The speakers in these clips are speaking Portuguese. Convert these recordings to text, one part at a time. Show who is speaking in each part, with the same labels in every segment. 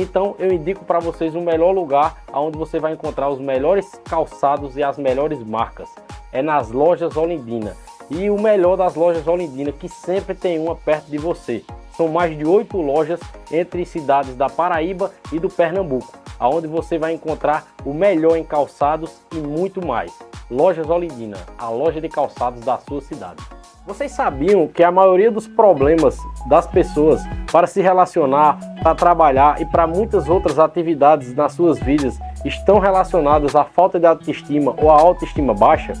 Speaker 1: Então eu indico para vocês o melhor lugar onde você vai encontrar os melhores calçados e as melhores marcas. É nas lojas Olindina. E o melhor das lojas Olindina, que sempre tem uma perto de você. São mais de oito lojas entre cidades da Paraíba e do Pernambuco, aonde você vai encontrar o melhor em calçados e muito mais. Lojas Olindina, a loja de calçados da sua cidade. Vocês sabiam que a maioria dos problemas das pessoas para se relacionar, para trabalhar e para muitas outras atividades nas suas vidas estão relacionadas à falta de autoestima ou à autoestima baixa?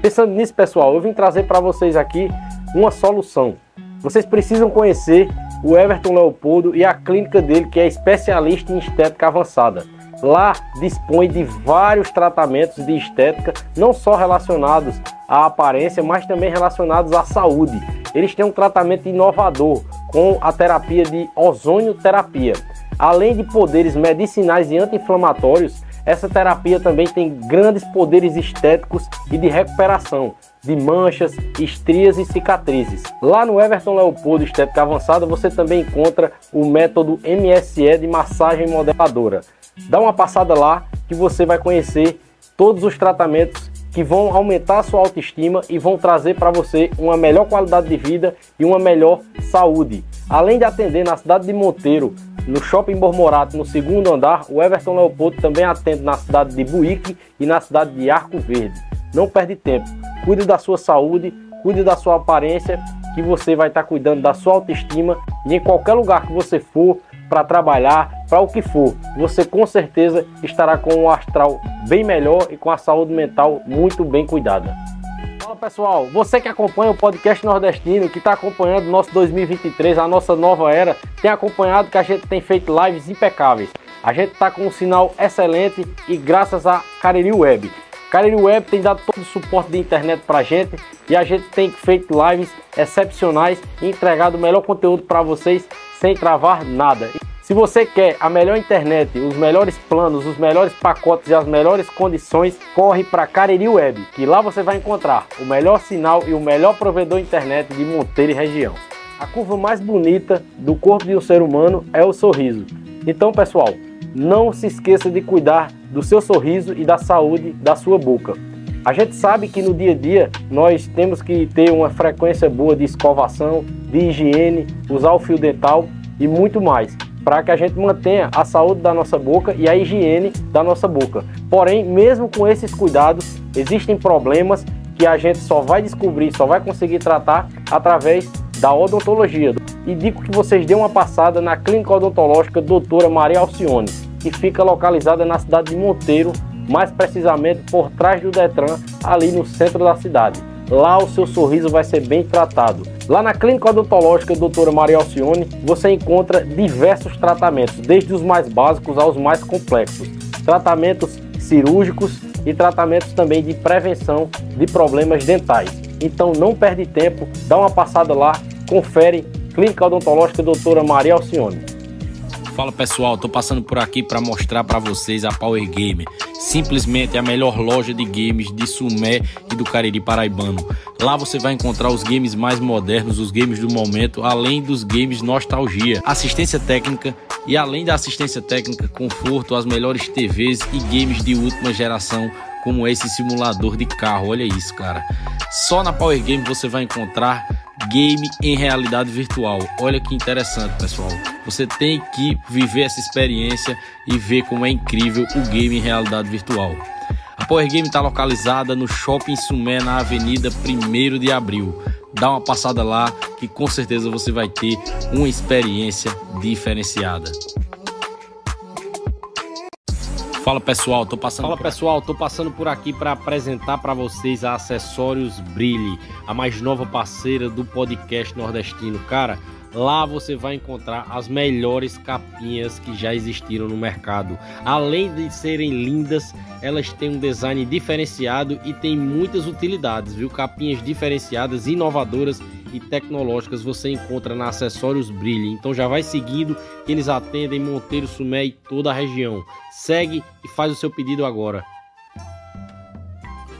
Speaker 1: Pensando nisso, pessoal, eu vim trazer para vocês aqui uma solução. Vocês precisam conhecer o Everton Leopoldo e a clínica dele, que é especialista em estética avançada. Lá dispõe de vários tratamentos de estética, não só relacionados à aparência, mas também relacionados à saúde. Eles têm um tratamento inovador com a terapia de ozônio terapia. Além de poderes medicinais e anti-inflamatórios, essa terapia também tem grandes poderes estéticos e de recuperação de manchas, estrias e cicatrizes. Lá no Everton Leopoldo Estética Avançada você também encontra o método MSE de massagem modeladora. Dá uma passada lá que você vai conhecer todos os tratamentos que vão aumentar a sua autoestima e vão trazer para você uma melhor qualidade de vida e uma melhor saúde. Além de atender na cidade de Monteiro, no Shopping Bormorato, no segundo andar, o Everton Leopoldo também atende na cidade de Buíque e na cidade de Arco Verde. Não perde tempo, cuide da sua saúde, cuide da sua aparência, que você vai estar cuidando da sua autoestima e em qualquer lugar que você for, para trabalhar, para o que for, você com certeza estará com um astral bem melhor e com a saúde mental muito bem cuidada. Fala pessoal, você que acompanha o podcast nordestino, que está acompanhando o nosso 2023, a nossa nova era, tem acompanhado que a gente tem feito lives impecáveis. A gente está com um sinal excelente e graças a Cariri Web. Cariri Web tem dado todo o suporte de internet para a gente e a gente tem feito lives excepcionais e entregado o melhor conteúdo para vocês sem travar nada. Se você quer a melhor internet, os melhores planos, os melhores pacotes e as melhores condições, corre para Cariri Web, que lá você vai encontrar o melhor sinal e o melhor provedor internet de Monteiro e região. A curva mais bonita do corpo de um ser humano é o sorriso. Então, pessoal, não se esqueça de cuidar do seu sorriso e da saúde da sua boca. A gente sabe que no dia a dia nós temos que ter uma frequência boa de escovação, de higiene, usar o fio dental e muito mais para que a gente mantenha a saúde da nossa boca e a higiene da nossa boca. Porém, mesmo com esses cuidados, existem problemas que a gente só vai descobrir, só vai conseguir tratar através da odontologia. E digo que vocês dêem uma passada na clínica odontológica doutora Maria Alcione, que fica localizada na cidade de Monteiro, mais precisamente por trás do Detran, ali no centro da cidade. Lá o seu sorriso vai ser bem tratado. Lá na Clínica Odontológica Doutora Maria Alcione, você encontra diversos tratamentos, desde os mais básicos aos mais complexos. Tratamentos cirúrgicos e tratamentos também de prevenção de problemas dentais. Então não perde tempo, dá uma passada lá, confere Clínica Odontológica Doutora Maria Alcione.
Speaker 2: Fala pessoal, tô passando por aqui para mostrar para vocês a Power Gamer, simplesmente a melhor loja de games de Sumé e do Cariri Paraibano. Lá você vai encontrar os games mais modernos, os games do momento, além dos games nostalgia, assistência técnica e além da assistência técnica, conforto, as melhores TVs e games de última geração como esse simulador de carro. Olha isso, cara. Só na Power Game você vai encontrar game em realidade virtual. Olha que interessante, pessoal. Você tem que viver essa experiência e ver como é incrível o game em realidade virtual. A Power Game está localizada no Shopping Sumé, na Avenida 1 de Abril. Dá uma passada lá que com certeza você vai ter uma experiência diferenciada.
Speaker 1: Fala pessoal, tô passando. Fala pessoal, tô passando por aqui para apresentar para vocês a Acessórios Brilhe, a mais nova parceira do podcast nordestino. Cara, Lá você vai encontrar as melhores capinhas que já existiram no mercado. Além de serem lindas, elas têm um design diferenciado e têm muitas utilidades, viu? Capinhas diferenciadas, inovadoras e tecnológicas você encontra na Acessórios Brilhe. Então já vai seguindo, que eles atendem Monteiro, Sumé e toda a região. Segue e faz o seu pedido agora.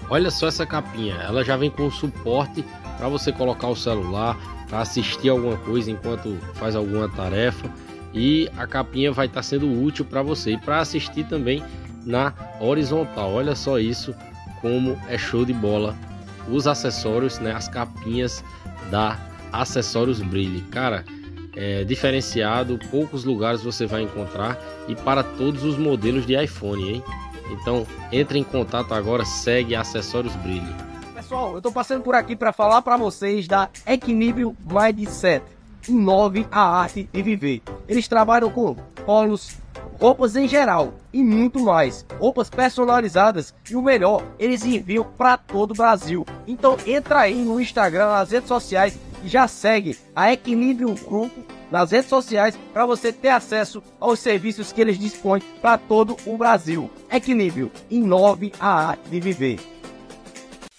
Speaker 1: Olha só essa capinha, ela já vem com suporte para você colocar o celular, para assistir alguma coisa enquanto faz alguma tarefa e a capinha vai estar tá sendo útil para você e para assistir também na horizontal. Olha só isso como é show de bola os acessórios, né, as capinhas da Acessórios Brilhe. Cara, é diferenciado, poucos lugares você vai encontrar e para todos os modelos de iPhone, hein? Então, entre em contato agora, segue Acessórios Brilhe.
Speaker 3: Pessoal, eu tô passando por aqui para falar para vocês da Equilíbrio Mindset. Inove a arte de viver. Eles trabalham com polos, roupas em geral e muito mais. Roupas personalizadas e o melhor, eles enviam para todo o Brasil. Então entra aí no Instagram, nas redes sociais e já segue a Equilíbrio Grupo nas redes sociais para você ter acesso aos serviços que eles dispõem para todo o Brasil. Equilíbrio, inove a arte de viver.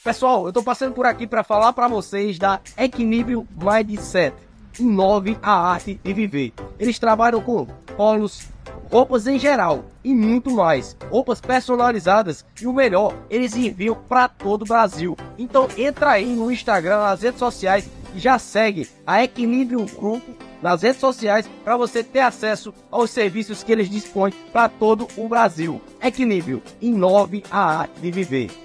Speaker 3: Pessoal, eu tô passando por aqui para falar para vocês da Equilíbrio Mindset. Inove a arte de viver. Eles trabalham com polos, roupas em geral e muito mais. Roupas personalizadas e o melhor, eles enviam para todo o Brasil. Então entra aí no Instagram, nas redes sociais e já segue a Equilíbrio Grupo nas redes sociais para você ter acesso aos serviços que eles dispõem para todo o Brasil. Equilíbrio, inove a arte de viver.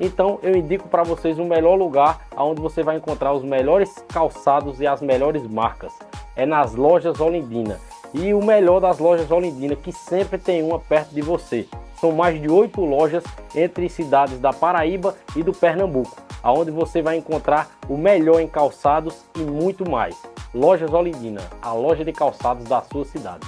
Speaker 4: Então eu indico para vocês o melhor lugar onde você vai encontrar os melhores calçados e as melhores marcas. É nas lojas Olindina. E o melhor das lojas Olindina, que sempre tem uma perto de você. São mais de oito lojas entre cidades da Paraíba e do Pernambuco, aonde você vai encontrar o melhor em calçados e muito mais. Lojas Olindina, a loja de calçados da sua cidade.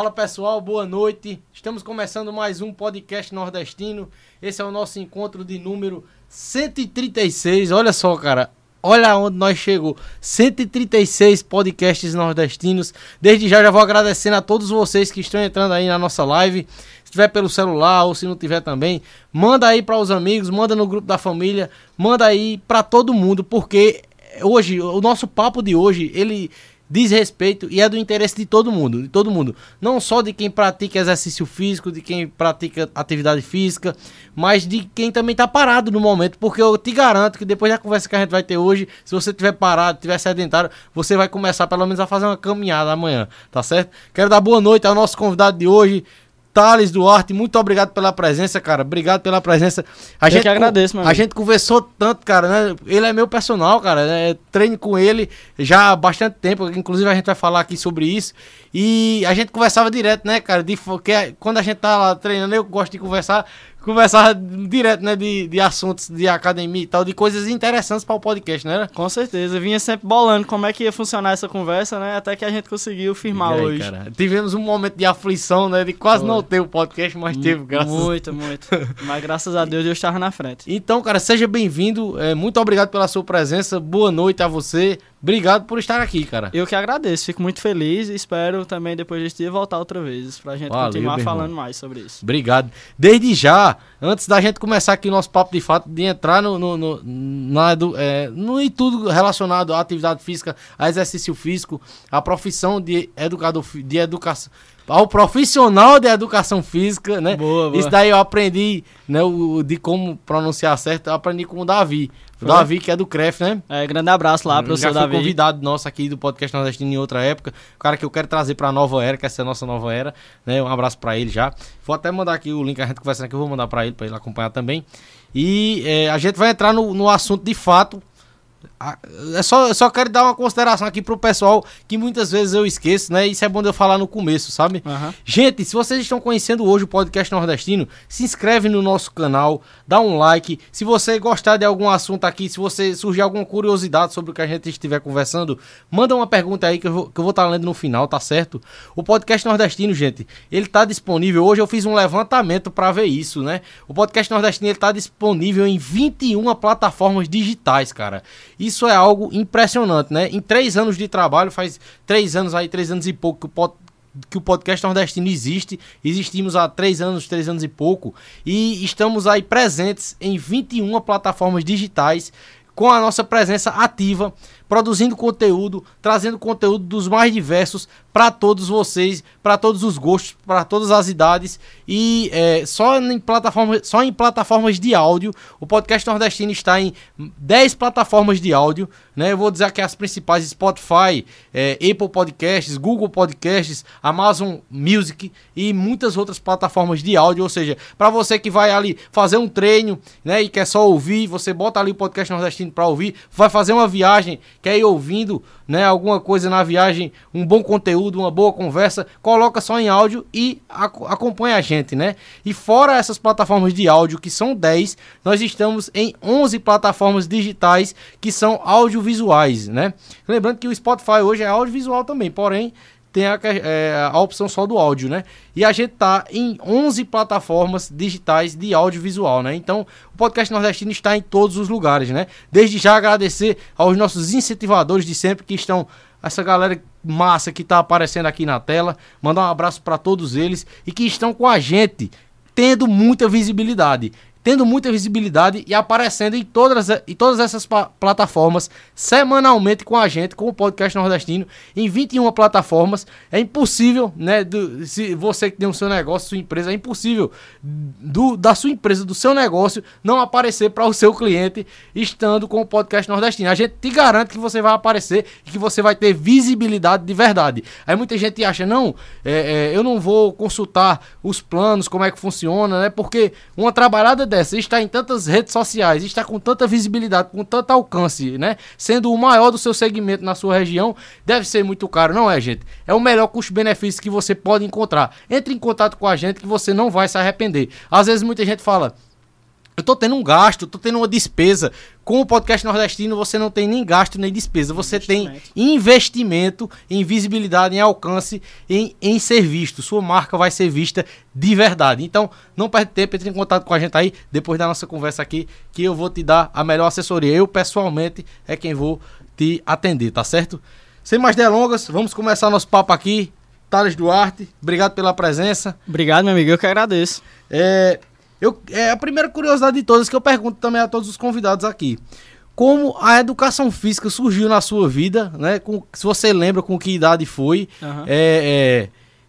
Speaker 1: Fala pessoal, boa noite. Estamos começando mais um podcast nordestino. Esse é o nosso encontro de número 136. Olha só, cara. Olha onde nós chegou. 136 podcasts nordestinos. Desde já já vou agradecendo a todos vocês que estão entrando aí na nossa live. Se tiver pelo celular ou se não tiver também, manda aí para os amigos, manda no grupo da família, manda aí para todo mundo, porque hoje o nosso papo de hoje, ele diz respeito e é do interesse de todo mundo, de todo mundo. Não só de quem pratica exercício físico, de quem pratica atividade física, mas de quem também está parado no momento, porque eu te garanto que depois da conversa que a gente vai ter hoje, se você tiver parado, tiver sedentário, você vai começar pelo menos a fazer uma caminhada amanhã, tá certo? Quero dar boa noite ao nosso convidado de hoje, Thales Duarte, muito obrigado pela presença, cara. Obrigado pela presença.
Speaker 5: A Eu gente que agradeço, mano.
Speaker 1: A gente conversou tanto, cara, né? Ele é meu personal, cara. Né? Treino com ele já há bastante tempo. Inclusive, a gente vai falar aqui sobre isso. E a gente conversava direto, né, cara? De, que, quando a gente tá lá treinando, eu gosto de conversar conversar direto, né, de, de assuntos de academia e tal, de coisas interessantes para o podcast, né?
Speaker 5: Com certeza, vinha sempre bolando como é que ia funcionar essa conversa, né, até que a gente conseguiu firmar aí, hoje. Cara,
Speaker 1: tivemos um momento de aflição, né, de quase Foi. não ter o podcast, mas teve, graças
Speaker 5: Muito, muito. mas graças a Deus eu estava na frente.
Speaker 1: Então, cara, seja bem-vindo, é, muito obrigado pela sua presença, boa noite a você, Obrigado por estar aqui, cara.
Speaker 5: Eu que agradeço, fico muito feliz e espero também depois desse dia voltar outra vez pra gente Valeu, continuar falando mais sobre isso.
Speaker 1: Obrigado. Desde já, antes da gente começar aqui o nosso papo de fato, de entrar no, no, no, na, é, no e tudo relacionado à atividade física, a exercício físico, a profissão de educador de educação ao profissional de educação física, né? Boa, boa. Isso daí eu aprendi, né, o, de como pronunciar certo, eu aprendi com o Davi. O Davi, que é do CREF, né?
Speaker 5: É, grande abraço lá pro seu Davi.
Speaker 1: convidado nosso aqui do podcast Nordestino em outra época. O cara que eu quero trazer pra nova era, que essa é a nossa nova era, né? Um abraço pra ele já. Vou até mandar aqui o link, a gente conversando aqui, eu vou mandar pra ele, pra ele acompanhar também. E é, a gente vai entrar no, no assunto de fato, é só, eu só quero dar uma consideração aqui pro pessoal que muitas vezes eu esqueço, né? Isso é bom de eu falar no começo, sabe? Uhum. Gente, se vocês estão conhecendo hoje o podcast nordestino, se inscreve no nosso canal, dá um like. Se você gostar de algum assunto aqui, se você surgir alguma curiosidade sobre o que a gente estiver conversando, manda uma pergunta aí que eu vou estar vou tá lendo no final, tá certo? O podcast nordestino, gente, ele tá disponível. Hoje eu fiz um levantamento para ver isso, né? O podcast nordestino ele tá disponível em 21 plataformas digitais, cara. Isso é algo impressionante, né? Em três anos de trabalho, faz três anos aí, três anos e pouco que o, pod, que o podcast nordestino existe. Existimos há três anos, três anos e pouco. E estamos aí presentes em 21 plataformas digitais com a nossa presença ativa produzindo conteúdo, trazendo conteúdo dos mais diversos para todos vocês, para todos os gostos, para todas as idades e é, só em plataformas, só em plataformas de áudio. O podcast nordestino está em 10 plataformas de áudio, né? Eu vou dizer aqui as principais: Spotify, é, Apple Podcasts, Google Podcasts, Amazon Music e muitas outras plataformas de áudio. Ou seja, para você que vai ali fazer um treino, né, e quer só ouvir, você bota ali o podcast nordestino para ouvir, vai fazer uma viagem, quer ir ouvindo, né, alguma coisa na viagem, um bom conteúdo, uma boa conversa, coloca só em áudio e acompanha a gente, né? E fora essas plataformas de áudio que são 10, nós estamos em 11 plataformas digitais que são audiovisuais, né? Lembrando que o Spotify hoje é audiovisual também, porém tem a, é, a, opção só do áudio, né? E a gente tá em 11 plataformas digitais de audiovisual, né? Então, o podcast nordestino está em todos os lugares, né? Desde já agradecer aos nossos incentivadores de sempre que estão essa galera massa que tá aparecendo aqui na tela, mandar um abraço para todos eles e que estão com a gente, tendo muita visibilidade tendo muita visibilidade e aparecendo em todas, em todas essas plataformas semanalmente com a gente, com o podcast nordestino, em 21 plataformas. É impossível, né? Do, se você que tem o seu negócio, sua empresa, é impossível do, da sua empresa, do seu negócio, não aparecer para o seu cliente estando com o podcast nordestino. A gente te garante que você vai aparecer e que você vai ter visibilidade de verdade. Aí muita gente acha, não, é, é, eu não vou consultar os planos, como é que funciona, né? Porque uma trabalhada dessa, está em tantas redes sociais, está com tanta visibilidade, com tanto alcance, né? Sendo o maior do seu segmento na sua região, deve ser muito caro, não é, gente? É o melhor custo-benefício que você pode encontrar. Entre em contato com a gente que você não vai se arrepender. Às vezes muita gente fala, eu tô tendo um gasto, tô tendo uma despesa. Com o podcast nordestino você não tem nem gasto nem despesa. Você tem investimento em visibilidade, em alcance, em, em ser visto. Sua marca vai ser vista de verdade. Então, não perde tempo, entre em contato com a gente aí, depois da nossa conversa aqui, que eu vou te dar a melhor assessoria. Eu, pessoalmente, é quem vou te atender, tá certo? Sem mais delongas, vamos começar nosso papo aqui. Thales Duarte, obrigado pela presença.
Speaker 5: Obrigado, meu amigo, eu que agradeço.
Speaker 1: É, eu, é a primeira curiosidade de todas que eu pergunto também a todos os convidados aqui. Como a educação física surgiu na sua vida, né? Com, se você lembra com que idade foi, uhum. é, é,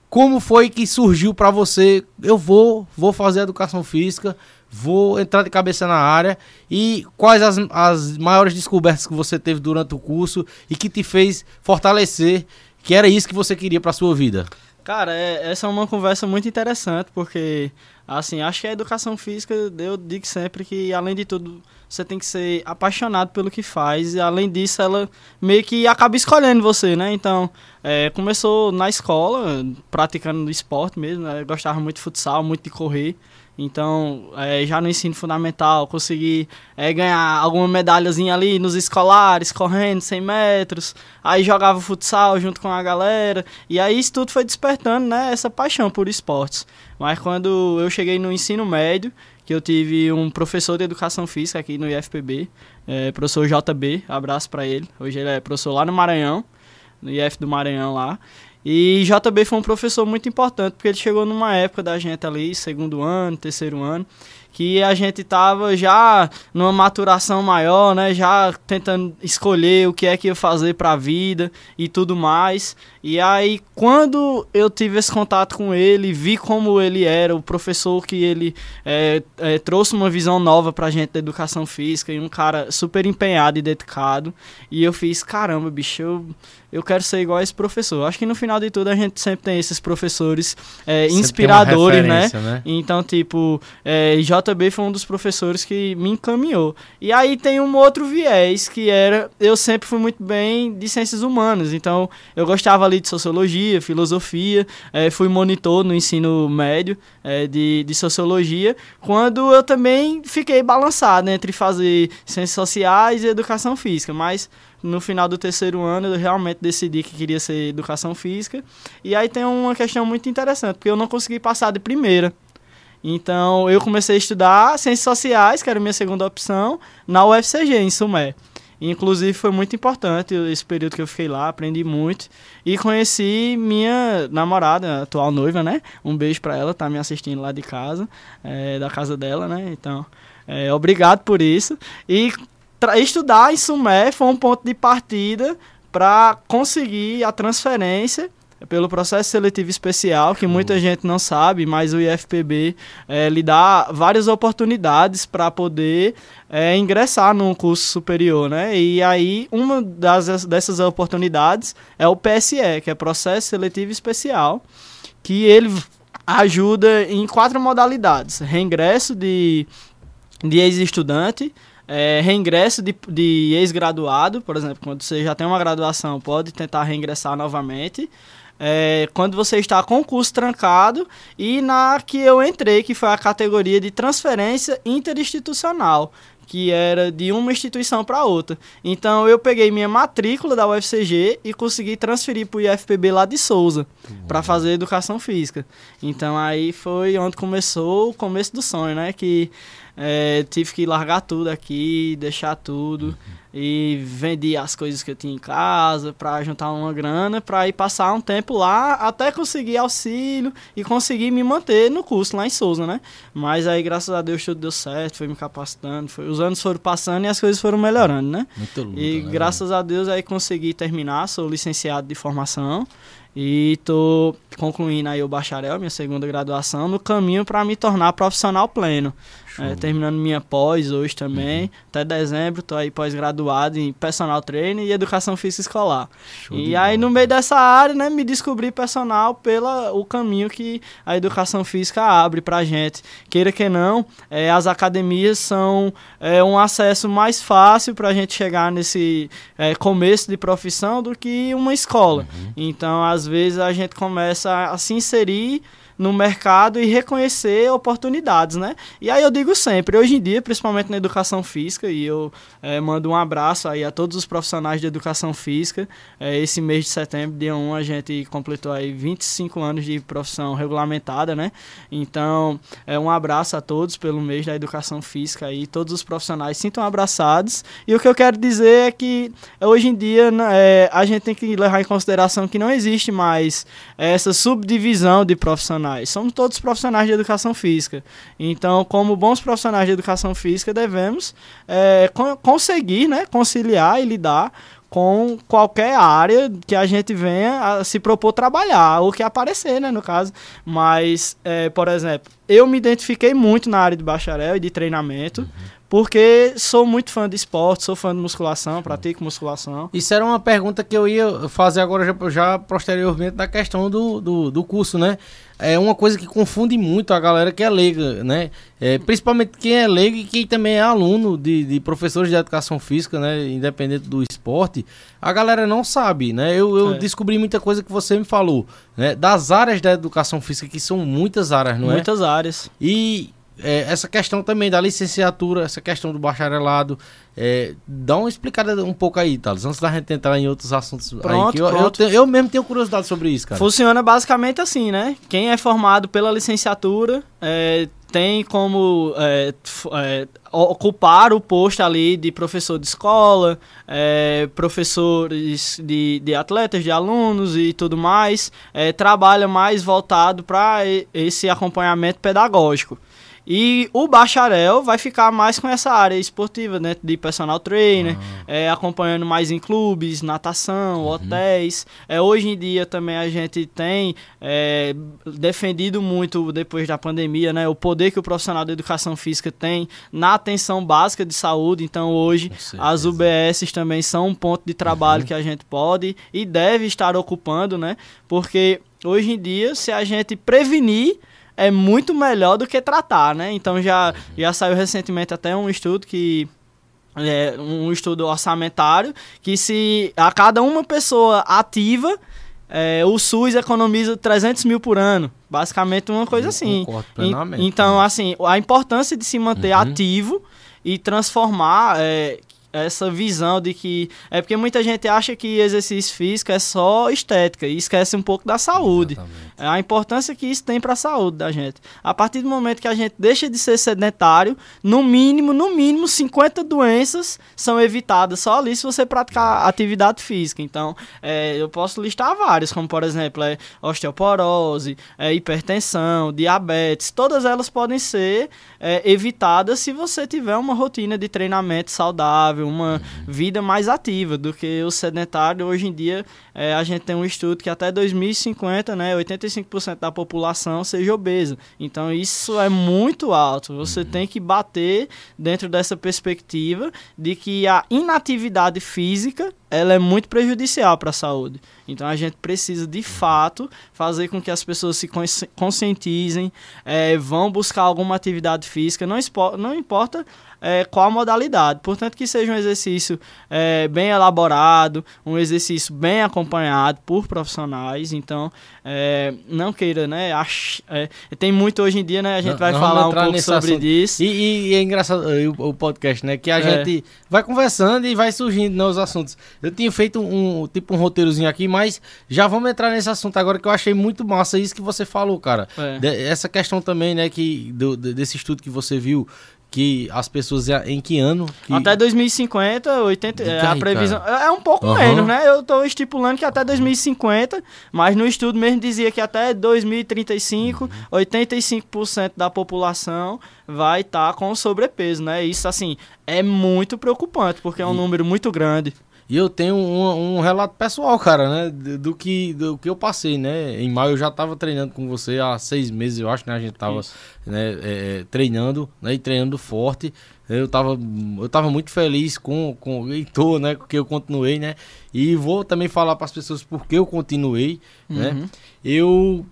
Speaker 1: como foi que surgiu para você? Eu vou, vou fazer educação física, vou entrar de cabeça na área e quais as, as maiores descobertas que você teve durante o curso e que te fez fortalecer que era isso que você queria para sua vida?
Speaker 5: Cara, é, essa é uma conversa muito interessante porque Assim, acho que a educação física, eu digo sempre que, além de tudo, você tem que ser apaixonado pelo que faz. E, além disso, ela meio que acaba escolhendo você, né? Então, é, começou na escola, praticando esporte mesmo. Né? Eu gostava muito de futsal, muito de correr. Então, é, já no ensino fundamental, consegui é, ganhar alguma medalhazinha ali nos escolares, correndo 100 metros. Aí jogava futsal junto com a galera. E aí isso tudo foi despertando, né, essa paixão por esportes. Mas quando eu cheguei no ensino médio, que eu tive um professor de educação física aqui no IFPB, é, professor JB, abraço para ele. Hoje ele é professor lá no Maranhão, no IF do Maranhão lá. E JB foi um professor muito importante, porque ele chegou numa época da gente ali, segundo ano, terceiro ano, que a gente tava já numa maturação maior, né, já tentando escolher o que é que ia fazer para a vida e tudo mais. E aí, quando eu tive esse contato com ele, vi como ele era, o professor que ele é, é, trouxe uma visão nova pra gente da educação física e um cara super empenhado e dedicado. E eu fiz, caramba, bicho, eu, eu quero ser igual a esse professor. Acho que no final de tudo a gente sempre tem esses professores é, inspiradores, né? né? Então, tipo, é, JB foi um dos professores que me encaminhou. E aí tem um outro viés que era, eu sempre fui muito bem de ciências humanas, então eu gostava ali de sociologia, filosofia, é, fui monitor no ensino médio é, de, de sociologia, quando eu também fiquei balançado né, entre fazer ciências sociais e educação física, mas no final do terceiro ano eu realmente decidi que queria ser educação física. E aí tem uma questão muito interessante, porque eu não consegui passar de primeira. Então eu comecei a estudar ciências sociais, que era a minha segunda opção, na UFCG, em Sumé. Inclusive foi muito importante esse período que eu fiquei lá, aprendi muito. E conheci minha namorada, atual noiva, né? Um beijo pra ela, tá me assistindo lá de casa, é, da casa dela, né? Então, é, obrigado por isso. E estudar em Sumé foi um ponto de partida para conseguir a transferência pelo processo seletivo especial, que muita gente não sabe, mas o IFPB eh, lhe dá várias oportunidades para poder eh, ingressar num curso superior, né? E aí, uma das, dessas oportunidades é o PSE, que é Processo Seletivo Especial, que ele ajuda em quatro modalidades: reingresso de, de ex-estudante, é, reingresso de, de ex-graduado, por exemplo, quando você já tem uma graduação, pode tentar reingressar novamente. É, quando você está com o curso trancado e na que eu entrei, que foi a categoria de transferência interinstitucional, que era de uma instituição para outra. Então eu peguei minha matrícula da UFCG e consegui transferir para o IFPB lá de Souza para fazer educação física. Então aí foi onde começou o começo do sonho, né? Que é, tive que largar tudo aqui, deixar tudo e vendi as coisas que eu tinha em casa para juntar uma grana para ir passar um tempo lá até conseguir auxílio e conseguir me manter no curso lá em Souza, né? Mas aí graças a Deus tudo deu certo, foi me capacitando, foi, os anos foram passando e as coisas foram melhorando, né?
Speaker 1: Muito luta,
Speaker 5: E
Speaker 1: né,
Speaker 5: graças a Deus aí consegui terminar, sou licenciado de formação e tô concluindo aí o bacharel, minha segunda graduação, no caminho para me tornar profissional pleno. É, terminando minha pós hoje também,
Speaker 1: Uhum.
Speaker 5: até dezembro, tô aí pós-graduado em personal trainer e educação física escolar.
Speaker 1: Show
Speaker 5: e aí
Speaker 1: bola.
Speaker 5: no meio dessa área, né, me descobri personal pela o caminho que a educação física abre pra gente. Queira que não, é, as academias são é, um acesso mais fácil pra gente chegar nesse é, começo de profissão do que uma escola. Então, às vezes a gente começa a se inserir no mercado e reconhecer oportunidades, né? E aí eu digo sempre, hoje em dia, principalmente na educação física, e eu eh, mando um abraço aí a todos os profissionais de educação física. Eh, esse mês de setembro, dia 1, a gente completou aí 25 anos de profissão regulamentada, né? Então, é um abraço a todos pelo mês da educação física aí, todos os profissionais sintam abraçados. E o que eu quero dizer é que hoje em dia eh, a gente tem que levar em consideração que não existe mais essa subdivisão de profissionais. Somos todos profissionais de educação física. Então, como bons profissionais de educação física, devemos con- conseguir né, conciliar e lidar com qualquer área que a gente venha a se propor trabalhar, ou que aparecer, né, no caso. Mas, eh, por exemplo, eu me identifiquei muito na área de bacharel e de treinamento, porque sou muito fã de esporte, sou fã de musculação, pratico musculação.
Speaker 1: Isso era uma pergunta que eu ia fazer agora já, já posteriormente da questão do, do, do curso, né? É uma coisa que confunde muito a galera que é leiga, né? É, principalmente quem é leigo e quem também é aluno de, de professores de educação física, né? Independente do esporte, a galera não sabe, né? Eu, eu
Speaker 5: É.
Speaker 1: descobri muita coisa que você me falou, né? Das áreas da educação física, que são muitas áreas, não é?
Speaker 5: Muitas áreas.
Speaker 1: E é, essa questão também da licenciatura, essa questão do bacharelado, é, dá uma explicada um pouco aí, Thales, antes da gente entrar em outros assuntos. aí,
Speaker 5: Pronto,
Speaker 1: que eu, eu,
Speaker 5: pronto.
Speaker 1: te- eu mesmo tenho curiosidade sobre isso, cara.
Speaker 5: Funciona basicamente assim, né? Quem é formado pela licenciatura é, tem como é, é, ocupar o posto ali de professor de escola, é, professores de, de atletas, de alunos e tudo mais. É, trabalha mais voltado para esse acompanhamento pedagógico. E o bacharel vai ficar mais com essa área esportiva, né? De personal trainer, é, acompanhando mais em clubes, natação, hotéis. É, hoje em dia também a gente tem é, defendido muito, depois da pandemia, né? O poder que o profissional da educação física tem na atenção básica de saúde. Então hoje as UBSs também são um ponto de trabalho que a gente pode e deve estar ocupando, né? Porque hoje em dia, se a gente prevenir é muito melhor do que tratar, né? Então já, já saiu recentemente até um estudo que é um estudo orçamentário que se a cada uma pessoa ativa é, o SUS economiza 300 mil por ano. Basicamente uma coisa assim. Então, assim, a importância de se manter
Speaker 1: Uhum.
Speaker 5: ativo e transformar é, essa visão de que. É porque muita gente acha que exercício físico é só estética e esquece um pouco da saúde.
Speaker 1: Exatamente.
Speaker 5: A importância que isso tem para a saúde da gente. A partir do momento que a gente deixa de ser sedentário, no mínimo, no mínimo, 50 doenças são evitadas só ali se você praticar atividade física. Então, é, eu posso listar várias, como por exemplo, é, osteoporose, é, hipertensão, diabetes. Todas elas podem ser é, evitadas se você tiver uma rotina de treinamento saudável, saudável, uma vida mais ativa do que o sedentário. Hoje em dia, é, a gente tem um estudo que até 2050, né, 85% da população seja obesa. Então, isso é muito alto. Você tem que bater dentro dessa perspectiva de que a inatividade física ela é muito prejudicial para a saúde. Então a gente precisa de fato fazer com que as pessoas se conscientizem, é, vão buscar alguma atividade física, não, não importa é, qual a modalidade. Portanto, que seja um exercício é, bem elaborado, um exercício bem acompanhado por profissionais. Então, é, não queira, né? Ach, é, tem muito hoje em dia, né? A gente não, vai falar um pouco sobre assunto. isso.
Speaker 1: E, e, é engraçado o, o, podcast, né? Que a é. gente vai conversando e vai surgindo novos assuntos. Eu tinha feito um tipo um roteirozinho aqui, mas já vamos entrar nesse assunto agora que eu achei muito massa isso que você falou, cara. É. De, essa questão também, né? Que do, desse estudo que você viu que as pessoas em que ano? Que...
Speaker 5: Até 2050, 80, é, a previsão cara. é um pouco uhum. menos, né? Eu estou estipulando que até 2050, mas no estudo mesmo dizia que até 2035, uhum. 85% da população vai estar tá com sobrepeso, né? Isso assim é muito preocupante, porque é um e... número muito grande.
Speaker 1: E eu tenho um, um, relato pessoal, cara, né? Do que, do que eu passei, né? Em maio eu já tava treinando com você há seis meses, eu acho, né? A gente tava né, é, treinando, né? E treinando forte. Eu tava, eu tava muito feliz com, com o Heitor, né? Porque eu continuei, né? E vou também falar para as pessoas por que eu continuei, né? uhum. né? Eu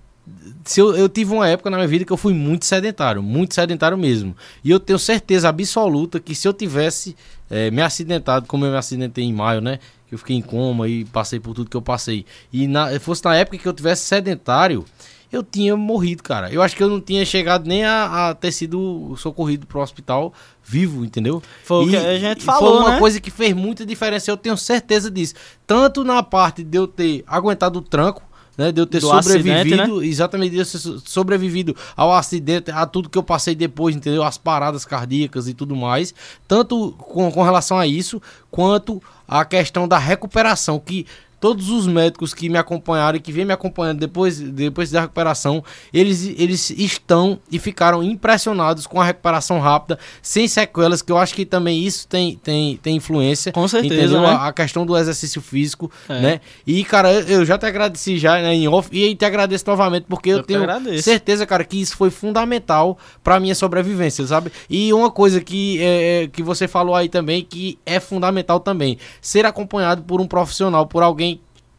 Speaker 1: se eu, eu, tive uma época na minha vida que eu fui muito sedentário, muito sedentário mesmo. E eu tenho certeza absoluta que se eu tivesse é, me acidentado, como eu me acidentei em maio, né? Que eu fiquei em coma e passei por tudo que eu passei. E na, fosse na época que eu tivesse sedentário, eu tinha morrido, cara. Eu acho que eu não tinha chegado nem a, a ter sido socorrido pro hospital vivo, entendeu?
Speaker 5: Foi o que a gente falou,
Speaker 1: Foi uma
Speaker 5: né?
Speaker 1: coisa que fez muita diferença, eu tenho certeza disso. Tanto na parte de eu ter aguentado o tranco, né? De eu ter sobrevivido, acidente, né? exatamente, de eu ter sobrevivido ao acidente, a tudo que eu passei depois, entendeu? As paradas cardíacas e tudo mais. Tanto com, com relação a isso, quanto a questão da recuperação, que todos os médicos que me acompanharam e que vêm me acompanhando depois, depois da recuperação, eles, eles estão e ficaram impressionados com a recuperação rápida, sem sequelas, que eu acho que também isso tem, tem, tem influência.
Speaker 5: Com certeza.
Speaker 1: Né? A, a, questão do exercício físico, é. né? E, cara, eu, eu, já te agradeci já né, em off e te agradeço novamente, porque eu, eu tenho certeza, cara, que isso foi fundamental para minha sobrevivência, sabe? E uma coisa que, é, é, que você falou aí também, que é fundamental também, ser acompanhado por um profissional, por alguém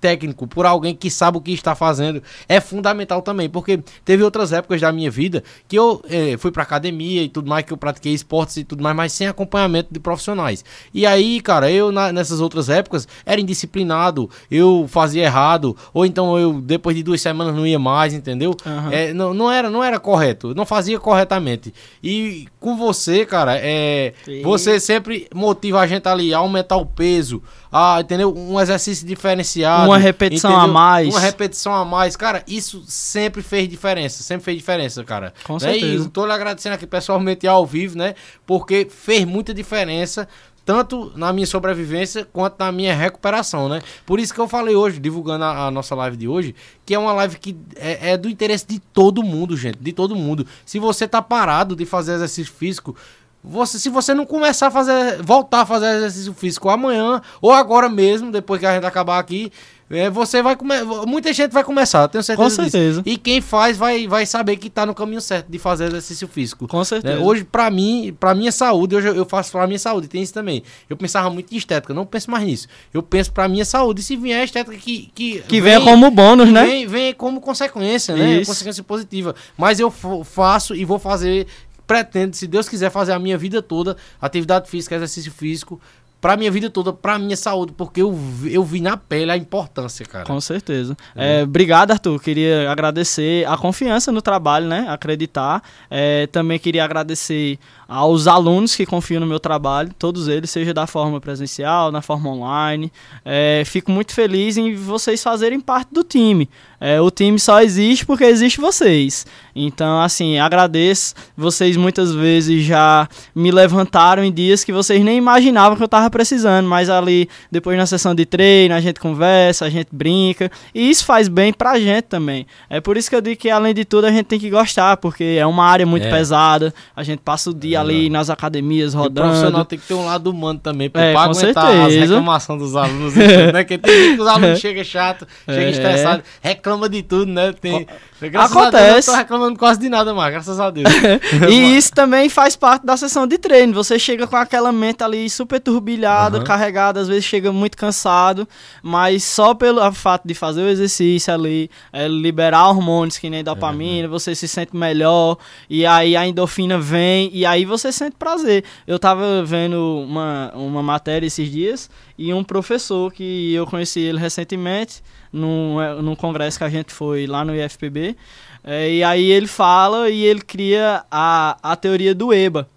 Speaker 1: técnico, por alguém que sabe o que está fazendo, é fundamental também, porque teve outras épocas da minha vida que eu é, fui pra academia e tudo mais, que eu pratiquei esportes e tudo mais, mas sem acompanhamento de profissionais. E aí, cara, eu na, nessas outras épocas era indisciplinado, eu fazia errado, ou então eu depois de duas semanas não ia mais, entendeu? Uhum. É, não, não, era, não era correto, não fazia corretamente. E com você, cara, é, você sempre motiva a gente ali a aumentar o peso, a, entendeu? Um exercício diferenciado
Speaker 5: uma repetição entendeu? a mais.
Speaker 1: Uma repetição a mais. Cara, isso sempre fez diferença. Sempre fez diferença, cara.
Speaker 5: Com né? certeza.
Speaker 1: E tô lhe agradecendo aqui pessoalmente ao vivo, né? Porque fez muita diferença tanto na minha sobrevivência quanto na minha recuperação, né? Por isso que eu falei hoje, divulgando a, a nossa live de hoje, que é uma live que é, é, do interesse de todo mundo, gente, de todo mundo. Se você tá parado de fazer exercício físico, você, se você não começar a fazer, voltar a fazer exercício físico amanhã ou agora mesmo, depois que a gente acabar aqui, é, você vai começar. Muita gente vai começar, tenho certeza.
Speaker 5: Com certeza.
Speaker 1: Disso. E quem faz vai, vai saber que tá no caminho certo de fazer exercício físico.
Speaker 5: Com certeza.
Speaker 1: Né? Hoje, para mim, para minha saúde, hoje eu faço pra minha saúde, tem isso também. Eu pensava muito em estética, não penso mais nisso. Eu penso pra minha saúde. E se vier a estética que.
Speaker 5: Que, que vem, venha como bônus, né?
Speaker 1: Vem, vem como consequência, né? Isso. Consequência positiva. Mas eu faço e vou fazer pretendo, se Deus quiser, fazer a minha vida toda, atividade física, exercício físico, pra minha vida toda, pra minha saúde, porque eu, eu vi na pele a importância, cara.
Speaker 5: Com certeza. É. É, obrigado, Arthur. Queria agradecer a confiança no trabalho, né? Acreditar. É, também queria agradecer aos alunos que confiam no meu trabalho, todos eles, seja da forma presencial, na forma online. É, fico muito feliz em vocês fazerem parte do time. É, o time só existe porque existe vocês. Então, assim, agradeço. Vocês muitas vezes já me levantaram em dias que vocês nem imaginavam que eu estava precisando, mas ali, depois na sessão de treino, a gente conversa, a gente brinca. E isso faz bem pra gente também. É por isso que eu digo que, além de tudo, a gente tem que gostar, porque é uma área muito é. pesada. A gente passa o dia ali nas academias
Speaker 1: E o
Speaker 5: rodando.
Speaker 1: profissional tem que ter um lado humano também, pô,
Speaker 5: É,
Speaker 1: pra aguentar as
Speaker 5: certeza.
Speaker 1: reclamações dos alunos, né? Porque tem gente que os alunos chegam chato, chega
Speaker 5: É.
Speaker 1: estressado, reclama de tudo, né? Tem, graças a Deus, eu
Speaker 5: Acontece.
Speaker 1: não tô reclamando quase de nada mais, graças a Deus.
Speaker 5: E isso também faz parte da sessão de treino. Você chega com aquela mente ali super turbilhada,
Speaker 1: Aham.
Speaker 5: carregada, às vezes chega muito cansado, mas só pelo fato de fazer o exercício ali, é, liberar hormônios que nem dopamina, você se sente melhor, e aí a endorfina vem, e aí você sente prazer. Eu tava vendo uma, uma matéria esses dias, e um professor que eu conheci ele recentemente, num, eh, num congresso que a gente foi lá no IFPB, é, e aí ele fala e ele cria a, a teoria do EBA,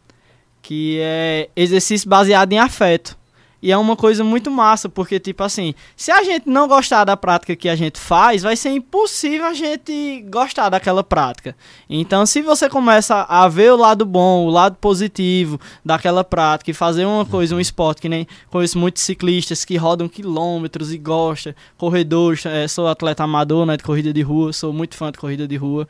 Speaker 5: que é exercício baseado em afeto. E é uma coisa muito massa, porque, tipo assim, se a gente não gostar da prática que a gente faz, vai ser impossível a gente gostar daquela prática. Então, se você começa a ver o lado bom, o lado positivo daquela prática e fazer uma coisa, um esporte, que nem conheço muitos ciclistas que rodam quilômetros e gostam, corredores, eh, sou atleta amador, né, de corrida de rua, sou muito fã de corrida de rua.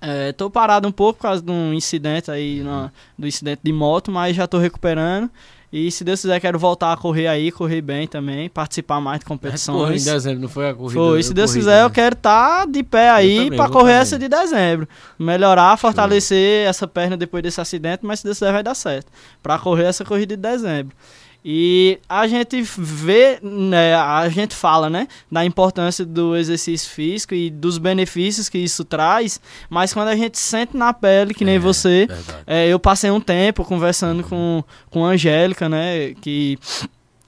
Speaker 5: É, tô parado um pouco por causa de um incidente aí, na- do incidente de moto, mas já tô recuperando. E se Deus quiser, quero voltar a correr aí, correr bem também, participar mais de
Speaker 1: Porra, em
Speaker 5: competições.
Speaker 1: dezembro, não foi a corrida?
Speaker 5: Foi, se Deus
Speaker 1: corrida,
Speaker 5: quiser,
Speaker 1: né?
Speaker 5: eu quero estar de pé aí
Speaker 1: eu
Speaker 5: correr essa de dezembro. Melhorar, fortalecer essa perna depois desse acidente, mas se Deus quiser vai dar certo. Pra correr essa corrida de dezembro. E a gente vê, né, a gente fala, né, da importância do exercício físico e dos benefícios que isso traz, mas quando a gente sente na pele, que nem
Speaker 1: É,
Speaker 5: você, é, eu passei um tempo conversando com, com a Angélica, né? Que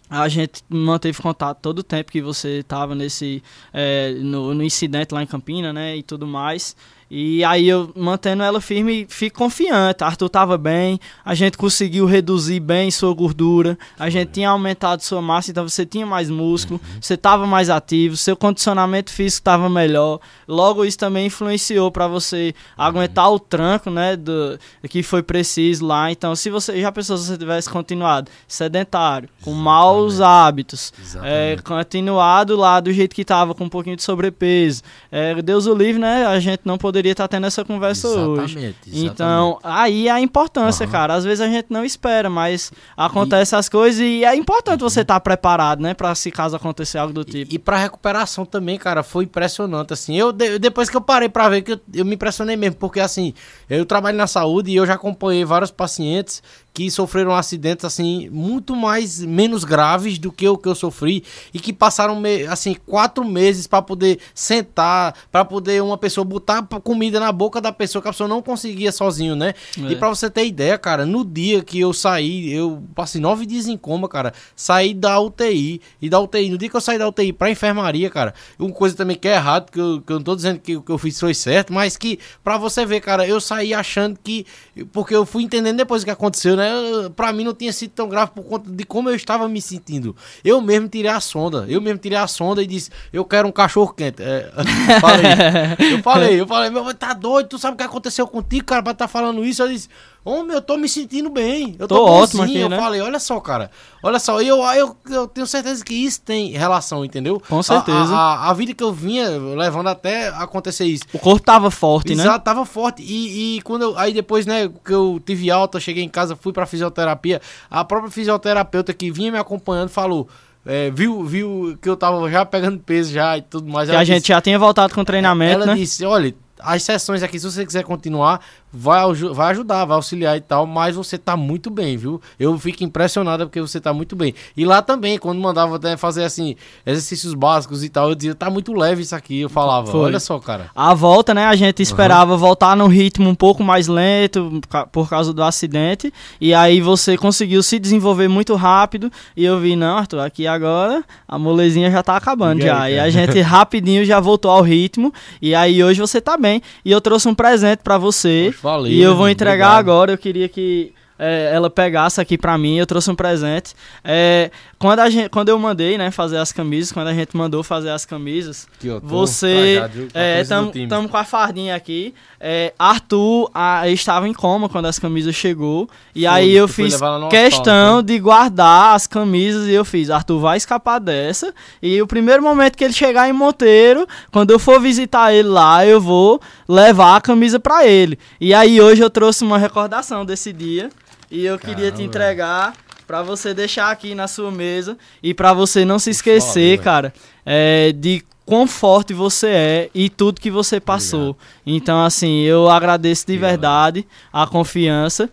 Speaker 5: a gente manteve contato todo o tempo que você estava nesse é, no, no incidente lá em Campina, né? E tudo mais. E aí eu mantendo ela firme, fico confiante. Arthur tava bem, a gente conseguiu reduzir bem sua gordura, a gente tinha aumentado sua massa, então você tinha mais músculo, você tava mais ativo, seu condicionamento físico estava melhor. Logo isso também influenciou para você aguentar o tranco, né, do que foi preciso lá. Então, se você já pensou se você tivesse continuado sedentário, com maus hábitos, é,
Speaker 1: Exatamente.
Speaker 5: continuado lá do jeito que tava, com um pouquinho de sobrepeso, é, Deus o livre, né, a gente não poderia estar tendo essa conversa hoje.
Speaker 1: Exatamente, exatamente.
Speaker 5: Então, aí é a importância,
Speaker 1: Aham.
Speaker 5: cara. Às vezes a gente não espera, mas acontece as coisas e é importante você estar preparado, né? Pra se caso acontecer algo do tipo.
Speaker 1: E, e pra recuperação também, cara, foi impressionante, assim. Eu, de- depois que eu parei pra ver, que eu, eu me impressionei mesmo, porque, assim, eu trabalho na saúde e eu já acompanhei vários pacientes que sofreram acidentes, assim, muito mais, menos graves do que o que eu sofri e que passaram, assim, quatro meses pra poder sentar, pra poder uma pessoa botar comida na boca da pessoa que a pessoa não conseguia sozinho, né?
Speaker 5: É.
Speaker 1: E pra você ter ideia, cara, no dia que eu saí, eu passei nove dias em coma, cara, saí da UTI, e da UTI, no dia que eu saí da UTI pra enfermaria, cara, uma coisa também que é errado, que eu, que eu não tô dizendo que o que eu fiz foi certo, mas que, pra você ver, cara, eu saí achando que, porque eu fui entendendo depois o que aconteceu, né, eu- pra mim não tinha sido tão grave por conta de como eu estava me sentindo. Eu mesmo tirei a sonda, eu mesmo tirei a sonda e disse, eu quero um cachorro quente. É, falei, eu falei, eu falei, meu, tá doido, tu sabe o que aconteceu contigo, cara, pra estar falando isso? Eu disse, homem, eu tô me sentindo bem, eu tô,
Speaker 5: Tô ótimo aqui,
Speaker 1: Eu
Speaker 5: né?
Speaker 1: falei, olha só, cara, olha só, eu, eu, eu tenho certeza que isso tem relação, entendeu?
Speaker 5: Com certeza.
Speaker 1: A, a, a vida que eu vinha levando até acontecer isso.
Speaker 5: O corpo tava forte, né?
Speaker 1: Exato, tava forte. E, e quando eu, aí depois, né, que eu tive alta, cheguei em casa, fui pra fisioterapia, a própria fisioterapeuta que vinha me acompanhando falou, é, viu, viu que eu tava já pegando peso já e tudo mais.
Speaker 5: Que
Speaker 1: Ela
Speaker 5: a gente
Speaker 1: disse-
Speaker 5: já tinha voltado com o treinamento,
Speaker 1: ela
Speaker 5: né?
Speaker 1: disse, olha, as sessões aqui, se você quiser continuar, vai, vai ajudar, vai auxiliar e tal, mas você tá muito bem, viu? Eu fico impressionada porque você tá muito bem. E lá também, quando mandava até fazer assim, exercícios básicos e tal, eu dizia, tá muito leve isso aqui. Eu falava,
Speaker 5: Foi.
Speaker 1: olha só, cara.
Speaker 5: A volta, né? A gente esperava voltar num ritmo um pouco mais lento por causa do acidente. E aí você conseguiu se desenvolver muito rápido. E eu vi, não, Arthur, aqui agora a molezinha já tá acabando
Speaker 1: E aí,
Speaker 5: já. E
Speaker 1: cara?
Speaker 5: a gente rapidinho já voltou ao ritmo. E aí hoje você tá bem. E eu trouxe um presente pra você.
Speaker 1: Poxa, valeu,
Speaker 5: e eu vou entregar
Speaker 1: obrigado.
Speaker 5: agora. Eu queria que é, ela pegasse aqui pra mim. Eu trouxe um presente. É, quando, a gente, quando eu mandei, né, fazer as camisas, quando a gente mandou fazer as camisas, você.
Speaker 1: a
Speaker 5: É, estamos com a fardinha aqui. É, Arthur ah, estava em coma quando as camisas chegou. E aí eu fiz questão de guardar as camisas e eu fiz. Arthur vai escapar dessa. E o primeiro momento que ele chegar em Monteiro, quando eu for visitar ele lá, eu vou levar a camisa pra ele. E aí hoje eu trouxe uma recordação desse dia. E eu queria te
Speaker 1: Caramba.
Speaker 5: entregar pra você deixar aqui na sua mesa e pra você não se esquecer,
Speaker 1: Valeu,
Speaker 5: cara, é, de quão forte você é e tudo que você passou. Então, assim, eu agradeço de
Speaker 1: Obrigado.
Speaker 5: verdade a confiança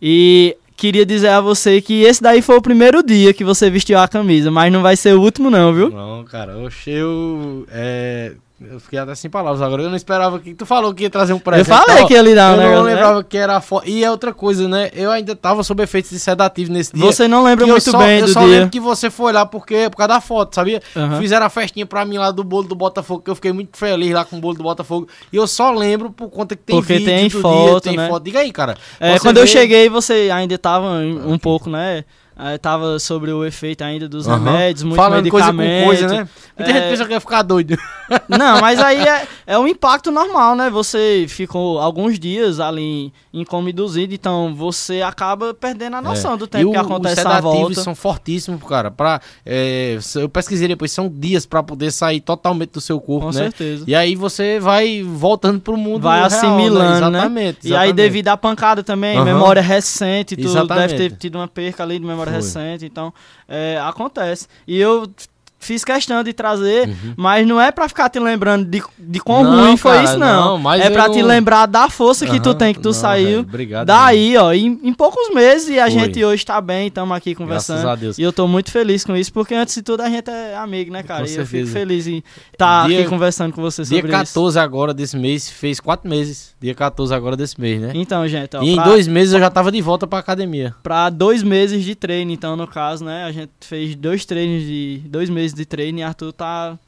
Speaker 5: e queria dizer a você que esse daí foi o primeiro dia que você vestiu a camisa, mas não vai ser o último não, viu?
Speaker 1: Não, cara, oxe, eu. É, eu fiquei até sem palavras agora. Eu não esperava que. Tu falou que ia trazer um
Speaker 5: Eu
Speaker 1: presente.
Speaker 5: falei
Speaker 1: Ó,
Speaker 5: que ia lhe dar um
Speaker 1: Eu não
Speaker 5: né?
Speaker 1: lembrava que era foto. E é outra coisa, né? Eu ainda tava sob efeitos de sedativo nesse dia.
Speaker 5: Você não lembra
Speaker 1: eu
Speaker 5: muito
Speaker 1: só-
Speaker 5: bem
Speaker 1: eu
Speaker 5: do
Speaker 1: só
Speaker 5: dia.
Speaker 1: lembro que você foi lá porque, por causa da foto, sabia?
Speaker 5: Aham.
Speaker 1: Fizeram a festinha pra mim lá do bolo do Botafogo, que eu fiquei muito feliz lá com o bolo do Botafogo. E eu só lembro por conta que tem
Speaker 5: Porque
Speaker 1: vídeo
Speaker 5: tem foto,
Speaker 1: dia, tem
Speaker 5: né?
Speaker 1: foto. Diga aí, cara.
Speaker 5: É, quando eu
Speaker 1: vê-
Speaker 5: cheguei, você ainda tava um pouco, né? É, tava sobre o efeito ainda dos
Speaker 1: Aham.
Speaker 5: remédios, muito
Speaker 1: Falando coisa com
Speaker 5: medicamento.
Speaker 1: coisa, né? Muita
Speaker 5: É.
Speaker 1: gente pensa que ia ficar doido.
Speaker 5: Não, mas aí é, é um impacto normal, né? Você ficou alguns dias ali em coma induzido, então você acaba perdendo a noção do
Speaker 1: É. E
Speaker 5: tempo
Speaker 1: o-
Speaker 5: que acontece
Speaker 1: os sedativos
Speaker 5: volta.
Speaker 1: são fortíssimos, cara. Pra, é, eu pesquisei depois, são dias pra poder sair totalmente do seu corpo,
Speaker 5: Com
Speaker 1: né?
Speaker 5: certeza.
Speaker 1: E aí você vai voltando pro mundo
Speaker 5: Vai
Speaker 1: real,
Speaker 5: assimilando, né?
Speaker 1: Exatamente,
Speaker 5: E aí,
Speaker 1: exatamente.
Speaker 5: devido à pancada também,
Speaker 1: Aham.
Speaker 5: memória recente, tu
Speaker 1: Exatamente.
Speaker 5: deve ter tido uma perca ali de memória
Speaker 1: Foi.
Speaker 5: recente, então é, acontece. E eu fiz questão de trazer,
Speaker 1: Uhum.
Speaker 5: mas não é pra ficar te lembrando de, de quão
Speaker 1: Não,
Speaker 5: ruim foi
Speaker 1: cara,
Speaker 5: isso, não.
Speaker 1: não,
Speaker 5: é pra
Speaker 1: eu
Speaker 5: te
Speaker 1: não-
Speaker 5: lembrar da força que tu tem, que tu
Speaker 1: Não,
Speaker 5: saiu.
Speaker 1: velho, obrigado
Speaker 5: Daí, ó, em, em poucos meses e a
Speaker 1: Foi.
Speaker 5: gente hoje tá bem, estamos aqui
Speaker 1: Graças
Speaker 5: conversando.
Speaker 1: a Deus.
Speaker 5: E eu tô muito feliz com isso, porque antes de tudo a gente é amigo, né, cara?
Speaker 1: Com
Speaker 5: e eu fico
Speaker 1: certeza.
Speaker 5: feliz em estar
Speaker 1: Dia-
Speaker 5: aqui conversando com você
Speaker 1: Dia
Speaker 5: sobre isso.
Speaker 1: 14 agora desse mês, fez quatro meses. Dia 14 agora desse mês, né?
Speaker 5: Então, gente, ó,
Speaker 1: e em
Speaker 5: pra-
Speaker 1: dois meses eu já tava de volta pra academia.
Speaker 5: Pra dois meses de treino, então, no caso, né? A gente fez dois treinos de. dois meses de treino e Arthur tá.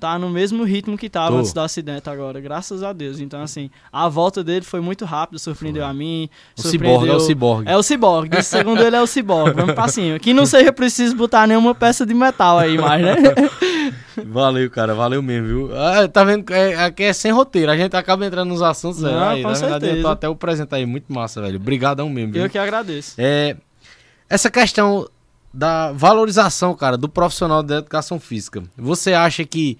Speaker 5: Tá no mesmo ritmo que tava
Speaker 1: Tô.
Speaker 5: antes do acidente agora, graças a Deus. Então, assim, a volta dele foi muito rápida, surpreendeu a mim.
Speaker 1: O
Speaker 5: surpreendeu...
Speaker 1: é o ciborgue.
Speaker 5: É o ciborgue, segundo ele é o ciborgue. Vamos pra cima. Que não seja preciso botar nenhuma peça de metal aí mais, né?
Speaker 1: Valeu, cara, valeu mesmo, viu? Ah, tá vendo? É, aqui é sem roteiro, a gente acaba entrando nos assuntos.
Speaker 5: Não,
Speaker 1: é, aí,
Speaker 5: com
Speaker 1: na verdade,
Speaker 5: certeza.
Speaker 1: eu tô até o presente aí, muito massa, velho. Obrigadão mesmo, viu?
Speaker 5: Eu que agradeço.
Speaker 1: É, essa questão da valorização, cara, do profissional da educação física. Você acha que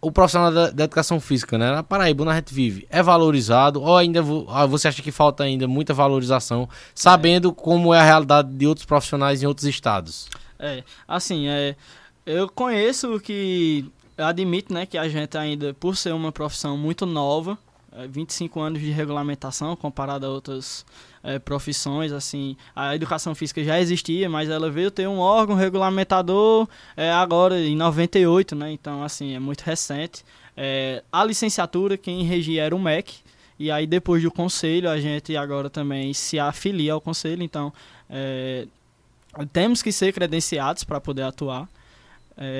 Speaker 1: o profissional da, da educação física, né, na Paraíba, onde a gente vive, é valorizado ou ainda vo- ah, você acha que falta ainda muita valorização, sabendo como é a realidade de outros profissionais em outros estados?
Speaker 5: É, assim, é, eu conheço que, admito, né, que a gente ainda, por ser uma profissão muito nova, é, 25 anos de regulamentação comparado a outras é, profissões, assim, a educação física já existia, mas ela veio ter um órgão regulamentador é, agora em 98, né, então, assim, é muito recente. É, a licenciatura, quem regia era o MEC, e aí depois do conselho, a gente agora também se afilia ao conselho, então, é, temos que ser credenciados para poder atuar.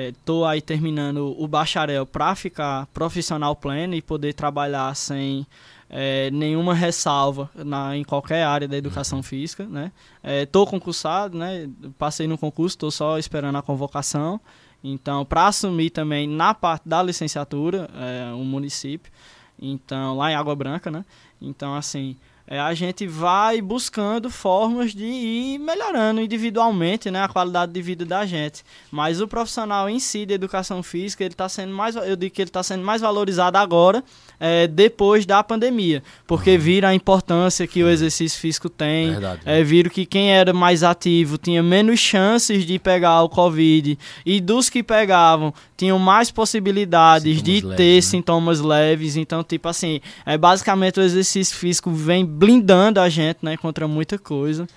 Speaker 5: Estou aí terminando o bacharel para ficar profissional pleno e poder trabalhar sem é, nenhuma ressalva na, em qualquer área da educação física. Né? Estou concursado, né? passei no concurso, estou só esperando a convocação. Então, para assumir também na parte da licenciatura, é, um município, então lá em Água Branca, né? Então, assim, é, a gente vai buscando formas de ir melhorando individualmente né, a qualidade de vida da gente. Mas o profissional em si de educação física, ele está sendo mais, eu digo que ele está sendo mais valorizado agora, é, depois da pandemia, porque viram a importância que o exercício físico tem,
Speaker 1: Verdade.
Speaker 5: é, viram que quem era mais ativo tinha menos chances de pegar o Covid e dos que pegavam tinham mais possibilidades de
Speaker 1: Sintomas
Speaker 5: ter
Speaker 1: leves, né?
Speaker 5: sintomas leves. Então, tipo assim, é, basicamente o exercício físico vem blindando a gente né, contra muita coisa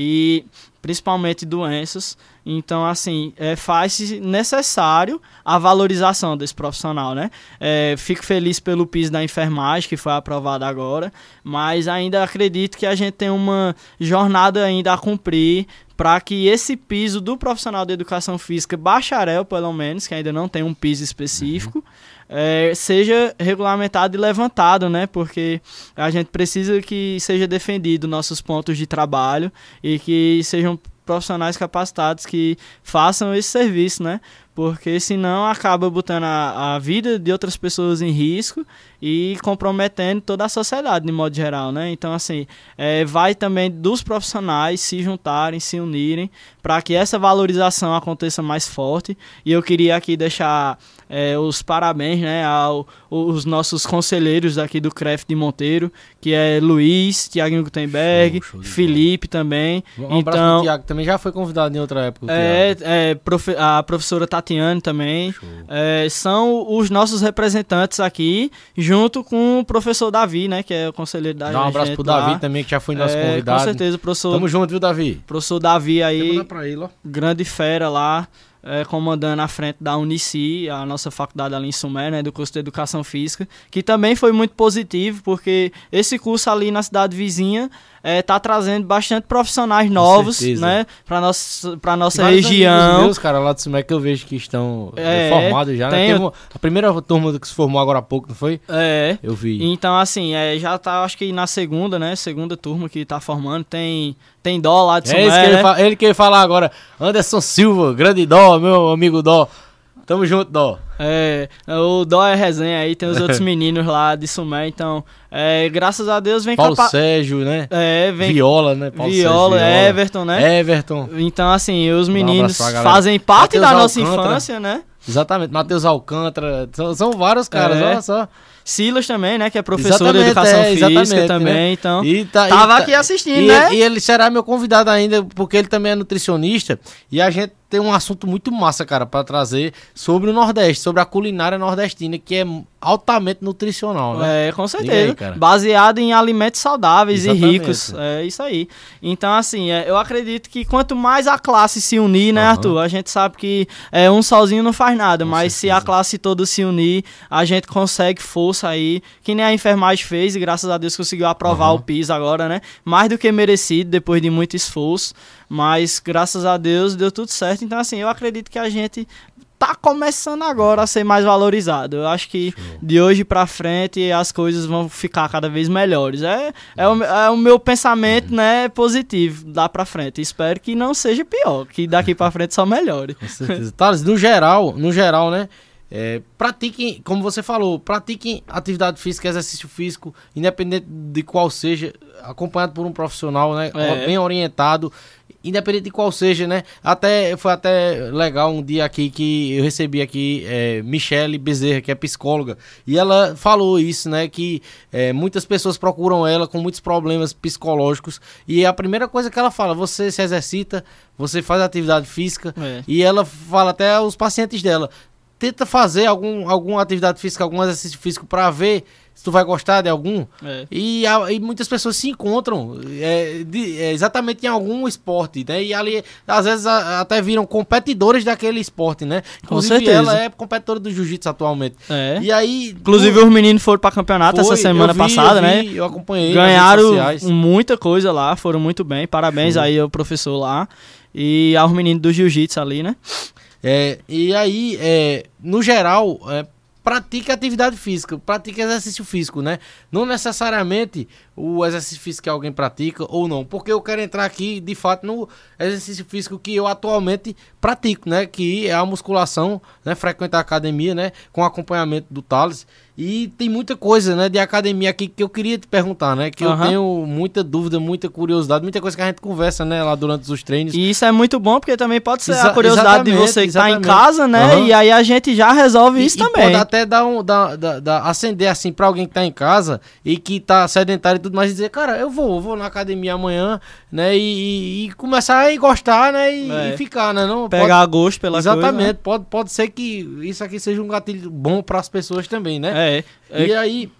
Speaker 5: e principalmente doenças. Então, assim, é, faz-se necessário a valorização desse profissional, né? É, fico feliz pelo piso da enfermagem que foi aprovado agora, mas ainda acredito que a gente tem uma jornada ainda a cumprir para que esse piso do profissional de educação física, bacharel pelo menos, que ainda não tem um piso específico, é, seja regulamentado e levantado, né? Porque a gente precisa que seja defendido nossos pontos de trabalho e que sejam profissionais capacitados que façam esse serviço, né? porque senão acaba botando a, a vida de outras pessoas em risco e comprometendo toda a sociedade de modo geral, né? Então, assim, é, vai também dos profissionais se juntarem, se unirem, para que essa valorização aconteça mais forte. E eu queria aqui deixar é, os parabéns, né, aos os nossos conselheiros aqui do CREF de Monteiro, que é Luiz, Tiago Gutenberg, show, show Felipe também.
Speaker 1: Um então, Tiago também já foi convidado em outra época.
Speaker 5: É, é profe a professora Tatiane também. É, são os nossos representantes aqui junto com o professor Davi, né, que é o conselheiro da
Speaker 1: Dá um abraço pro lá. Davi também, que já foi nosso é, convidado.
Speaker 5: Com certeza, professor.
Speaker 1: Tamo junto, viu, Davi?
Speaker 5: Professor Davi aí, ele, grande fera lá, é, comandando a frente da Unici, a nossa faculdade ali em Sumé, né, do curso de Educação Física, que também foi muito positivo, porque esse curso ali na cidade vizinha é, tá trazendo bastante profissionais novos, né, para nossa para nossa região.
Speaker 1: meus cara lá do Sumé que eu vejo que estão é, formados já, né? Tem, a primeira turma que se formou agora há pouco, não foi?
Speaker 5: É.
Speaker 1: Eu vi.
Speaker 5: Então assim, é, já tá acho que na segunda, né, segunda turma que tá formando, tem tem dó lá de Sumé,
Speaker 1: É isso que ele, né? ele quer falar agora. Anderson Silva, grande dó, meu amigo dó. Tamo junto, Dó.
Speaker 5: É, o Dó é resenha aí, tem os outros meninos lá de Sumé, então, é, graças a Deus vem
Speaker 1: Paulo capa... Sérgio, né?
Speaker 5: É, vem...
Speaker 1: Viola, né?
Speaker 5: Paulo Viola, Sérgio, Viola, Everton, né?
Speaker 1: Everton.
Speaker 5: Então, assim, os meninos um fazem parte Mateus da nossa Alcântara. infância, né?
Speaker 1: Exatamente, Matheus Alcântara, são, são vários caras, é. olha só.
Speaker 5: Silas também, né? Que é professor de educação é, física né? também, né? então.
Speaker 1: E tá,
Speaker 5: tava
Speaker 1: e tá,
Speaker 5: aqui assistindo,
Speaker 1: e,
Speaker 5: né?
Speaker 1: E ele será meu convidado ainda, porque ele também é nutricionista. E a gente tem um assunto muito massa, cara, para trazer sobre o Nordeste, sobre a culinária nordestina, que é altamente nutricional,
Speaker 5: né? É, com certeza. Aí, Baseado em alimentos saudáveis Exatamente. e ricos. É isso aí. Então, assim, é, eu acredito que quanto mais a classe se unir, né, uhum. Arthur? A gente sabe que é, um sozinho não faz nada, com mas certeza. se a classe toda se unir, a gente consegue força aí, que nem a enfermagem fez, e graças a Deus conseguiu aprovar uhum. o PIS agora, né? Mais do que merecido, depois de muito esforço. Mas graças a Deus deu tudo certo. Então, assim, eu acredito que a gente tá começando agora a ser mais valorizado. Eu acho que Show. de hoje para frente as coisas vão ficar cada vez melhores. É, é, o, é o meu pensamento, né, positivo lá para frente. Espero que não seja pior, que daqui para frente só melhore.
Speaker 1: Com certeza. Thales, no geral, no geral, né, é, pratiquem, como você falou, pratiquem atividade física, exercício físico, independente de qual seja, acompanhado por um profissional, né, é. bem orientado independente de qual seja, né? Até foi até legal um dia aqui que eu recebi aqui é, Michele Bezerra, que é psicóloga, e ela falou isso, né? Que é, muitas pessoas procuram ela com muitos problemas psicológicos e a primeira coisa que ela fala, você se exercita, você faz atividade física é. e ela fala até aos pacientes dela, tenta fazer algum, alguma atividade física, algum exercício físico para ver se tu vai gostar de algum. É. E, e, muitas pessoas se encontram é, de, é, exatamente em algum esporte, né? E ali, às vezes, a, até viram competidores daquele esporte, né?
Speaker 5: Inclusive, Com certeza.
Speaker 1: ela é competidora do jiu-jitsu atualmente.
Speaker 5: É.
Speaker 1: E aí...
Speaker 5: Inclusive, os meninos foram pra campeonato foi, essa semana vi, passada,
Speaker 1: eu
Speaker 5: né?
Speaker 1: vi, né? Eu acompanhei
Speaker 5: Ganharam muita coisa lá, foram muito bem. Parabéns Show. aí ao professor lá. E aos meninos do jiu-jitsu ali, né?
Speaker 1: É, e aí, é, no geral, é, pratique atividade física, pratique exercício físico, né? Não necessariamente o exercício físico que alguém pratica ou não, porque eu quero entrar aqui, de fato, no exercício físico que eu atualmente pratico, né? Que é a musculação, né? Frequentar a academia, né? Com acompanhamento do Thales. E tem muita coisa, né, de academia aqui que eu queria te perguntar, né? Que uhum. eu tenho muita dúvida, muita curiosidade, muita coisa que a gente conversa, né, lá durante os treinos.
Speaker 5: E isso é muito bom, porque também pode ser Exa a curiosidade de você que tá em casa, né? Uhum. E aí a gente já resolve
Speaker 1: e,
Speaker 5: isso e também.
Speaker 1: Pode até dar um, dar, dar, dar, acender assim pra alguém que tá em casa e que tá sedentário e tudo mais, e dizer, cara, eu vou, vou na academia amanhã, né? E, e começar a gostar, né? E, é. e, ficar, né? Não,
Speaker 5: Pegar pode... gosto pela
Speaker 1: Exatamente,
Speaker 5: coisa, né?
Speaker 1: pode, pode ser que isso aqui seja um gatilho bom para as pessoas também, né?
Speaker 5: É. é.
Speaker 1: E aí,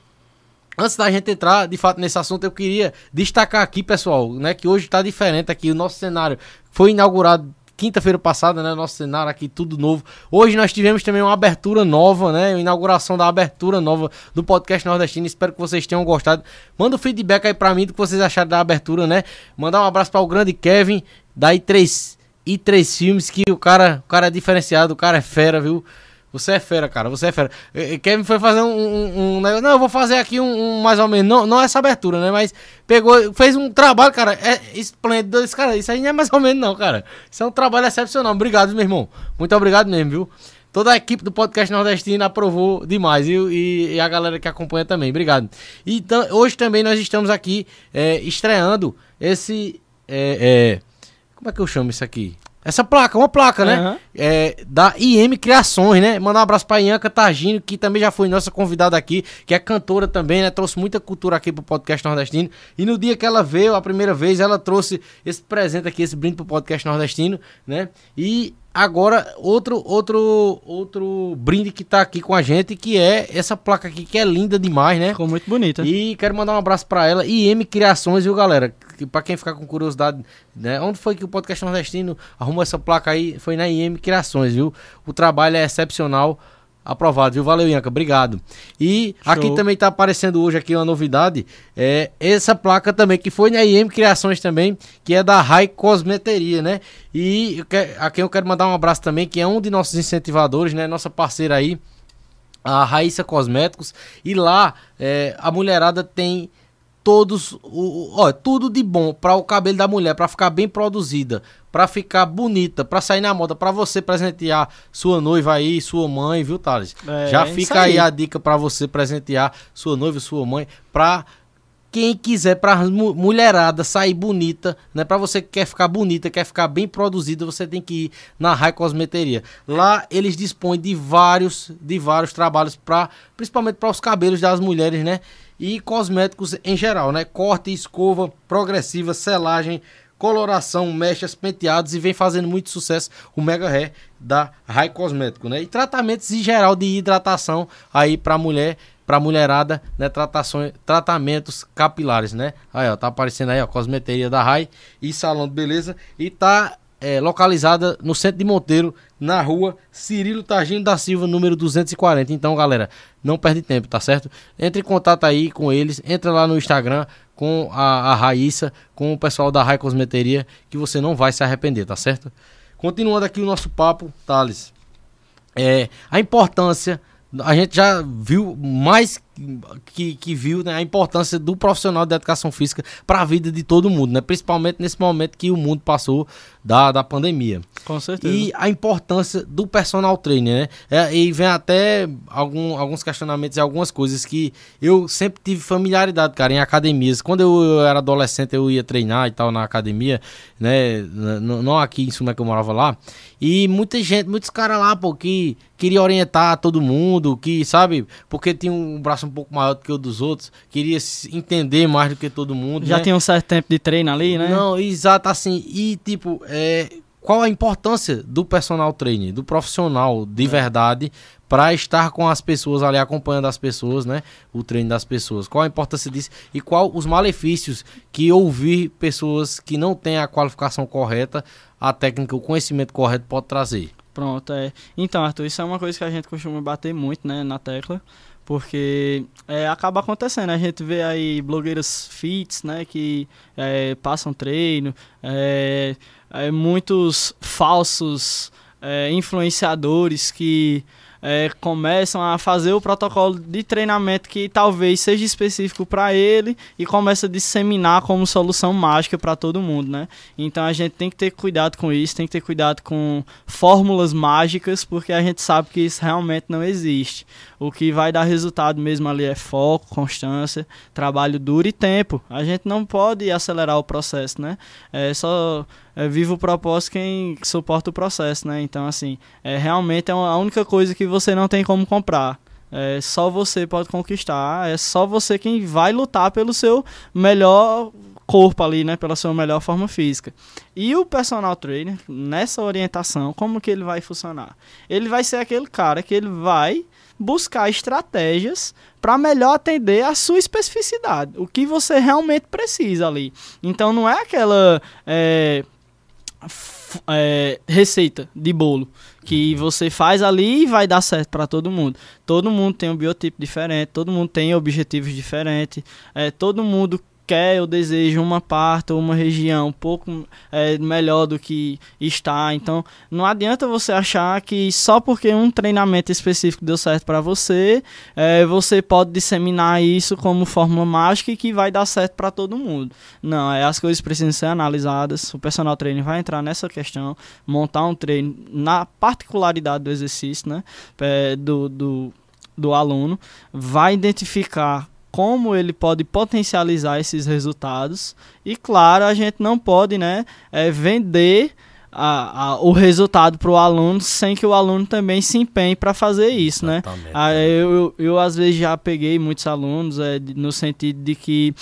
Speaker 1: antes da gente entrar de fato nesse assunto, eu queria destacar aqui, pessoal, né, que hoje está diferente aqui o nosso cenário. Foi inaugurado quinta-feira passada, né? Nosso cenário aqui, tudo novo. Hoje nós tivemos também uma abertura nova, né? inauguração da abertura nova do podcast Nordestino. Espero que vocês tenham gostado. Manda o um feedback aí pra mim do que vocês acharam da abertura, né? Mandar um abraço para o grande Kevin, da I3, I3 Filmes, que o cara, o cara é diferenciado, o cara é fera, viu? Você é fera, cara. Você é fera. Kevin foi fazer um, um, um. Não, eu vou fazer aqui um, um mais ou menos. Não, não essa abertura, né? Mas pegou, fez um trabalho, cara. É esplêndido. Cara, isso aí não é mais ou menos, não, cara. Isso é um trabalho excepcional. Obrigado, meu irmão. Muito obrigado mesmo, viu? Toda a equipe do podcast nordestino aprovou demais, viu? E, e a galera que acompanha também. Obrigado. Então, hoje também nós estamos aqui é, estreando esse. É, é, como é que eu chamo isso aqui? Essa placa, uma placa, né?
Speaker 5: Aham.
Speaker 1: É, da IM Criações, né? Mandar um abraço pra Ianca Tagino, que também já foi nossa convidada aqui, que é cantora também, né? Trouxe muita cultura aqui pro podcast nordestino. E no dia que ela veio, a primeira vez, ela trouxe esse presente aqui, esse brinde pro podcast nordestino, né? E agora, outro, outro, outro brinde que tá aqui com a gente, que é essa placa aqui, que é linda demais, né?
Speaker 5: Ficou muito bonita.
Speaker 1: E quero mandar um abraço pra ela. IM Criações, viu, galera? Que, pra quem ficar com curiosidade, né? Onde foi que o podcast nordestino arrumou essa placa aí? Foi na IM Criações, viu? O trabalho é excepcional. Aprovado, viu? Valeu, Ianca. Obrigado. E
Speaker 5: Show.
Speaker 1: aqui também tá aparecendo hoje aqui uma novidade. É essa placa também, que foi na IM Criações também, que é da Rai Cosmeteria, né? E a quem eu quero mandar um abraço também, que é um de nossos incentivadores, né? Nossa parceira aí a Raíssa Cosméticos e lá é, a mulherada tem todos o- ó, tudo de bom para o cabelo da mulher, para ficar bem produzida, para ficar bonita, para sair na moda, para você presentear sua noiva aí, sua mãe, viu, Thales?
Speaker 5: É,
Speaker 1: Já
Speaker 5: isso
Speaker 1: fica aí.
Speaker 5: aí.
Speaker 1: a dica para você presentear sua noiva, sua mãe, para quem quiser para mulherada sair bonita, né? Para você que quer ficar bonita, quer ficar bem produzida, você tem que ir na Rai Cosmeteria. Lá eles dispõem de vários, de vários trabalhos para, principalmente para os cabelos das mulheres, né? E cosméticos em geral, né? Corte, escova, progressiva, selagem, coloração, mechas, penteados e vem fazendo muito sucesso o Mega Hair da Rai Cosmético, né? E tratamentos em geral de hidratação aí para mulher, para mulherada, né? Tratações, tratamentos capilares, né? Aí, ó, tá aparecendo aí, ó, cosmeteria da Rai e salão de beleza e tá é, localizada no centro de Monteiro, na rua Cirilo Targino da Silva, número 240. Então, galera, não perde tempo, tá certo? Entre em contato aí com eles, entra lá no Instagram com a, a Raíssa, com o pessoal da Rai Cosmeteria, que você não vai se arrepender, tá certo? Continuando aqui o nosso papo, Thales, é, a importância, a gente já viu mais que, que viu né, a importância do profissional de educação física para a vida de todo mundo, né? principalmente nesse momento que o mundo passou da, da pandemia.
Speaker 5: Com certeza.
Speaker 1: E a importância do personal trainer, né? É, e vem até algum, alguns questionamentos e algumas coisas que eu sempre tive familiaridade, cara, em academias. Quando eu, eu era adolescente, eu ia treinar e tal na academia, né? N- Não aqui em Sumé que eu morava lá. E muita gente, muitos caras lá, pô, que queria orientar todo mundo, que, sabe, porque tinha um braço um pouco maior do que o dos outros, queria entender mais do que todo mundo.
Speaker 5: Já
Speaker 1: né?
Speaker 5: tinha um certo tempo de treino ali, né?
Speaker 1: Não, exato, assim, e tipo, é, qual a importância do personal trainer, do profissional de
Speaker 5: É.
Speaker 1: verdade, para estar com as pessoas ali, acompanhando as pessoas, né? O treino das pessoas. Qual a importância disso e qual os malefícios que ouvir pessoas que não têm a qualificação correta, a técnica, o conhecimento correto pode trazer.
Speaker 5: Pronto, é. Então, Arthur, isso é uma coisa que a gente costuma bater muito, né, na tecla, porque é, acaba acontecendo. A gente vê aí blogueiras fits, né, que é, passam treino, é, é, muitos falsos é, influenciadores que é, começam a fazer o protocolo de treinamento que talvez seja específico para ele e começa a disseminar como solução mágica para todo mundo, né? Então a gente tem que ter cuidado com isso, tem que ter cuidado com fórmulas mágicas, porque a gente sabe que isso realmente não existe. O que vai dar resultado mesmo ali é foco, constância, trabalho duro e tempo. A gente não pode acelerar o processo, né? É só é, vive o propósito quem suporta o processo, né? Então, assim, é, realmente é a única coisa que você não tem como comprar. É, só você pode conquistar, é só você quem vai lutar pelo seu melhor corpo ali, né? Pela sua melhor forma física. E o personal trainer, nessa orientação, como que ele vai funcionar? Ele vai ser aquele cara que ele vai buscar estratégias para melhor atender a sua especificidade, o que você realmente precisa ali. Então não é aquela é, é, receita de bolo que você faz ali e vai dar certo para todo mundo. Todo mundo tem um biotipo diferente, todo mundo tem objetivos diferentes, é, todo mundo quer ou deseja uma parte ou uma região um pouco é, melhor do que está. Então, não adianta você achar que só porque um treinamento específico deu certo para você, é, você pode disseminar isso como fórmula mágica e que vai dar certo para todo mundo. Não, é, as coisas precisam ser analisadas. O personal trainer vai entrar nessa questão, montar um treino na particularidade do exercício, né, é, do, do, do aluno, vai identificar como ele pode potencializar esses resultados. E claro, a gente não pode né, é, vender a, a, o resultado para o aluno sem que o aluno também se empenhe para fazer isso, né? Ah, eu, eu, eu, às vezes já peguei muitos alunos é, no sentido de que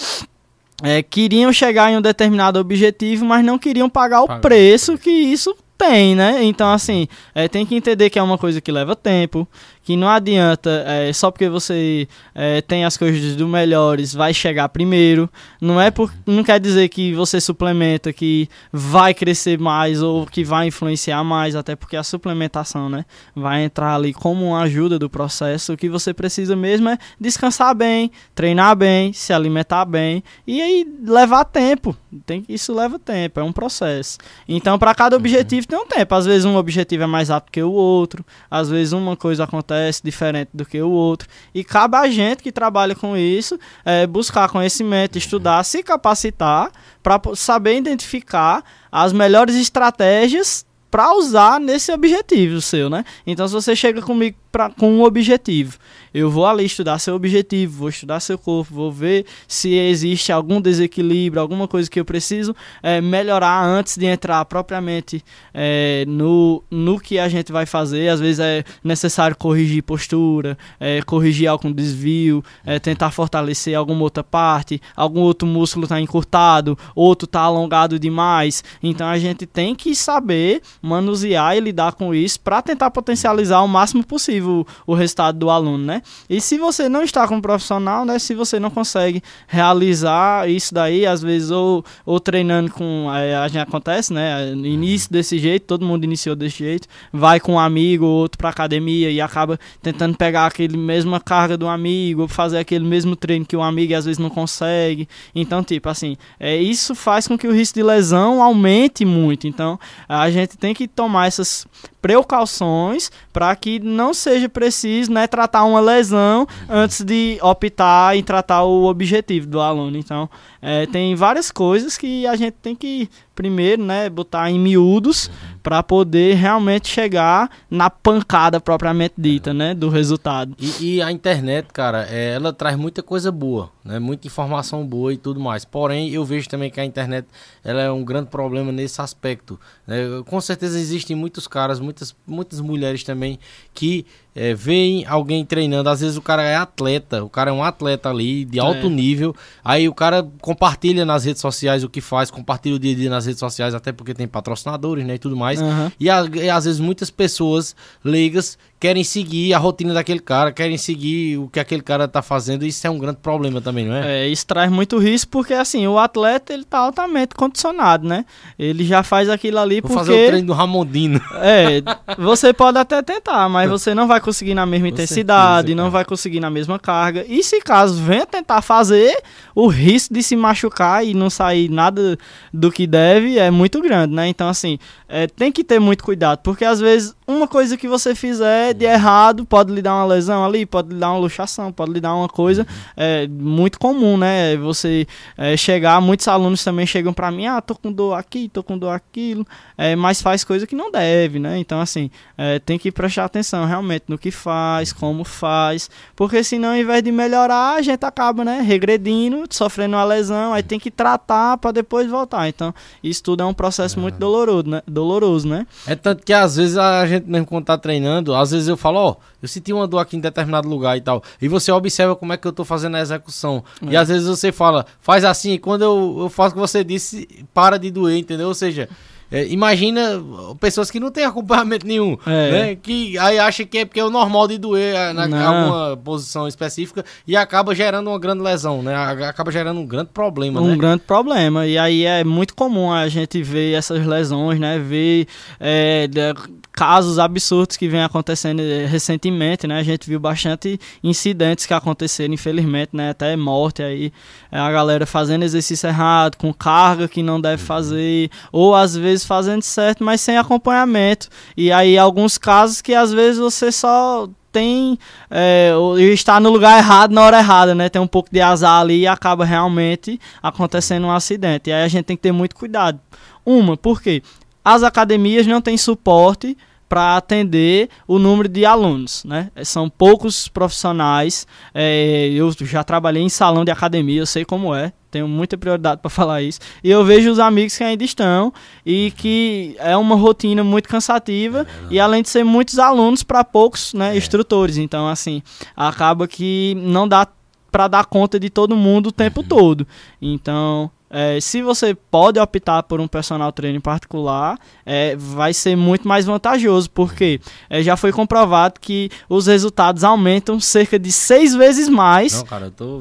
Speaker 5: é, queriam chegar em um determinado objetivo, mas não queriam pagar o preço que isso tem, né? Então, assim, é, tem que entender que é uma coisa que leva tempo, que não adianta, é, só porque você é, tem as coisas do melhores, vai chegar primeiro. Não é por, não quer dizer que você suplementa que vai crescer mais ou que vai influenciar mais, até porque a suplementação, né, vai entrar ali como uma ajuda do processo. O que você precisa mesmo é descansar bem, treinar bem, se alimentar bem e aí levar tempo. Tem, isso leva tempo, é um processo. Então, para cada objetivo tem um tempo. Às vezes um objetivo é mais rápido que o outro, às vezes uma coisa acontece acontece diferente do que o outro. E cabe a gente que trabalha com isso é, buscar conhecimento, estudar, se capacitar para saber identificar as melhores estratégias para usar nesse objetivo seu, né? Então, se você chega comigo pra, com um objetivo eu vou ali estudar seu objetivo, vou estudar seu corpo, vou ver se existe algum desequilíbrio, alguma coisa que eu preciso é, melhorar antes de entrar propriamente é, no, no que a gente vai fazer. Às vezes é necessário corrigir postura, é, corrigir algum desvio, é, tentar fortalecer alguma outra parte, algum outro músculo está encurtado, outro está alongado demais. Então a gente tem que saber manusear e lidar com isso para tentar potencializar o máximo possível o, o resultado do aluno, né? E se você não está como profissional, né? Se você não consegue realizar isso daí, às vezes, ou, ou treinando com. É, a gente acontece, né? Início desse jeito, todo mundo iniciou desse jeito, vai com um amigo ou outro pra academia e acaba tentando pegar aquele mesma carga do amigo, ou fazer aquele mesmo treino que o amigo às vezes não consegue. Então, tipo, assim, é, isso faz com que o risco de lesão aumente muito. Então, a gente tem que tomar essas precauções para que não seja preciso né, tratar uma lesão antes de optar em tratar o objetivo do aluno. Então, é, tem várias coisas que a gente tem que primeiro, né, botar em miúdos para poder realmente chegar na pancada propriamente dita, né, do resultado.
Speaker 1: E, e, a internet, cara, é, ela traz muita coisa boa, né, muita informação boa e tudo mais. Porém, eu vejo também que a internet ela é um grande problema nesse aspecto. Né? Com certeza existem muitos caras, muitas, muitas mulheres também que é, veem alguém treinando. Às vezes o cara é atleta, o cara é um atleta ali de alto é. nível. Aí o cara compartilha nas redes sociais o que faz, compartilha o dia a dia nas redes sociais, até porque tem patrocinadores né, e tudo mais. Uhum. E, a, e às vezes muitas pessoas leigas querem seguir a rotina daquele cara, querem seguir o que aquele cara tá fazendo, e isso é um grande problema também, não é?
Speaker 5: É, isso traz muito risco, porque assim, o atleta, ele tá altamente condicionado, né? Ele já faz aquilo ali Vou porque... fazer
Speaker 1: o treino do Ramondino.
Speaker 5: É, você pode até tentar, mas você não vai conseguir na mesma Com intensidade, certeza, não vai conseguir na mesma carga, e se caso venha tentar fazer, o risco de se machucar e não sair nada do que deve é muito grande, né? Então, assim, é, tem que ter muito cuidado, porque às vezes uma coisa que você fizer de errado pode lhe dar uma lesão ali, pode lhe dar uma luxação, pode lhe dar uma coisa é, muito comum, né? Você é, chegar, muitos alunos também chegam para mim, ah, tô com dor aqui, tô com dor aquilo, é, mas faz coisa que não deve, né? Então, assim, é, tem que prestar atenção realmente no que faz, como faz, porque senão, ao invés de melhorar, a gente acaba, né, regredindo, sofrendo uma lesão, aí tem que tratar para depois voltar. Então, isso tudo é um processo muito doloroso, né? Doloroso, né?
Speaker 1: É tanto que às vezes a gente gente mesmo quando tá treinando, às vezes eu falo, ó, oh, eu senti uma dor aqui em determinado lugar e tal. E você observa como é que eu tô fazendo a execução. É. E às vezes você fala, faz assim, e quando eu, eu faço o que você disse, para de doer, entendeu? Ou seja, é, imagina pessoas que não têm acompanhamento nenhum,
Speaker 5: É.
Speaker 1: né? Que aí acha que é porque é o normal de doer é, na
Speaker 5: Não.
Speaker 1: alguma posição específica e acaba gerando uma grande lesão, né? Acaba gerando um grande problema,
Speaker 5: um
Speaker 1: né?
Speaker 5: grande problema. E aí é muito comum a gente ver essas lesões, né? Ver é, casos absurdos que vem acontecendo eh, recentemente, né? A gente viu bastante incidentes que aconteceram, infelizmente, né? Até morte aí. É a galera fazendo exercício errado, com carga que não deve fazer, ou às vezes fazendo certo, mas sem acompanhamento. E aí alguns casos que às vezes você só tem é, está no lugar errado na hora errada, né? Tem um pouco de azar ali e acaba realmente acontecendo um acidente. E aí a gente tem que ter muito cuidado. Uma, porque as academias não têm suporte para atender o número de alunos, né? São poucos profissionais. é, eu já trabalhei em salão de academia, eu sei como é. Tenho muita prioridade para falar isso. E eu vejo os amigos que ainda estão e que é uma rotina muito cansativa e além de ser muitos alunos para poucos, né, instrutores. Então, assim, acaba que não dá para dar conta de todo mundo o tempo todo. Então, é, se você pode optar por um personal trainer particular, é, vai ser muito mais vantajoso, porque é, já foi comprovado que os resultados aumentam cerca de seis vezes mais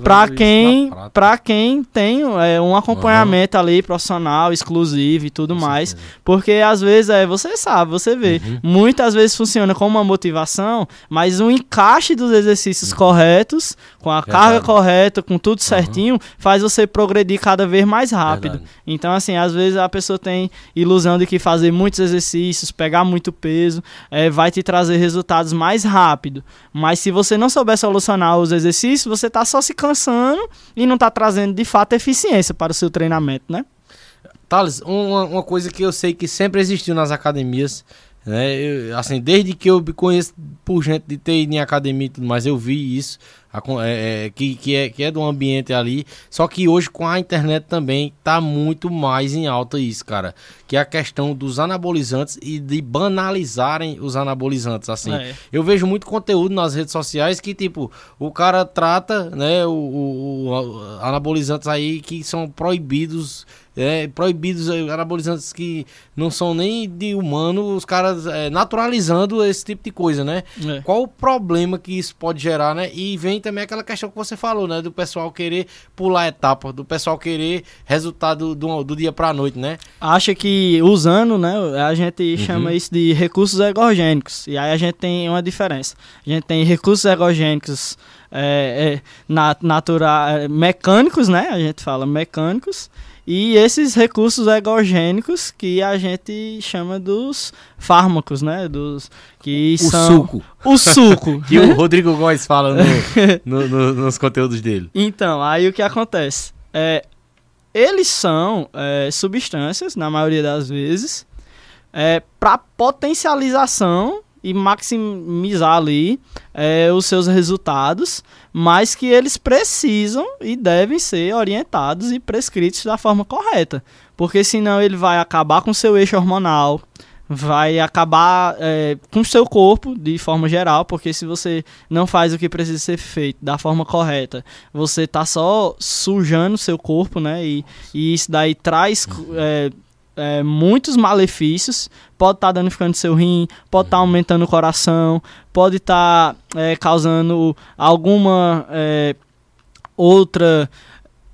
Speaker 5: para quem, pra quem tem é, um acompanhamento ali profissional, exclusivo e tudo mais. Porque às vezes, é, você sabe, você vê,
Speaker 1: Uhum.
Speaker 5: muitas vezes funciona como uma motivação, mas o encaixe dos exercícios
Speaker 1: Uhum.
Speaker 5: corretos, com a carga correta, com tudo certinho, faz você progredir cada vez mais rápido.
Speaker 1: Verdade.
Speaker 5: Então, assim, às vezes a pessoa tem ilusão de que fazer muitos exercícios, pegar muito peso, é, vai te trazer resultados mais rápido. Mas se você não souber solucionar os exercícios, você tá só se cansando e não tá trazendo de fato eficiência para o seu treinamento, né?
Speaker 1: Thales, uma, uma coisa que eu sei que sempre existiu nas academias, né? eu- assim, desde que eu me conheço por gente de ter ido em academia e tudo mais, eu vi isso, é, é, que, que, é, que é do ambiente ali. Só que hoje com a internet também tá muito mais em alta isso, cara. Que é a questão dos anabolizantes e de banalizarem os anabolizantes, assim.
Speaker 5: É.
Speaker 1: Eu vejo muito conteúdo nas redes sociais que, tipo, o cara trata, né, o, o- o- anabolizantes aí que são proibidos, é, proibidos é, anabolizantes que não são nem de humano, os caras é, naturalizando esse tipo de coisa, né?
Speaker 5: É.
Speaker 1: Qual o problema que isso pode gerar, né? E vem também aquela questão que você falou, né? Do pessoal querer pular a etapa, do pessoal querer resultado do, do dia pra noite, né?
Speaker 5: acha que usando, né, a gente chama isso de recursos ergogênicos. E aí a gente tem uma diferença. A gente tem recursos ergogênicos é, é, na, natura, é, mecânicos, né? A gente fala mecânicos. E esses recursos ergogênicos que a gente chama dos fármacos, né? Dos que
Speaker 1: O
Speaker 5: são
Speaker 1: suco.
Speaker 5: o suco.
Speaker 1: Que o Rodrigo Góes fala no- no- no- nos conteúdos dele.
Speaker 5: Então, aí o que acontece? É, eles são é, substâncias, na maioria das vezes, é, para potencialização e maximizar ali é, os seus resultados, mas que eles precisam e devem ser orientados e prescritos da forma correta. Porque senão ele vai acabar com seu eixo hormonal, vai acabar é, com o seu corpo de forma geral, porque se você não faz o que precisa ser feito da forma correta, você tá só sujando seu corpo, né? E, e isso daí traz é, é, muitos malefícios. Pode estar danificando seu rim, pode estar aumentando o coração, pode estar causando alguma é, outra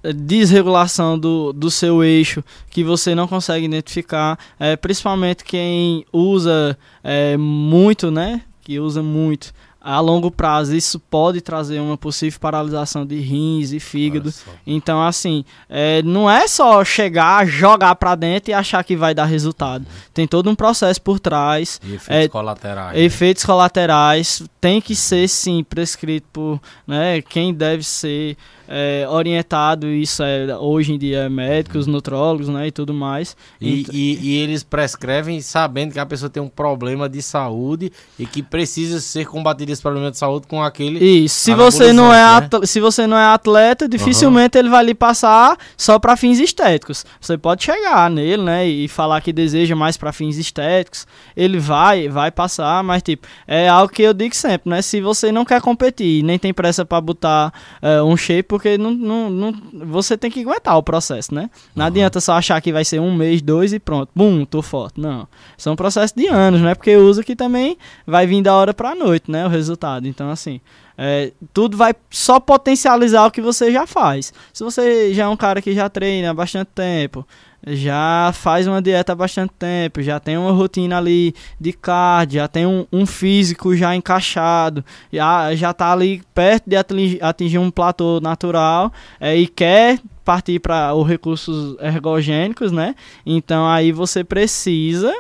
Speaker 5: é, desregulação do, do seu eixo que você não consegue identificar, é, principalmente quem usa é, muito, né? Que usa muito a longo prazo, isso pode trazer uma possível paralisação de rins e fígado. Então, assim, é, não é só chegar, jogar pra dentro e achar que vai dar resultado. Tem todo um processo por trás.
Speaker 1: E efeitos
Speaker 5: É,
Speaker 1: colaterais. né?
Speaker 5: Efeitos colaterais tem que ser sim prescrito por né, quem deve ser é, orientado. Isso é hoje em dia é médicos, nutrólogos, né, e tudo mais.
Speaker 1: E, e- e eles prescrevem sabendo que a pessoa tem um problema de saúde e que precisa ser combatido esse problema de saúde com aquele.
Speaker 5: Isso. Se você não é
Speaker 1: né?
Speaker 5: atleta, se você não é atleta, dificilmente ele vai lhe passar só para fins estéticos. Você pode chegar nele, né, e falar que deseja mais para fins estéticos. Ele vai, vai passar, mas tipo, é algo que eu digo sempre, né? Se você não quer competir, nem tem pressa para botar é, um shape, porque não, não, não, você tem que aguentar o processo, né? Não adianta só achar que vai ser um mês, dois e pronto, bum, tô forte. Não. São processos de anos, né? Porque usa que também vai vir da hora pra noite, né? O resultado. Então, assim, é, tudo vai só potencializar o que você já faz. Se você já é um cara que já treina há bastante tempo, já faz uma dieta há bastante tempo, já tem uma rotina ali de cardio, já tem um, um físico já encaixado, já, já tá ali perto de atingir, atingir um platô natural é, e quer partir para os recursos ergogênicos, né? Então aí você precisa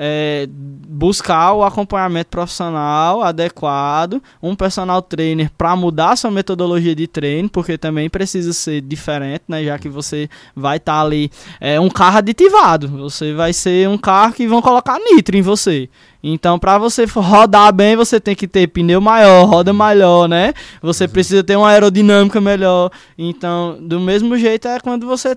Speaker 5: é, buscar o acompanhamento profissional adequado, um personal trainer para mudar sua metodologia de treino, porque também precisa ser diferente, né? Já que você vai estar tá ali é um carro aditivado, você vai ser um carro que vão colocar nitro em você. Então, para você rodar bem, você tem que ter pneu maior, roda melhor, né? Você precisa ter uma aerodinâmica melhor. Então, do mesmo jeito é quando você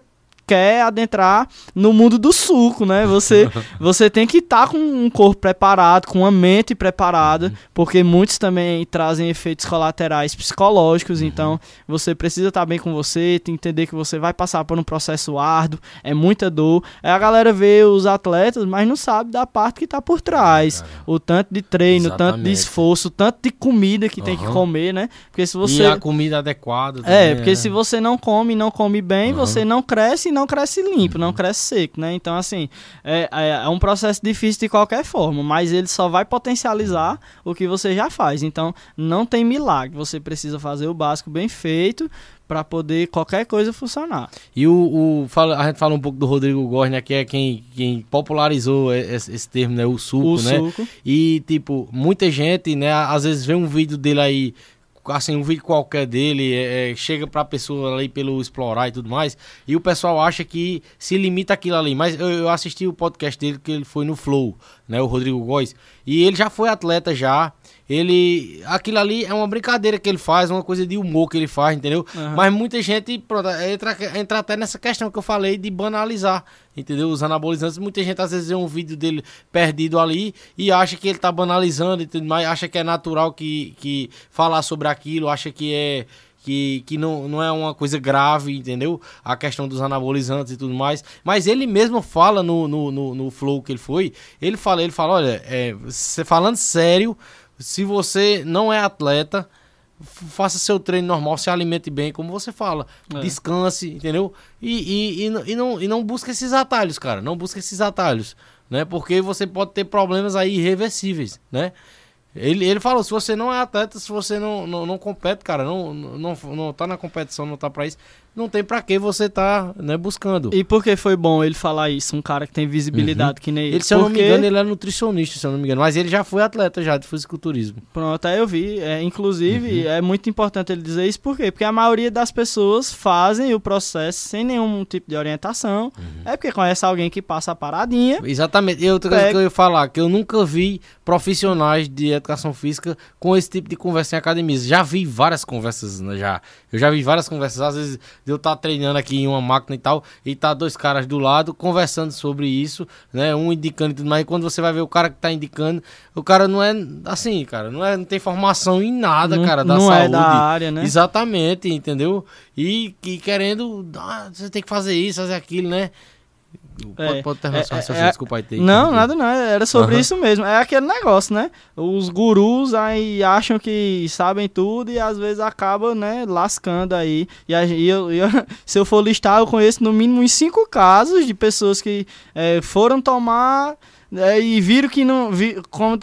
Speaker 5: quer adentrar no mundo do suco, né? Você, você tem que estar tá com um corpo preparado, com uma mente preparada, uhum. porque muitos também trazem efeitos colaterais psicológicos, uhum. então você precisa estar tá bem com você, tem que entender que você vai passar por um processo árduo, é muita dor. Aí a galera vê os atletas, mas não sabe da parte que está por trás. o tanto de treino, o tanto de esforço, o tanto de comida que uhum. tem que comer, né? Porque se você...
Speaker 1: E a comida adequada.
Speaker 5: É, também, é, porque se você não come, não come bem, você não cresce e não não cresce limpo, não cresce seco, né? Então, assim, é, é, é, um processo difícil de qualquer forma, mas ele só vai potencializar o que você já faz. Então, não tem milagre. Você precisa fazer o básico bem feito para poder qualquer coisa funcionar.
Speaker 1: E o, o fala, a gente fala um pouco do Rodrigo Góes, né, que é quem, quem popularizou esse, esse termo, né, o suco, o né? Suco. E tipo, muita gente, né, às vezes vê um vídeo dele aí assim, um vídeo qualquer dele, é, é chega pra pessoa ali pelo explorar e tudo mais, e o pessoal acha que se limita aquilo ali. Mas eu, eu assisti o podcast dele, que ele foi no Flow, né, o Rodrigo Góes, e ele já foi atleta já, ele. Aquilo ali é uma brincadeira que ele faz, uma coisa de humor que ele faz, entendeu? Uhum. Mas muita gente pronto, entra, entra até nessa questão que eu falei de banalizar, entendeu? Os anabolizantes. Muita gente às vezes vê um vídeo dele perdido ali e acha que ele tá banalizando e tudo mais, acha que é natural que, que falar sobre aquilo, acha que é que, que não, não é uma coisa grave, entendeu? A questão dos anabolizantes e tudo mais. Mas ele mesmo fala no, no, no, no flow que ele foi, ele fala, ele fala, olha, é, você falando sério, se você não é atleta, faça seu treino normal, se alimente bem, como você fala. É. Descanse, entendeu? E, e, e, e, não, e não busque esses atalhos, cara. Não busque esses atalhos, né? Porque você pode ter problemas aí irreversíveis, né? Ele, ele falou, se você não é atleta, se você não, não, não compete, cara, não, não, não tá na competição, não tá pra isso, não tem para que você tá né, buscando.
Speaker 5: E por que foi bom ele falar isso? Um cara que tem visibilidade uhum. que nem ele.
Speaker 1: Ele, se eu não me engano, ele é nutricionista, se eu não me engano. Mas ele já foi atleta já de fisiculturismo.
Speaker 5: Pronto, aí eu vi. É, inclusive, uhum. é muito importante ele dizer isso. Por quê? Porque a maioria das pessoas fazem o processo sem nenhum tipo de orientação. Uhum. É porque conhece alguém que passa a paradinha.
Speaker 1: Exatamente. E outra coisa que eu ia falar, que eu nunca vi profissionais de educação física com esse tipo de conversa em academias. Já vi várias conversas, né, já. Eu já vi várias conversas, às vezes de eu estar tá treinando aqui em uma máquina e tal, e tá dois caras do lado conversando sobre isso, né? Um indicando e tudo mais. E quando você vai ver o cara que tá indicando, o cara não é assim, cara, não, é, não tem formação em nada, não, cara, da não saúde. É da
Speaker 5: área, né?
Speaker 1: Exatamente, entendeu? E, e querendo, ah, você tem que fazer isso, fazer aquilo, né?
Speaker 5: Pode, pode terminar é, é, é, desculpa aí. Não, nada não, era sobre uhum. isso mesmo. É aquele negócio, né? Os gurus aí acham que sabem tudo e às vezes acabam, né, lascando aí. E, e eu, eu, se eu for listar, eu conheço no mínimo uns cinco casos de pessoas que é, foram tomar é, e viram que não. Vi,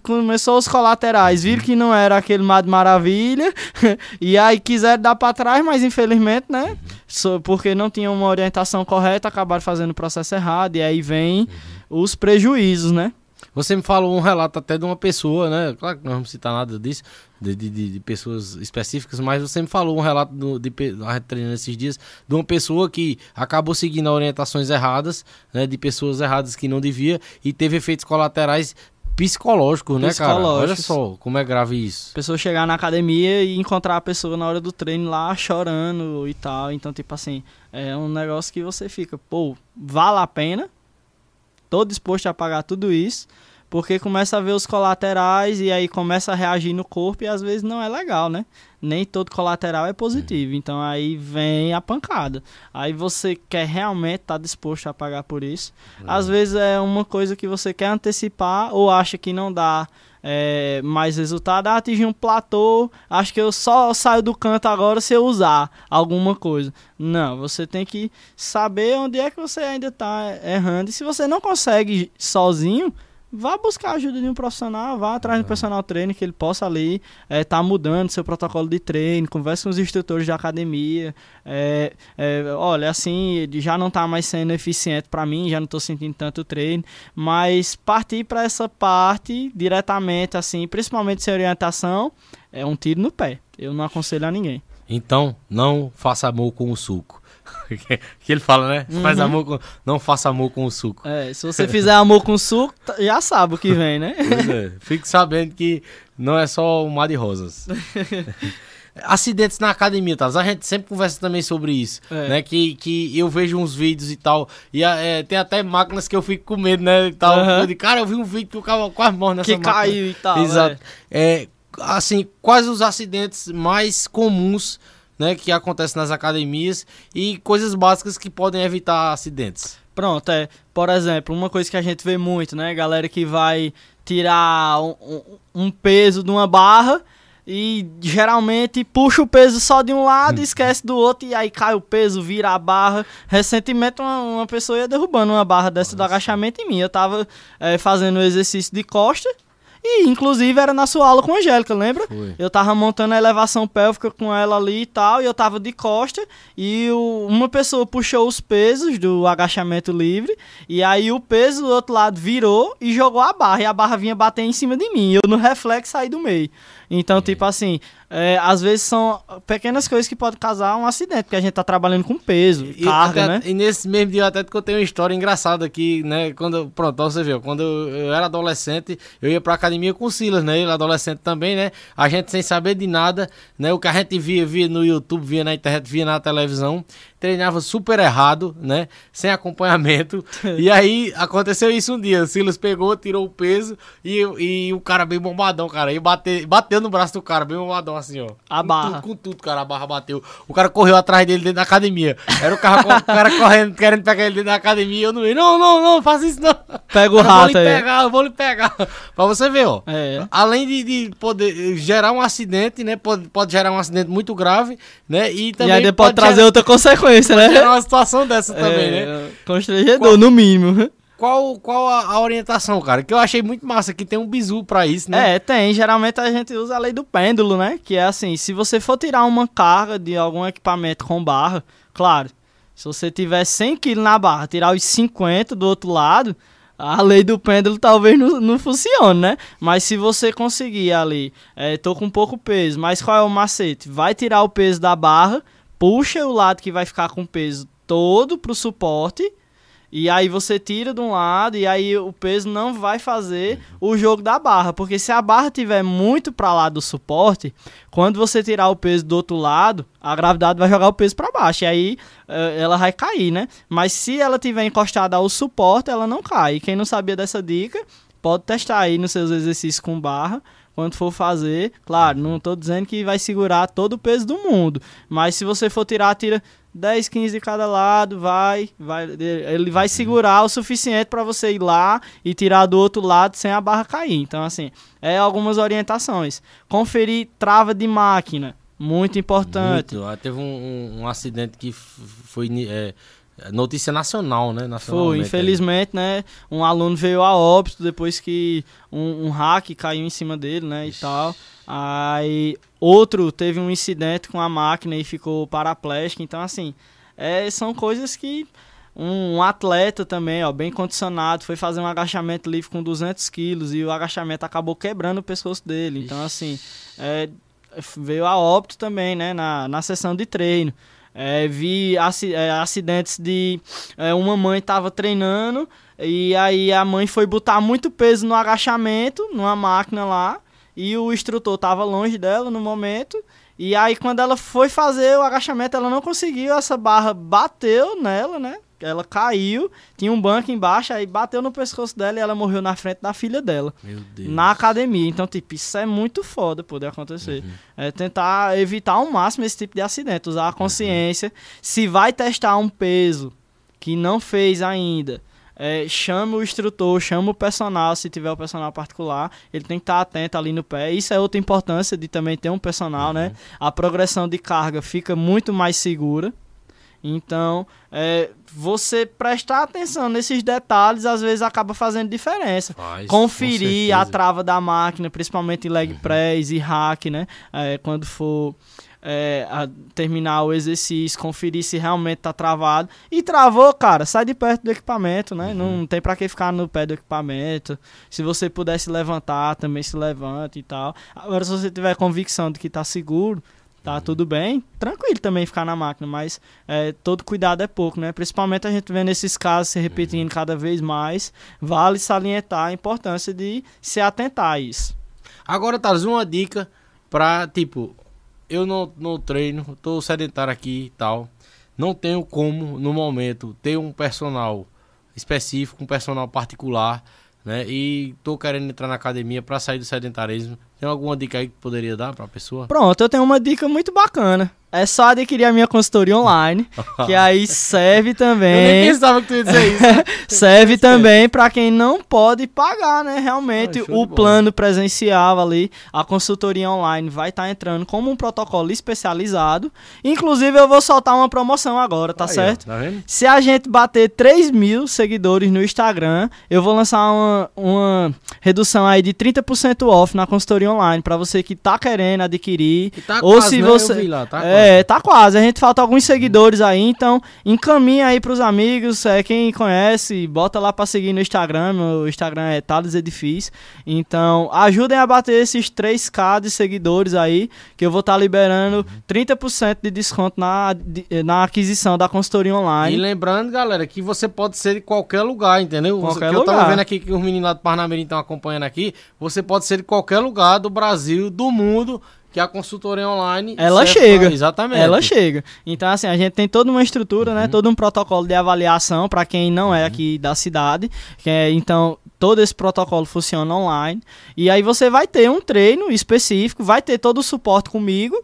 Speaker 5: começou os colaterais, viram que não era aquele mar maravilha. e aí quiseram dar para trás, mas infelizmente, né? Porque não tinham uma orientação correta, acabaram fazendo o processo errado. E aí vem os prejuízos, né?
Speaker 1: Você me falou um relato até de uma pessoa, né? Claro que não vamos citar nada disso, de, de, de pessoas específicas, mas você me falou um relato do, de, treinando esses dias de uma pessoa que acabou seguindo orientações erradas, né? De pessoas erradas que não devia e teve efeitos colaterais psicológicos, né, cara? Olha só como é grave isso.
Speaker 5: Pessoa chegar na academia e encontrar a pessoa na hora do treino lá chorando e tal. Então, tipo assim, é um negócio que você fica, pô, vale a pena? Tô disposto a pagar tudo isso porque começa a ver os colaterais e aí começa a reagir no corpo e às vezes não é legal, né? Nem todo colateral é positivo, então aí vem a pancada. Aí você quer realmente estar tá disposto a pagar por isso. Às vezes é uma coisa que você quer antecipar ou acha que não dá é, mais resultado, ah, atingir um platô, acho que eu só saio do canto agora se eu usar alguma coisa. Não, você tem que saber onde é que você ainda está errando. E se você não consegue sozinho, vá buscar a ajuda de um profissional, vá atrás do personal trainer que ele possa ali estar é, tá mudando seu protocolo de treino, converse com os instrutores de academia, é, é, olha, assim, já não está mais sendo eficiente para mim, já não estou sentindo tanto treino, mas partir para essa parte diretamente, assim, principalmente sem orientação, é um tiro no pé. Eu não aconselho a ninguém.
Speaker 1: Então, não faça amor com o suco. que ele fala, né? Uhum. Faz amor com... Não faça amor com o suco.
Speaker 5: É, se você fizer amor com o suco, já sabe o que vem, né?
Speaker 1: Pois é. Fique sabendo que não é só um mar de rosas. Acidentes na academia, tá? A gente sempre conversa também sobre isso, é. né? Que, que eu vejo uns vídeos e tal, e é, tem até máquinas que eu fico com medo, né? E tal. Uhum. Eu digo, cara, eu vi um vídeo que o cara quase morre nessa
Speaker 5: que máquina. Que caiu e tal.
Speaker 1: Exato. É. é. assim, quais os acidentes mais comuns né, que acontece nas academias e coisas básicas que podem evitar acidentes.
Speaker 5: Pronto, é. Por exemplo, uma coisa que a gente vê muito, né? Galera que vai tirar um, um peso de uma barra e geralmente puxa o peso só de um lado, esquece do outro e aí cai o peso, vira a barra. Recentemente uma, uma pessoa ia derrubando uma barra dessa do agachamento em mim. Eu tava é, fazendo o exercício de costa e, inclusive, era na sua aula com a Angélica, lembra? Foi. Eu tava montando a elevação pélvica com ela ali e tal, e eu tava de costa, e o, uma pessoa puxou os pesos do agachamento livre, e aí o peso do outro lado virou e jogou a barra, e a barra vinha bater em cima de mim, e eu no reflexo saí do meio. Então, tipo assim, é, às vezes são pequenas coisas que podem causar um acidente, porque a gente tá trabalhando com peso, e, carga,
Speaker 1: até,
Speaker 5: né?
Speaker 1: E nesse mesmo dia até que eu tenho uma história engraçada aqui, né? Quando, pronto, você viu, quando eu, era adolescente, eu ia pra academia com o Silas, né? Ele adolescente também, né? A gente sem saber de nada, né? O que a gente via, via no YouTube, via na internet, via na televisão treinava super errado, né? Sem acompanhamento. e aí aconteceu isso um dia. O Silas pegou, tirou o peso e, e o cara bem bombadão, cara. E bate, bateu no braço do cara, bem bombadão, assim, ó.
Speaker 5: A
Speaker 1: com
Speaker 5: barra.
Speaker 1: Tudo, com tudo, cara. A barra bateu. O cara correu atrás dele dentro da academia. Era o cara, o cara correndo, querendo pegar ele dentro da academia. Eu não vi. Não, não, não, faça isso não.
Speaker 5: Pega o rato
Speaker 1: eu vou lhe
Speaker 5: aí.
Speaker 1: pegar, eu vou lhe pegar. pra você ver, ó.
Speaker 5: É.
Speaker 1: Além de, de, poder gerar um acidente, né? Pode, pode gerar um acidente muito grave, né? E também.
Speaker 5: E aí
Speaker 1: pode,
Speaker 5: pode trazer gerar... outra consequência, né?
Speaker 1: Gerar uma situação dessa também, é, né?
Speaker 5: Constrangedor, qual, no mínimo.
Speaker 1: Qual, qual a, a, orientação, cara? Que eu achei muito massa, que tem um bizu pra isso, né?
Speaker 5: É, tem. Geralmente a gente usa a lei do pêndulo, né? Que é assim, se você for tirar uma carga de algum equipamento com barra, claro, se você tiver 100 kg na barra, tirar os 50 do outro lado, a lei do pêndulo talvez não, não funcione, né? Mas se você conseguir ali, é, tô com pouco peso, mas qual é o macete? Vai tirar o peso da barra, puxa o lado que vai ficar com peso todo pro suporte. E aí você tira de um lado e aí o peso não vai fazer o jogo da barra, porque se a barra tiver muito para lá do suporte, quando você tirar o peso do outro lado, a gravidade vai jogar o peso para baixo e aí uh, ela vai cair, né? Mas se ela tiver encostada ao suporte, ela não cai. E quem não sabia dessa dica, pode testar aí nos seus exercícios com barra quando for fazer. Claro, não estou dizendo que vai segurar todo o peso do mundo, mas se você for tirar, tira 10, 15 de cada lado, vai, vai, ele vai segurar o suficiente para você ir lá e tirar do outro lado sem a barra cair. Então, assim, é algumas orientações. Conferir trava de máquina, muito importante.
Speaker 1: Muito. Ah, teve um, um, um, acidente que foi é, notícia nacional, né?
Speaker 5: Foi, infelizmente, né? Um aluno veio a óbito depois que um, um hack caiu em cima dele, né? Ixi. E tal. Aí outro teve um incidente com a máquina e ficou paraplégico. Então, assim, é, são coisas que um, atleta também, ó, bem condicionado, foi fazer um agachamento livre com 200 quilos e o agachamento acabou quebrando o pescoço dele. Então, assim, é, veio a óbito também, né, na, na sessão de treino. É, vi é, acidentes de é, uma mãe estava treinando e aí a mãe foi botar muito peso no agachamento, numa máquina lá, e o instrutor estava longe dela no momento. E aí, quando ela foi fazer o agachamento, ela não conseguiu, essa barra bateu nela, né? Ela caiu, tinha um banco embaixo, aí bateu no pescoço dela e ela morreu na frente da filha dela.
Speaker 2: Meu Deus.
Speaker 5: Na academia. Então, tipo, isso é muito foda poder acontecer. É tentar evitar ao máximo esse tipo de acidente, usar a consciência. Se vai testar um peso que não fez ainda, é, chama o instrutor, chama o personal, se tiver o personal particular, ele tem que estar atento ali no pé. Isso é outra importância de também ter um personal, né? A progressão de carga fica muito mais segura. Então, é, você prestar atenção nesses detalhes, às vezes acaba fazendo diferença.
Speaker 2: Faz,
Speaker 5: Conferir a trava da máquina, principalmente em leg press e hack, né? É, quando for é, a- terminar o exercício, conferir se realmente tá travado. E travou, cara, sai de perto do equipamento, né? Não tem pra que ficar no pé do equipamento. Se você puder se levantar, também se levanta e tal. Agora, se você tiver convicção de que tá seguro, tá tudo bem, tranquilo também ficar na máquina, mas é, todo cuidado é pouco, né? Principalmente a gente vendo esses casos se repetindo cada vez mais, vale salientar a importância de se atentar a isso.
Speaker 1: Agora, Thales, uma dica pra, tipo, eu não, não treino, tô sedentário aqui e tal. Não tenho como, no momento, ter um personal específico, um personal particular, né? E tô querendo entrar na academia pra sair do sedentarismo. Tem alguma dica aí que poderia dar pra pessoa?
Speaker 5: Pronto, eu tenho uma dica muito bacana. É só adquirir a minha consultoria online, que aí serve
Speaker 1: Eu nem
Speaker 5: também.
Speaker 1: pensava que tu ia dizer isso.
Speaker 5: Serve também para quem não pode pagar, né? Realmente
Speaker 1: Ah,
Speaker 5: o plano presencial ali, a consultoria online vai estar entrando como um protocolo especializado. Inclusive eu vou soltar uma promoção agora, tá certo?
Speaker 1: Tá vendo?
Speaker 5: Se a gente bater 3 mil seguidores no Instagram, eu vou lançar uma, uma redução aí de 30% off na consultoria online para você que tá querendo adquirir.
Speaker 1: Que tá
Speaker 5: Ou
Speaker 1: quase,
Speaker 5: se
Speaker 1: né?
Speaker 5: você.
Speaker 1: Lá, tá
Speaker 5: é, tá quase. A gente falta alguns seguidores aí, então encaminha aí pros amigos. É, quem conhece, bota lá pra seguir no Instagram. Meu Instagram é Thales Edifício. Então, ajudem a bater esses 3k de seguidores aí, que eu vou estar liberando 30% de desconto na, na aquisição da consultoria
Speaker 1: E
Speaker 5: online.
Speaker 1: lembrando, galera, que você pode ser de qualquer lugar, entendeu?
Speaker 5: Qualquer
Speaker 1: que eu tava
Speaker 5: lugar.
Speaker 1: vendo aqui que os meninos lá do Parnamirim estão acompanhando aqui. Você pode ser de qualquer lugar do Brasil, do mundo, que a consultoria online.
Speaker 5: Ela chega.
Speaker 1: pra- Exatamente.
Speaker 5: Ela chega. Então, assim, a gente tem toda uma estrutura, né? Todo um protocolo de avaliação para quem não é aqui da cidade. É, então, todo esse protocolo funciona online. E aí você vai ter um treino específico, vai ter todo o suporte comigo.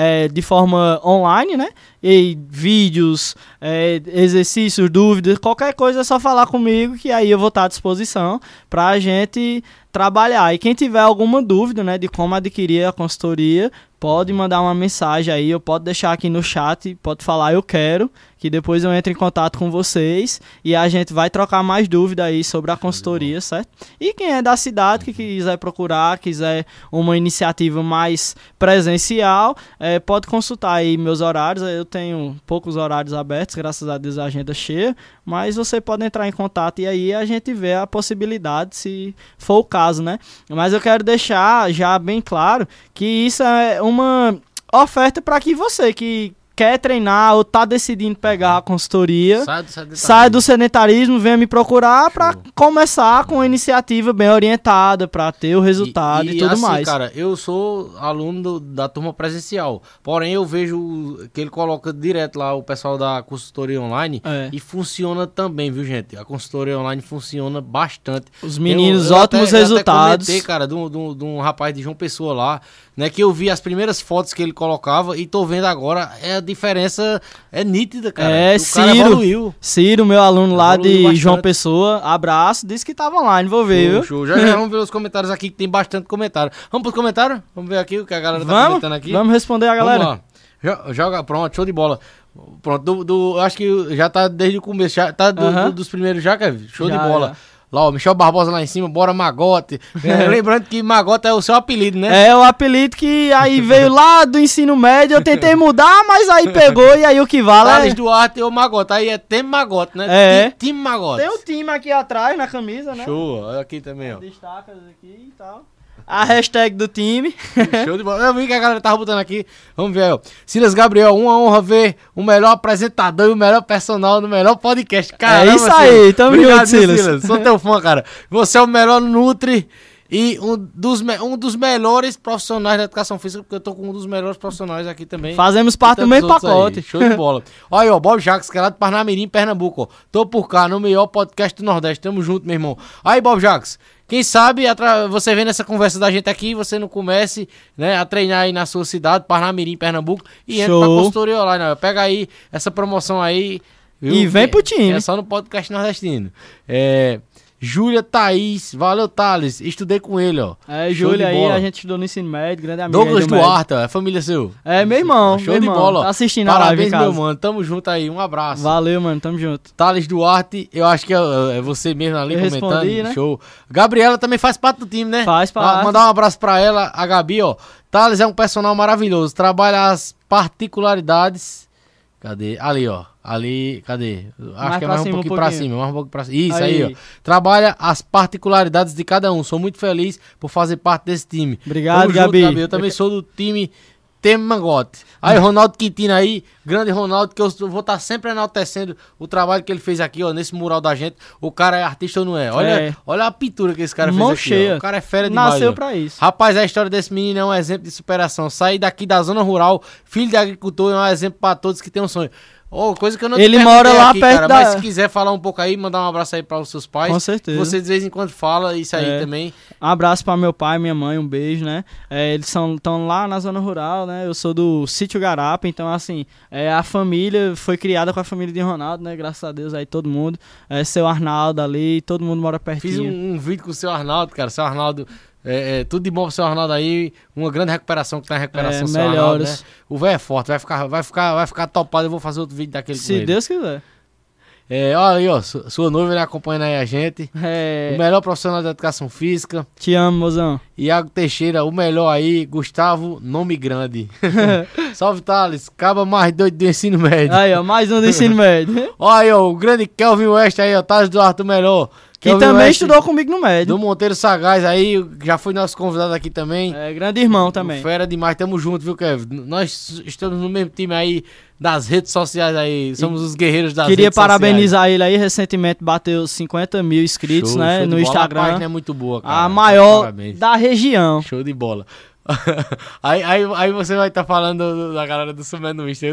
Speaker 5: É, de forma online, né? E vídeos, é, exercícios, dúvidas, qualquer coisa é só falar comigo que aí eu vou estar à disposição pra gente trabalhar. E quem tiver alguma dúvida, né, de como adquirir a consultoria, pode mandar uma mensagem aí, eu pode deixar aqui no chat, pode falar eu quero, que depois eu entro em contato com vocês e a gente vai trocar mais dúvida aí sobre a consultoria, certo? E quem é da cidade que quiser procurar, quiser uma iniciativa mais presencial, eh, pode consultar aí meus horários. Eu tenho poucos horários abertos, graças a Deus a agenda cheia, mas você pode entrar em contato e aí a gente vê a possibilidade, se for o caso, né? Mas eu quero deixar já bem claro que isso é uma oferta para que você que quer treinar ou tá decidindo pegar a consultoria,
Speaker 1: Sai do sedentarismo.
Speaker 5: sai do sedentarismo, venha me procurar para começar com uma iniciativa bem orientada, para ter o resultado e, tudo
Speaker 1: assim,
Speaker 5: mais.
Speaker 1: cara, eu sou aluno do- da turma presencial. Porém, eu vejo que ele coloca direto lá o pessoal da consultoria online
Speaker 5: É.
Speaker 1: e funciona também, viu, gente? A consultoria online funciona bastante.
Speaker 5: Os meninos,
Speaker 1: Eu- eu
Speaker 5: ótimos
Speaker 1: até- eu
Speaker 5: resultados.
Speaker 1: Até comentei, cara, de um- de um rapaz de João Pessoa lá, né? Que eu vi as primeiras fotos que ele colocava e tô vendo agora, é a diferença é nítida, cara.
Speaker 5: É,
Speaker 1: o cara
Speaker 5: Ciro.
Speaker 1: evoluiu.
Speaker 5: Ciro, meu aluno lá
Speaker 1: Evoluiu
Speaker 5: de
Speaker 1: bastante.
Speaker 5: João Pessoa, abraço, disse que tava online, vou ver, viu?
Speaker 1: Show, show. Já, já vamos ver os comentários aqui, que tem bastante comentário. Vamos pros comentários? Vamos ver aqui o que a galera tá
Speaker 5: Vamos,
Speaker 1: comentando aqui.
Speaker 5: vamos responder a galera.
Speaker 1: Lá. Joga, pronto, show de bola. Pronto, do, do- acho que já tá desde o começo, já tá do- dos primeiros já, Kevin? Show
Speaker 5: Já,
Speaker 1: de bola.
Speaker 5: já.
Speaker 1: Lá, ó, Michel Barbosa lá em cima, bora Magote. É, lembrando que Magote é o seu apelido, né?
Speaker 5: É o apelido que aí veio lá do ensino médio, eu tentei mudar, mas aí pegou e aí o que vale
Speaker 1: Thales
Speaker 5: é...
Speaker 1: Duarte ou Magote. Aí é Tem Magote, né?
Speaker 5: É.
Speaker 1: Ti- Time Magote.
Speaker 5: Tem o time aqui atrás na camisa, né?
Speaker 1: Show, olha aqui também, ó.
Speaker 5: Destacas aqui e tal. A hashtag do time.
Speaker 1: Show de bola. Eu vi que a galera tava botando aqui. Vamos ver, ó. Silas Gabriel, uma honra ver o melhor apresentador e o melhor personal no melhor podcast. Caramba,
Speaker 5: É isso aí, tamo
Speaker 1: Obrigado,
Speaker 5: junto,
Speaker 1: viu,
Speaker 5: Silas.
Speaker 1: Sou teu fã, cara. Você é o melhor Nutri E um dos, um dos melhores profissionais da educação física, porque eu tô com um dos melhores profissionais aqui também.
Speaker 5: Fazemos parte do meio
Speaker 1: outros aí.
Speaker 5: pacote.
Speaker 1: Show de bola. Olha aí, ó, Bob Jacques, que é lá de Parnamirim, Pernambuco, ó. Tô por cá, no melhor podcast do Nordeste. Tamo junto, meu irmão. Aí, Bob Jacques, quem sabe você vendo essa conversa da gente aqui, você não comece, né, a treinar aí na sua cidade, Parnamirim, Pernambuco, e entra
Speaker 5: Show.
Speaker 1: pra consultoria online. Pega aí essa promoção aí. viu?
Speaker 5: E vem pro time.
Speaker 1: que É só no podcast nordestino. É... Júlia Thaís, valeu Thales, estudei com ele, ó.
Speaker 5: É,
Speaker 1: Show de
Speaker 5: aí, a gente estudou no ensino médio, grande amigo.
Speaker 1: Douglas
Speaker 5: do.
Speaker 1: Duarte, ó, é família seu.
Speaker 5: É, meu irmão.
Speaker 1: Show
Speaker 5: meu
Speaker 1: de
Speaker 5: irmão.
Speaker 1: bola, ó.
Speaker 5: Tá assistindo a live
Speaker 1: Parabéns,
Speaker 5: em casa.
Speaker 1: meu mano. Tamo junto aí. Um abraço.
Speaker 5: Valeu, mano. Tamo junto.
Speaker 1: Thales Duarte, eu acho que é, é você mesmo ali
Speaker 5: Eu
Speaker 1: comentando.
Speaker 5: respondi, né?
Speaker 1: Show. Gabriela também faz parte do time, né?
Speaker 5: Faz parte.
Speaker 1: Mandar um abraço pra ela, a Gabi, ó. Thales é um personal maravilhoso. Trabalha as particularidades. Cadê? Ali, ó. Ali, cadê? Acho
Speaker 5: Mais
Speaker 1: que é mais um
Speaker 5: cima, um
Speaker 1: pouquinho pra
Speaker 5: pouquinho.
Speaker 1: cima, mais um pouquinho pra cima. Isso aí,
Speaker 5: Aí.
Speaker 1: ó. Trabalha as particularidades de cada um. Sou muito feliz por fazer parte desse time.
Speaker 5: Obrigado,
Speaker 1: Tamo junto,
Speaker 5: Gabi.
Speaker 1: Eu também sou do time Temer Mangote. Aí, Ronaldo Quintino aí, grande Ronaldo, que eu vou estar sempre enaltecendo o trabalho que ele fez aqui, ó, nesse mural da gente. O cara é artista ou não é? Olha,
Speaker 5: É.
Speaker 1: olha a pintura que esse cara
Speaker 5: Mão
Speaker 1: fez aqui. ó.
Speaker 5: cheia.
Speaker 1: O cara é fera demais.
Speaker 5: Nasceu
Speaker 1: ó.
Speaker 5: pra isso.
Speaker 1: Rapaz, a história desse menino é um exemplo de superação. Sair daqui da zona rural, filho de agricultor, é um exemplo pra todos que têm um sonho. Ô, coisa que eu não
Speaker 5: Ele mora lá
Speaker 1: aqui,
Speaker 5: perto
Speaker 1: cara,
Speaker 5: da-
Speaker 1: Mas se quiser falar um pouco aí, mandar um abraço aí para os seus pais.
Speaker 5: Com certeza.
Speaker 1: Você de vez em quando fala isso aí
Speaker 5: É.
Speaker 1: também.
Speaker 5: Um abraço pra meu pai, minha mãe, um beijo, né? É, eles estão lá na zona rural, né? Eu sou do sítio Garapa, então assim, é, a família foi criada com a família de Ronaldo, né? Graças a Deus aí todo mundo. É, seu Arnaldo ali, todo mundo mora
Speaker 1: Fiz
Speaker 5: pertinho.
Speaker 1: um, um vídeo com o seu Arnaldo, cara. Seu Arnaldo, é, é, tudo de bom pro seu Arnaldo aí. Uma grande recuperação que tá em recuperação,
Speaker 5: É,
Speaker 1: seu Arnaldo,
Speaker 5: melhores.
Speaker 1: né? O velho é forte, vai ficar, vai, ficar, vai ficar topado. Eu vou fazer outro vídeo daquele
Speaker 5: Se. Deus quiser.
Speaker 1: É, olha aí, ó. su- Sua noiva ele acompanhando aí a gente.
Speaker 5: É,
Speaker 1: O melhor profissional da educação física.
Speaker 5: te amo, mozão.
Speaker 1: Iago Teixeira, o melhor aí. Gustavo, nome grande. Salve, Thales. Caba mais doido do ensino médio.
Speaker 5: Aí, ó, mais um do ensino médio.
Speaker 1: Olha aí, ó. O grande Kelvin West aí, ó. Thales Duarte, o melhor.
Speaker 5: Que
Speaker 1: Kelvin
Speaker 5: também
Speaker 1: West,
Speaker 5: estudou comigo no médio.
Speaker 1: Do Monteiro Sagaz aí. Já foi nosso convidado aqui também.
Speaker 5: É, grande irmão também.
Speaker 1: Fera demais, tamo junto, viu, Kevin? Nós estamos no mesmo time aí das redes sociais aí. Somos os guerreiros das
Speaker 5: Queria
Speaker 1: redes
Speaker 5: parabenizar ele aí, recentemente bateu 50 mil inscritos,
Speaker 1: Show,
Speaker 5: né,
Speaker 1: show
Speaker 5: no
Speaker 1: bola. A
Speaker 5: Instagram.
Speaker 1: página é muito boa, cara.
Speaker 5: A maior
Speaker 1: Parabéns.
Speaker 5: da região.
Speaker 1: Show de bola. aí, aí, aí você vai estar falando do- da galera do Insta.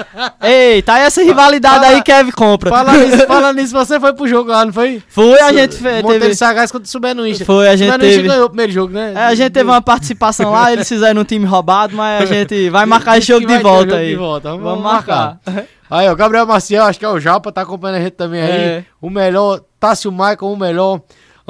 Speaker 5: Ei, tá essa rivalidade
Speaker 1: Fala-
Speaker 5: aí, Kevin compra.
Speaker 1: Falando nisso, falando nisso, você foi pro jogo lá, não foi?
Speaker 5: Foi, a gente fez.
Speaker 1: Monteiro
Speaker 5: Teve,
Speaker 1: Sagaz contra o Insta.
Speaker 5: foi, a gente
Speaker 1: Insta
Speaker 5: teve.
Speaker 1: ganhou o primeiro jogo, né?
Speaker 5: É, a gente teve uma participação lá, eles fizeram um time roubado, mas a gente vai marcar esse jogo de volta
Speaker 1: jogo
Speaker 5: aí.
Speaker 1: de volta. Vamos,
Speaker 5: Vamos
Speaker 1: marcar.
Speaker 5: marcar.
Speaker 1: Aí, ó, Gabriel Maciel, acho que é o Japa, tá acompanhando a gente também aí.
Speaker 5: É.
Speaker 1: O melhor, Tássio Michael, o melhor.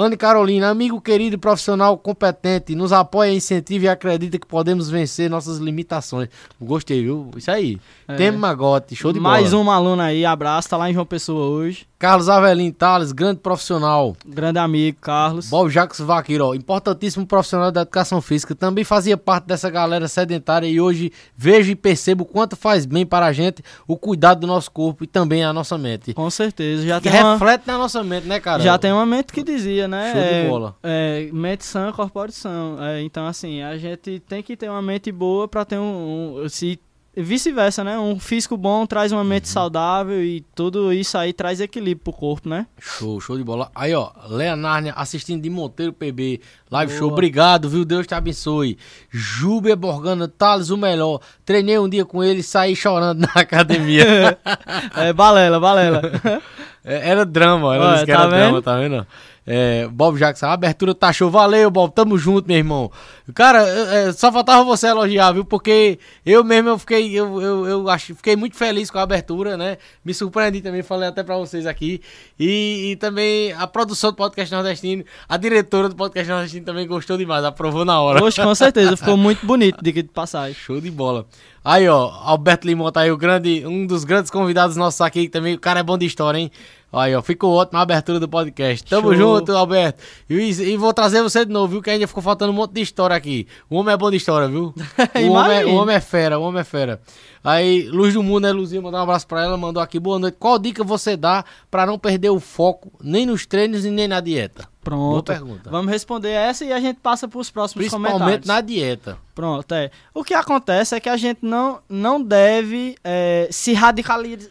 Speaker 1: Anne Carolina, amigo querido e profissional competente, nos apoia, incentiva e acredita que podemos vencer nossas limitações. Gostei, viu? Isso aí.
Speaker 5: É.
Speaker 1: Temo Magote, show de
Speaker 5: Mais
Speaker 1: bola.
Speaker 5: uma aluna aí, abraço, tá lá em João Pessoa hoje.
Speaker 1: Carlos Avelin Tales, grande profissional.
Speaker 5: Grande amigo, Carlos.
Speaker 1: Bob Jacques Vaqueiro, ó, importantíssimo profissional da educação física, também fazia parte dessa galera sedentária e hoje vejo e percebo o quanto faz bem para a gente o cuidado do nosso corpo e também a nossa mente.
Speaker 5: Com certeza, já
Speaker 1: Que
Speaker 5: tem uma...
Speaker 1: reflete na nossa mente, né, cara?
Speaker 5: Já tem uma mente que dizia, né?
Speaker 1: Show de
Speaker 5: é,
Speaker 1: bola.
Speaker 5: É, mente sã, corpóreo sã. É, então, assim, a gente tem que ter uma mente boa pra ter um. um- se vice-versa, né? Um físico bom traz uma
Speaker 1: Uhum.
Speaker 5: mente saudável e tudo isso aí traz equilíbrio pro corpo, né?
Speaker 1: Show, show de bola. Aí, ó, Lea Nárnia assistindo de Monteiro PB. Live
Speaker 5: Boa.
Speaker 1: show, obrigado, viu? Deus te abençoe. Júber Borgana, Thales, o melhor. Treinei um dia com ele e saí chorando na academia.
Speaker 5: É, balela, balela.
Speaker 1: É, era drama, ela
Speaker 5: Olha,
Speaker 1: disse que
Speaker 5: tá
Speaker 1: era drama, tá vendo? É, Bob Jackson, a abertura tá show. Valeu, Bob, tamo junto, meu irmão. Cara, é, só faltava você elogiar, viu? Porque eu mesmo eu fiquei, eu, eu, eu acho, fiquei muito feliz com a abertura, né? Me surpreendi também, falei até pra vocês aqui. E, e também a produção do Podcast Nordestino, a diretora do Podcast Nordestino também gostou demais, aprovou na hora.
Speaker 5: Hoje, com certeza, ficou muito bonito, diga de passagem.
Speaker 1: Show de bola. Aí, ó, Alberto Limão tá aí, o grande, um dos grandes convidados nossos aqui também. O cara é bom de história, hein? Aí, ó, ficou ótimo a abertura do podcast. Tamo
Speaker 5: Show.
Speaker 1: junto, Alberto. E, e vou trazer você de novo, viu? Que ainda ficou faltando um monte de história aqui. O homem é bom de história, viu? O, homem é, o homem é fera, o homem é fera. Aí, Luz do Mundo, né, Luzinha? Mandar um abraço pra ela, mandou aqui, boa noite. Qual dica você dá pra não perder o foco nem nos treinos e nem na dieta? Boa
Speaker 5: Pronto.
Speaker 1: pergunta.
Speaker 5: Vamos responder essa e a gente passa pros próximos
Speaker 1: Principalmente
Speaker 5: comentários.
Speaker 1: na dieta.
Speaker 5: Pronto, é. O que acontece é que a gente não, não deve é, se radicalizar,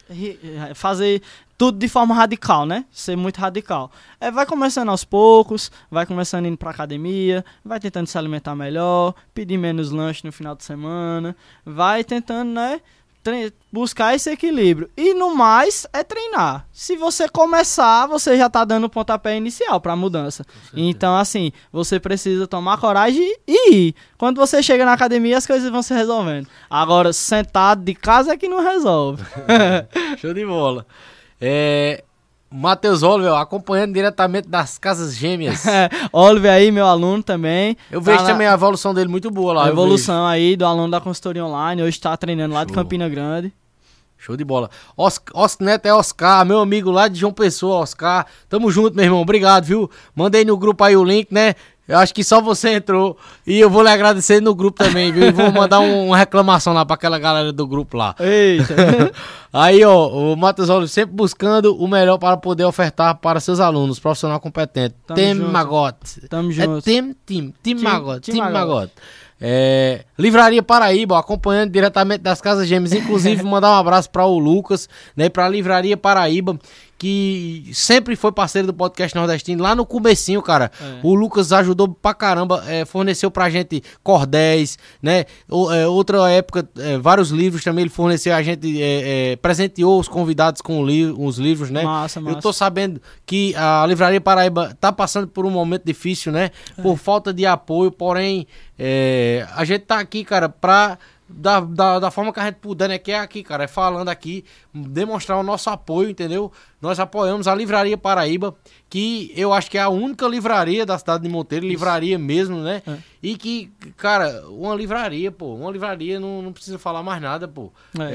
Speaker 5: fazer tudo de forma radical, né? Ser muito radical. É, vai começando aos poucos, vai começando indo pra academia, vai tentando se alimentar melhor, pedir menos lanche no final de semana, vai tentando, né? Buscar esse equilíbrio. E no mais, é treinar. Se você começar, você já tá dando o pontapé inicial pra mudança. Então, assim, você precisa tomar coragem e ir. Quando você chega na academia, as coisas vão se resolvendo. Agora, sentado de casa é que não resolve.
Speaker 1: Show de bola. É, Matheus Oliver, acompanhando diretamente das casas gêmeas.
Speaker 5: Oliver aí, meu aluno também.
Speaker 1: Eu vejo
Speaker 5: Tá
Speaker 1: também a evolução dele muito boa lá.
Speaker 5: A evolução aí do aluno da consultoria online. Hoje tá treinando lá de
Speaker 1: Show.
Speaker 5: Campina Grande.
Speaker 1: Show de bola. Os, Oscar Neto é Oscar, meu amigo lá de João Pessoa, Oscar. Tamo junto, meu irmão. Obrigado, viu? Mandei no grupo aí o link, né? Eu acho que só você entrou. E eu vou lhe agradecer no grupo também, viu? E vou mandar um- uma reclamação lá pra aquela galera do grupo lá.
Speaker 5: Eita.
Speaker 1: Aí, ó, o Matheus Oliver sempre buscando o melhor para poder ofertar para seus alunos, profissional competente.
Speaker 5: Tamo
Speaker 1: Tem
Speaker 5: junto.
Speaker 1: Magote.
Speaker 5: Tamo
Speaker 1: É
Speaker 5: junto.
Speaker 1: Tim, Tim, Tim
Speaker 5: Tim-
Speaker 1: Magote,
Speaker 5: Tim
Speaker 1: Tim
Speaker 5: Magote.
Speaker 1: É, Livraria Paraíba, acompanhando diretamente das Casas Gêmeas. Inclusive, mandar um abraço para o Lucas, né, para a Livraria Paraíba, que sempre foi parceiro do podcast nordestino, lá no comecinho, cara.
Speaker 5: É.
Speaker 1: O Lucas ajudou pra caramba, é, forneceu pra gente cordéis, né? O- é, outra época, é, vários livros também ele forneceu, a gente é, é, presenteou os convidados com li- os livros, né?
Speaker 5: Massa, massa.
Speaker 1: Eu tô sabendo que a Livraria Paraíba tá passando por um momento difícil, né? Por falta de apoio, porém, a gente tá aqui, cara, pra. Da, da, da forma que a gente puder, né? Que é aqui, cara, é falando aqui, demonstrar o nosso apoio, entendeu? Nós apoiamos a Livraria Paraíba, que eu acho que é a única livraria da cidade de Monteiro, livraria mesmo, né?
Speaker 5: É.
Speaker 1: E que, cara, uma livraria, pô, uma livraria não, não precisa falar mais nada, pô.
Speaker 5: É.
Speaker 1: É,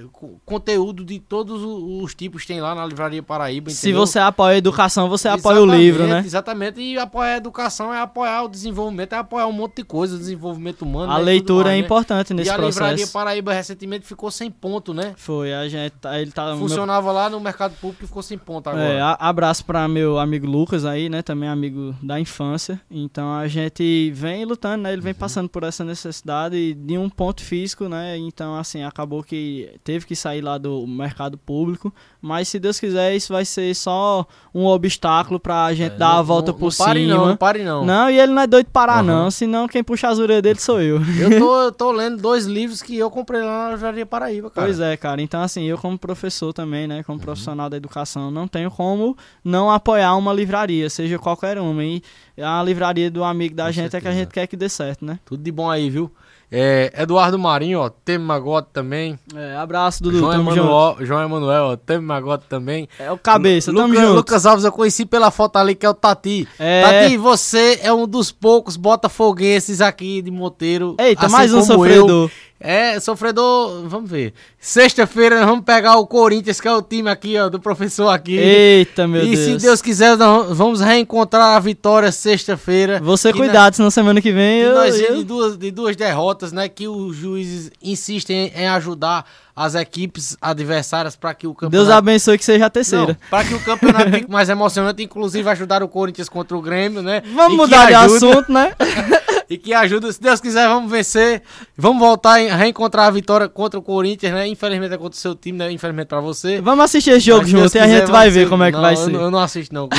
Speaker 1: é, co- conteúdo de todos os, os tipos tem lá na Livraria Paraíba,
Speaker 5: Se
Speaker 1: entendeu?
Speaker 5: você apoia a educação, você apoia o livro, né?
Speaker 1: Exatamente, e apoiar a educação é apoiar o desenvolvimento, é apoiar um monte de coisa, desenvolvimento humano.
Speaker 5: A
Speaker 1: né, e
Speaker 5: leitura
Speaker 1: mais,
Speaker 5: é
Speaker 1: né?
Speaker 5: importante
Speaker 1: E
Speaker 5: nesse
Speaker 1: a Livraria
Speaker 5: processo.
Speaker 1: Paraíba recentemente ficou sem ponto, né?
Speaker 5: Foi, a gente, tá- ele tá... meu-
Speaker 1: Funcionava lá no mercado público e ficou sem ponto agora.
Speaker 5: É, abraço para meu amigo Lucas aí, né? Também amigo da infância. Então a gente vem lutando, né? Ele
Speaker 1: Uhum.
Speaker 5: vem passando por essa necessidade de um ponto físico, né? Então, assim, acabou que teve que sair lá do mercado público. Mas se Deus quiser, isso vai ser só um obstáculo pra gente
Speaker 1: É,
Speaker 5: dar a
Speaker 1: não-
Speaker 5: volta
Speaker 1: não-
Speaker 5: por
Speaker 1: não
Speaker 5: cima.
Speaker 1: pare não, não pare não.
Speaker 5: Não, e ele não é doido de parar,
Speaker 1: Aham.
Speaker 5: não. Senão quem puxa as orelhas dele sou eu.
Speaker 1: Eu tô, eu tô lendo dois livros que eu comprei lá na Livraria Paraíba, cara.
Speaker 5: Pois é, cara. Então, assim, eu como professor também, né,
Speaker 1: Uhum.
Speaker 5: como profissional da educação, não tenho como não apoiar uma livraria, seja qualquer uma. E a livraria do amigo da
Speaker 1: Com
Speaker 5: gente é que a
Speaker 1: certeza.
Speaker 5: gente quer que dê certo, né?
Speaker 1: Tudo de bom aí, viu? É, Eduardo Marinho, ó, Temo Magote também.
Speaker 5: É, abraço, Dudu.
Speaker 1: João. Emanuel, João Emanuel, ó, Temo Magote também.
Speaker 5: É o cabeça, tamo
Speaker 1: Lucas. Lucas Alves eu conheci pela foto ali, que é o Tati.
Speaker 5: É.
Speaker 1: Tati, você é um dos poucos botafoguenses aqui de Monteiro.
Speaker 5: Eita,
Speaker 1: assim
Speaker 5: mais um sofredor.
Speaker 1: eu. É, sofredor, vamos ver. Sexta-feira nós vamos pegar o Corinthians, que é o time aqui, ó, do professor aqui.
Speaker 5: Eita, meu
Speaker 1: e
Speaker 5: Deus.
Speaker 1: se Deus quiser, nós vamos reencontrar a vitória sexta-feira.
Speaker 5: Você
Speaker 1: E
Speaker 5: cuidado, senão semana que vem
Speaker 1: E
Speaker 5: eu...
Speaker 1: nós
Speaker 5: eu-
Speaker 1: de duas, de duas derrotas, né? Que os juízes insistem em, ajudar as equipes adversárias para que o campeonato.
Speaker 5: Deus abençoe que seja a terceira.
Speaker 1: Para que o campeonato fique mais emocionante, inclusive ajudar o Corinthians contra o Grêmio, né?
Speaker 5: Vamos
Speaker 1: E
Speaker 5: mudar de
Speaker 1: ajuda-
Speaker 5: assunto, né?
Speaker 1: E que ajuda, se Deus quiser, vamos vencer. Vamos voltar a reencontrar a vitória contra o Corinthians, né? Infelizmente é contra o seu time, né? Infelizmente para você.
Speaker 5: Vamos assistir esse jogo junto e a gente vai ver como é que
Speaker 1: Não,
Speaker 5: vai
Speaker 1: eu
Speaker 5: ser.
Speaker 1: não- Eu não assisto, não, com,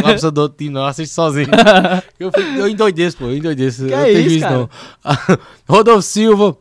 Speaker 1: a pessoa do outro time, não. Eu assisto sozinho. eu, fico, eu endoideço, pô. Eu endoideço.
Speaker 5: Que
Speaker 1: eu
Speaker 5: é
Speaker 1: não tenho
Speaker 5: isso, cara?
Speaker 1: não. Rodolfo Silva.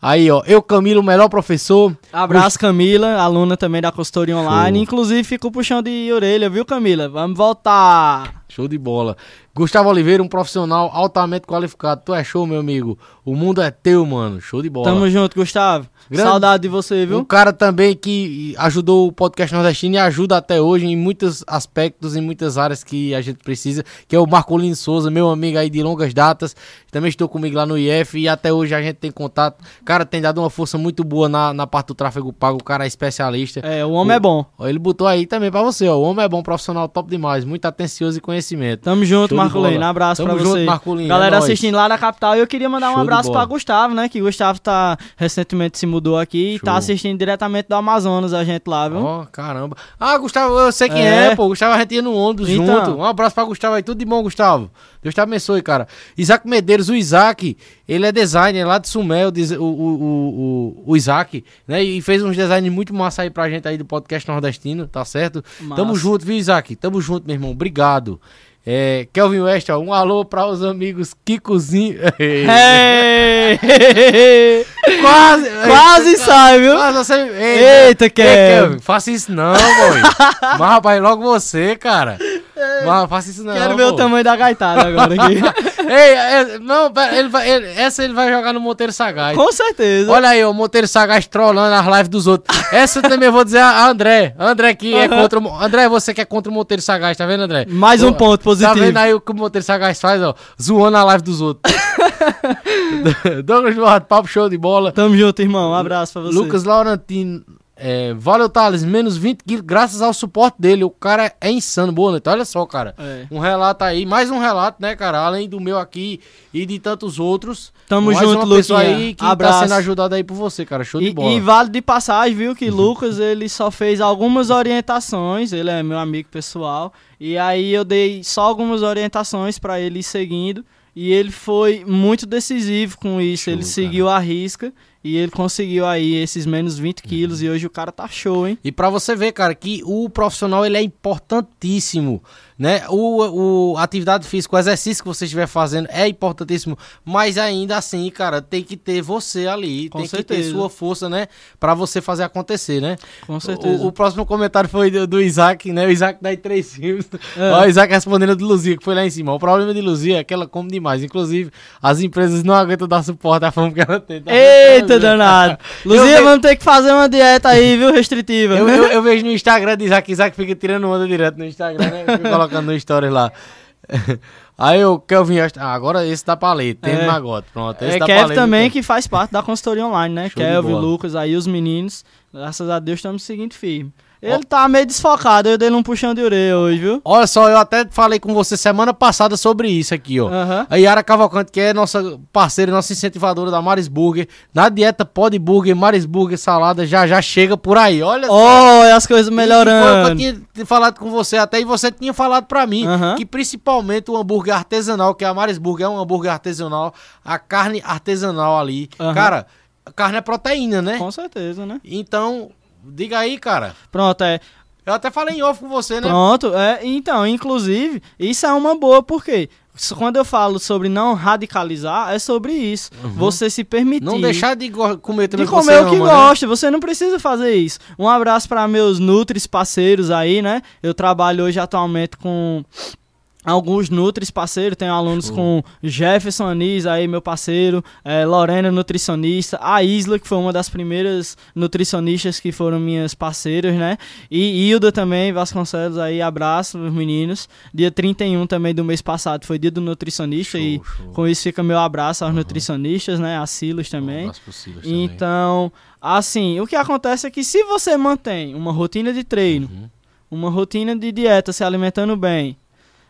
Speaker 1: Aí, ó. Eu, Camilo, o melhor professor.
Speaker 5: Abraço, Camila, aluna também da consultoria online.
Speaker 1: Show.
Speaker 5: Inclusive, ficou puxão de orelha, viu, Camila? Vamos voltar.
Speaker 1: Show de bola. Gustavo Oliveira, um profissional altamente qualificado. Tu é show, meu amigo. O mundo é teu, mano. Show de bola.
Speaker 5: Tamo junto, Gustavo.
Speaker 1: Grande-
Speaker 5: Saudade de você, viu?
Speaker 1: Um cara também que ajudou o podcast nordestino e ajuda até hoje em muitos aspectos, em muitas áreas que a gente precisa, que é o Marcolino Souza, meu amigo aí de longas datas. Também estou comigo lá no IF e até hoje a gente tem contato. Cara, tem dado uma força muito boa na, na parte do tráfego pago. O cara é especialista.
Speaker 5: É, o homem é bom.
Speaker 1: Ele botou aí também pra você, ó. O homem é bom, profissional top demais, muito atencioso e conhecedor. Conhecimento.
Speaker 5: Tamo junto,
Speaker 1: Show
Speaker 5: Marcolino.
Speaker 1: bola.
Speaker 5: Abraço
Speaker 1: Tamo
Speaker 5: pra
Speaker 1: junto,
Speaker 5: você.
Speaker 1: Marcolino,
Speaker 5: Galera
Speaker 1: é
Speaker 5: assistindo lá na capital. E eu queria mandar um
Speaker 1: Show de
Speaker 5: abraço pra Gustavo, né? Que Gustavo tá recentemente se mudou aqui e tá
Speaker 1: Show.
Speaker 5: assistindo diretamente do Amazonas a gente lá, viu?
Speaker 1: Ó, caramba. Ah, Gustavo, eu sei quem
Speaker 5: É.
Speaker 1: é, pô. Gustavo, a gente ia no ônibus
Speaker 5: Então.
Speaker 1: junto. Um abraço pra Gustavo aí. Tudo de bom, Gustavo. Deus te abençoe, cara. Isaac Medeiros, o Isaac, ele é designer lá de Sumé, o, o, o, o, Isaac, né? E fez uns designs muito massa aí pra gente aí do podcast nordestino, tá certo?
Speaker 5: Massa.
Speaker 1: Tamo junto, viu, Isaac? Tamo junto, meu irmão. Obrigado. É, Kelvin West, ó, um alô para os amigos Kikozinho.
Speaker 5: Hey!
Speaker 1: Quase!
Speaker 5: Quase sai, viu?
Speaker 1: Quase você.
Speaker 5: Eita,
Speaker 1: Ei,
Speaker 5: Kevin.
Speaker 1: Faça isso não, boy. Mas, rapaz, logo você, cara. Mas faça isso não.
Speaker 5: Quero ver o tamanho da gaitada agora aqui.
Speaker 1: Ei, é, não, pera, ele vai, ele- essa ele vai jogar no Monteiro Sagaz.
Speaker 5: Com certeza.
Speaker 1: Olha aí, o Monteiro Sagaz trollando as lives dos outros. Essa também eu vou dizer a André. André que é contra o. André, você que é contra o Monteiro Sagaz, tá vendo, André?
Speaker 5: Mais um
Speaker 1: Pô,
Speaker 5: ponto
Speaker 1: Tá
Speaker 5: positivo.
Speaker 1: vendo aí o que o Monteiro Sagaz faz, ó? Zoando a live dos outros. Douglas Duarte, papo show de bola.
Speaker 5: Tamo junto, irmão. Um abraço pra você.
Speaker 1: Lucas Laurentino. É, valeu, Thales. Menos 20 quilos, graças ao suporte dele. O cara é insano. Boa noite. Olha só, cara.
Speaker 5: É.
Speaker 1: Um relato aí, mais um relato, né, cara? Além do meu aqui e de tantos outros.
Speaker 5: Tamo
Speaker 1: mais
Speaker 5: junto, Luquinha.
Speaker 1: aí que
Speaker 5: Abraço.
Speaker 1: tá sendo ajudada aí por você, cara. Show de
Speaker 5: E,
Speaker 1: bola.
Speaker 5: e vale de passagem, viu, que Lucas ele só fez algumas orientações, ele é meu amigo pessoal, e aí eu dei só algumas orientações pra ele ir seguindo, e ele foi muito decisivo com isso,
Speaker 1: Show,
Speaker 5: ele
Speaker 1: cara.
Speaker 5: seguiu a risca, e ele conseguiu aí esses menos 20
Speaker 1: Uhum.
Speaker 5: quilos, e hoje o cara tá show, hein?
Speaker 1: E pra você ver, cara, que o profissional ele é importantíssimo, né? O, o atividade física, o exercício que você estiver fazendo é importantíssimo, mas ainda assim, cara, tem que ter você ali,
Speaker 5: Com
Speaker 1: tem que
Speaker 5: certeza.
Speaker 1: ter sua força, né, Pra você fazer acontecer, né?
Speaker 5: Com certeza.
Speaker 1: O, o próximo comentário foi do, do Isaac, né? O Isaac dá aí três filmes.
Speaker 5: É.
Speaker 1: Ó, o Isaac respondendo do Luzia, que foi lá em cima. O problema de Luzia é que ela come demais. Inclusive, as empresas não aguentam dar suporte à fome que ela tem. Tá?
Speaker 5: Eita, danado! Luzia,
Speaker 1: ve-
Speaker 5: vamos ter que fazer uma dieta aí, viu, restritiva.
Speaker 1: Eu, eu, eu vejo no Instagram de Isaac, Isaac fica tirando onda direto no Instagram, né? Colocando no story lá. Aí o Kelvin, ah, agora esse dá pra ler, tem
Speaker 5: É.
Speaker 1: magote, pronto. Esse
Speaker 5: É
Speaker 1: ler,
Speaker 5: também,
Speaker 1: viu,
Speaker 5: que faz parte da consultoria online, né?
Speaker 1: Show
Speaker 5: Kelvin. Lucas, aí os meninos. Graças a Deus estamos seguindo firme. Ele tá meio desfocado, eu dei um puxão de orelha hoje, viu?
Speaker 1: Olha só, eu até falei com você semana passada sobre isso aqui, ó.
Speaker 5: Aham.
Speaker 1: A Yara Cavalcante, que é nossa parceira, nossa incentivadora da Maris Burger. Na dieta Pod Burger, Maris Burger, salada, já já chega por aí. Olha só.
Speaker 5: Oh, e as coisas
Speaker 1: E Foi o que
Speaker 5: melhorando.
Speaker 1: eu tinha falado com você até, e você tinha falado pra mim,
Speaker 5: Aham.
Speaker 1: que principalmente o hambúrguer artesanal, que a Maris Burger, é um hambúrguer artesanal, a carne artesanal ali.
Speaker 5: Aham.
Speaker 1: Cara, carne é proteína, né?
Speaker 5: Com certeza, né?
Speaker 1: Então, diga aí, cara.
Speaker 5: Pronto, é.
Speaker 1: Eu até falei em off com você, né?
Speaker 5: Pronto, é. Então, inclusive, isso é uma boa, porque quando eu falo sobre não radicalizar, é sobre isso. Você se permitir.
Speaker 1: Não deixar de go- comer também
Speaker 5: De
Speaker 1: que você
Speaker 5: comer o que
Speaker 1: ama, né?
Speaker 5: gosta, você não precisa fazer isso. Um abraço para meus Nutris parceiros aí, né? Eu trabalho hoje atualmente com alguns Nutris parceiros, tenho alunos
Speaker 1: Show.
Speaker 5: com Jefferson Anis aí, meu parceiro, eh, Lorena, nutricionista, a Isla, que foi uma das primeiras nutricionistas que foram minhas parceiras, né? E Hilda também, Vasconcelos aí, abraço os meninos. Dia 31 também do mês passado foi dia do nutricionista e
Speaker 1: show.
Speaker 5: com isso fica meu abraço aos nutricionistas, né? A Silas também.
Speaker 1: pro Silas também.
Speaker 5: Então, assim, o que acontece é que se você mantém uma rotina de treino,
Speaker 1: Uhum.
Speaker 5: uma rotina de dieta, se alimentando bem,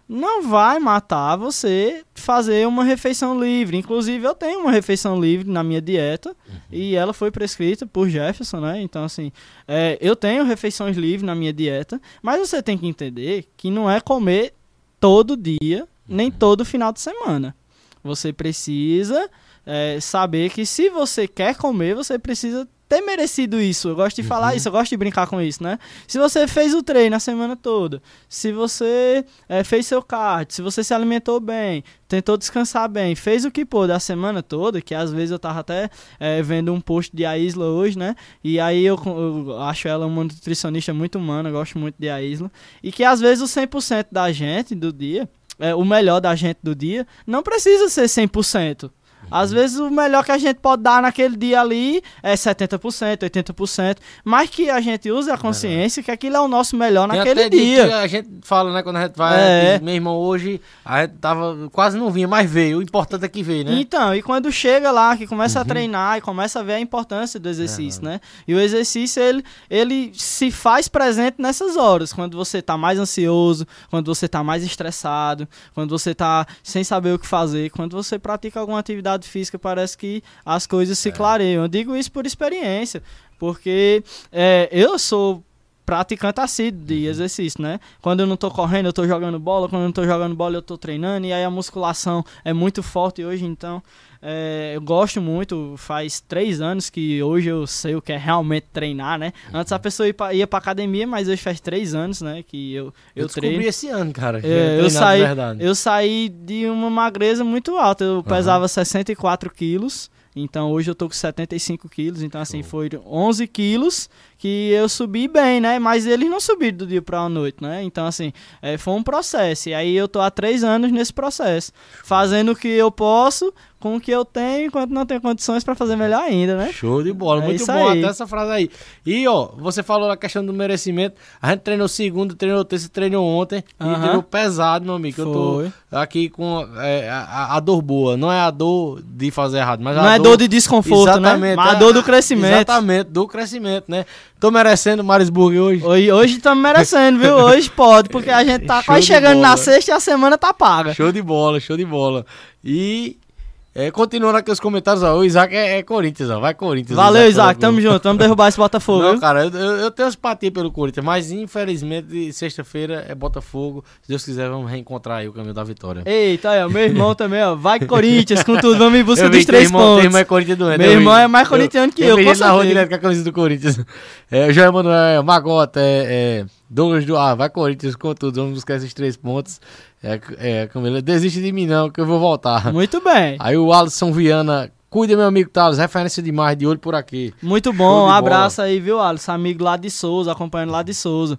Speaker 5: não vai matar você fazer uma refeição livre. Inclusive, eu tenho uma refeição livre na minha dieta
Speaker 1: Uhum.
Speaker 5: e ela foi prescrita por Jefferson, né? Então, assim, é, eu tenho refeições livres na minha dieta, mas você tem que entender que não é comer todo dia, nem todo final de semana. Você precisa é, saber que se você quer comer, você precisa ter merecido isso. Eu gosto de falar isso, eu gosto de brincar com isso, né? Se você fez o treino a semana toda, se você é, fez seu cardio, se você se alimentou bem, tentou descansar bem, fez o que pôde a semana toda, que às vezes eu tava até é, vendo um post de Aisla hoje, né? E aí eu, eu acho ela uma nutricionista muito humana, gosto muito de Aisla. E que às vezes o 100% da gente do dia, é, o melhor da gente do dia, não precisa ser 100%. Às vezes o melhor que a gente pode dar naquele dia ali é 70%, 80%, mas que a gente use a consciência que aquilo é o nosso melhor
Speaker 1: Tem
Speaker 5: naquele
Speaker 1: dia a gente fala, né, quando a gente vai,
Speaker 5: É.
Speaker 1: meu irmão, hoje a gente tava, quase não vinha, mas veio. O importante é que veio, né?
Speaker 5: Então, e quando chega lá, que começa a treinar e começa a ver a importância do exercício, né? E o exercício, ele, ele se faz presente nessas horas, quando você tá mais ansioso, quando você tá mais estressado, quando você tá sem saber o que fazer, quando você pratica alguma atividade física, parece que as coisas se clareiam. Eu digo isso por experiência, porque é, eu sou praticante assíduo de exercício, né? Quando eu não tô correndo, eu tô jogando bola, quando eu não tô jogando bola, eu tô treinando, e aí a musculação é muito forte hoje, então é, eu gosto muito, faz três anos que hoje eu sei o que é realmente treinar, né? Antes a pessoa ia pra, ia pra academia, mas hoje faz três anos, né, que eu, eu,
Speaker 1: Eu descobri
Speaker 5: treino.
Speaker 1: esse ano, cara.
Speaker 5: É, eu saí, eu saí de uma magreza muito alta. Eu pesava 64 quilos. Então hoje eu tô com 75 quilos. Então, assim, foi 11 quilos que eu subi bem, né? Mas eles não subiram do dia pra noite, né? Então, assim, é, foi um processo. E aí eu tô há três anos nesse processo. Fazendo o que eu posso, com o que eu tenho, enquanto não tenho condições pra fazer melhor ainda, né?
Speaker 1: Show de bola,
Speaker 5: É
Speaker 1: muito bom
Speaker 5: aí.
Speaker 1: até essa frase aí. E ó, você falou na questão do merecimento. A gente treinou segunda, treinou terça, treinou ontem. E
Speaker 5: Aham.
Speaker 1: treinou pesado, meu amigo. Eu
Speaker 5: Foi.
Speaker 1: tô aqui com é, a, a dor boa. Não é a dor de fazer errado, mas
Speaker 5: Não
Speaker 1: a
Speaker 5: é dor de desconforto, né?
Speaker 1: Exatamente,
Speaker 5: Mas a
Speaker 1: é
Speaker 5: dor do crescimento.
Speaker 1: Exatamente, do crescimento, né? Tô merecendo Marisburg hoje.
Speaker 5: Hoje, hoje estamos merecendo, viu? Hoje pode, porque a gente tá
Speaker 1: Show
Speaker 5: quase chegando na
Speaker 1: bola.
Speaker 5: sexta e a semana tá paga.
Speaker 1: Show de bola, show de bola. E é, continuando aqui os comentários, ó, o Isaac é, é Corinthians, ó. Vai Corinthians.
Speaker 5: Valeu, Isaac.
Speaker 1: que-
Speaker 5: Tamo junto. Vamos derrubar esse Botafogo.
Speaker 1: Não,
Speaker 5: viu?
Speaker 1: cara, eu, eu, eu tenho simpatia pelo Corinthians, mas infelizmente sexta-feira é Botafogo. Se Deus quiser, vamos reencontrar aí o caminho da vitória.
Speaker 5: Eita, aí, ó, meu irmão também, ó. Vai Corinthians com tudo. Vamos em busca
Speaker 1: Eu
Speaker 5: dos três
Speaker 1: irmão,
Speaker 5: pontos.
Speaker 1: irmão é Corinthians doente.
Speaker 5: Meu
Speaker 1: eu
Speaker 5: irmão é mais corintiano que eu, com
Speaker 1: gente na rua direto com a camisa do Corinthians. É, João Emanuel, Magota, é, é, Douglas do Ah, vai Corinthians com tudo. Vamos buscar esses três pontos. É, é, Camila, desiste de mim não, que eu vou voltar.
Speaker 5: Muito bem.
Speaker 1: Aí o Alisson Viana, cuida meu amigo Thales, referência demais, de olho por aqui.
Speaker 5: Muito bom. Um abraço aí, viu, Alisson? Amigo lá de Souza, acompanhando lá de Souza.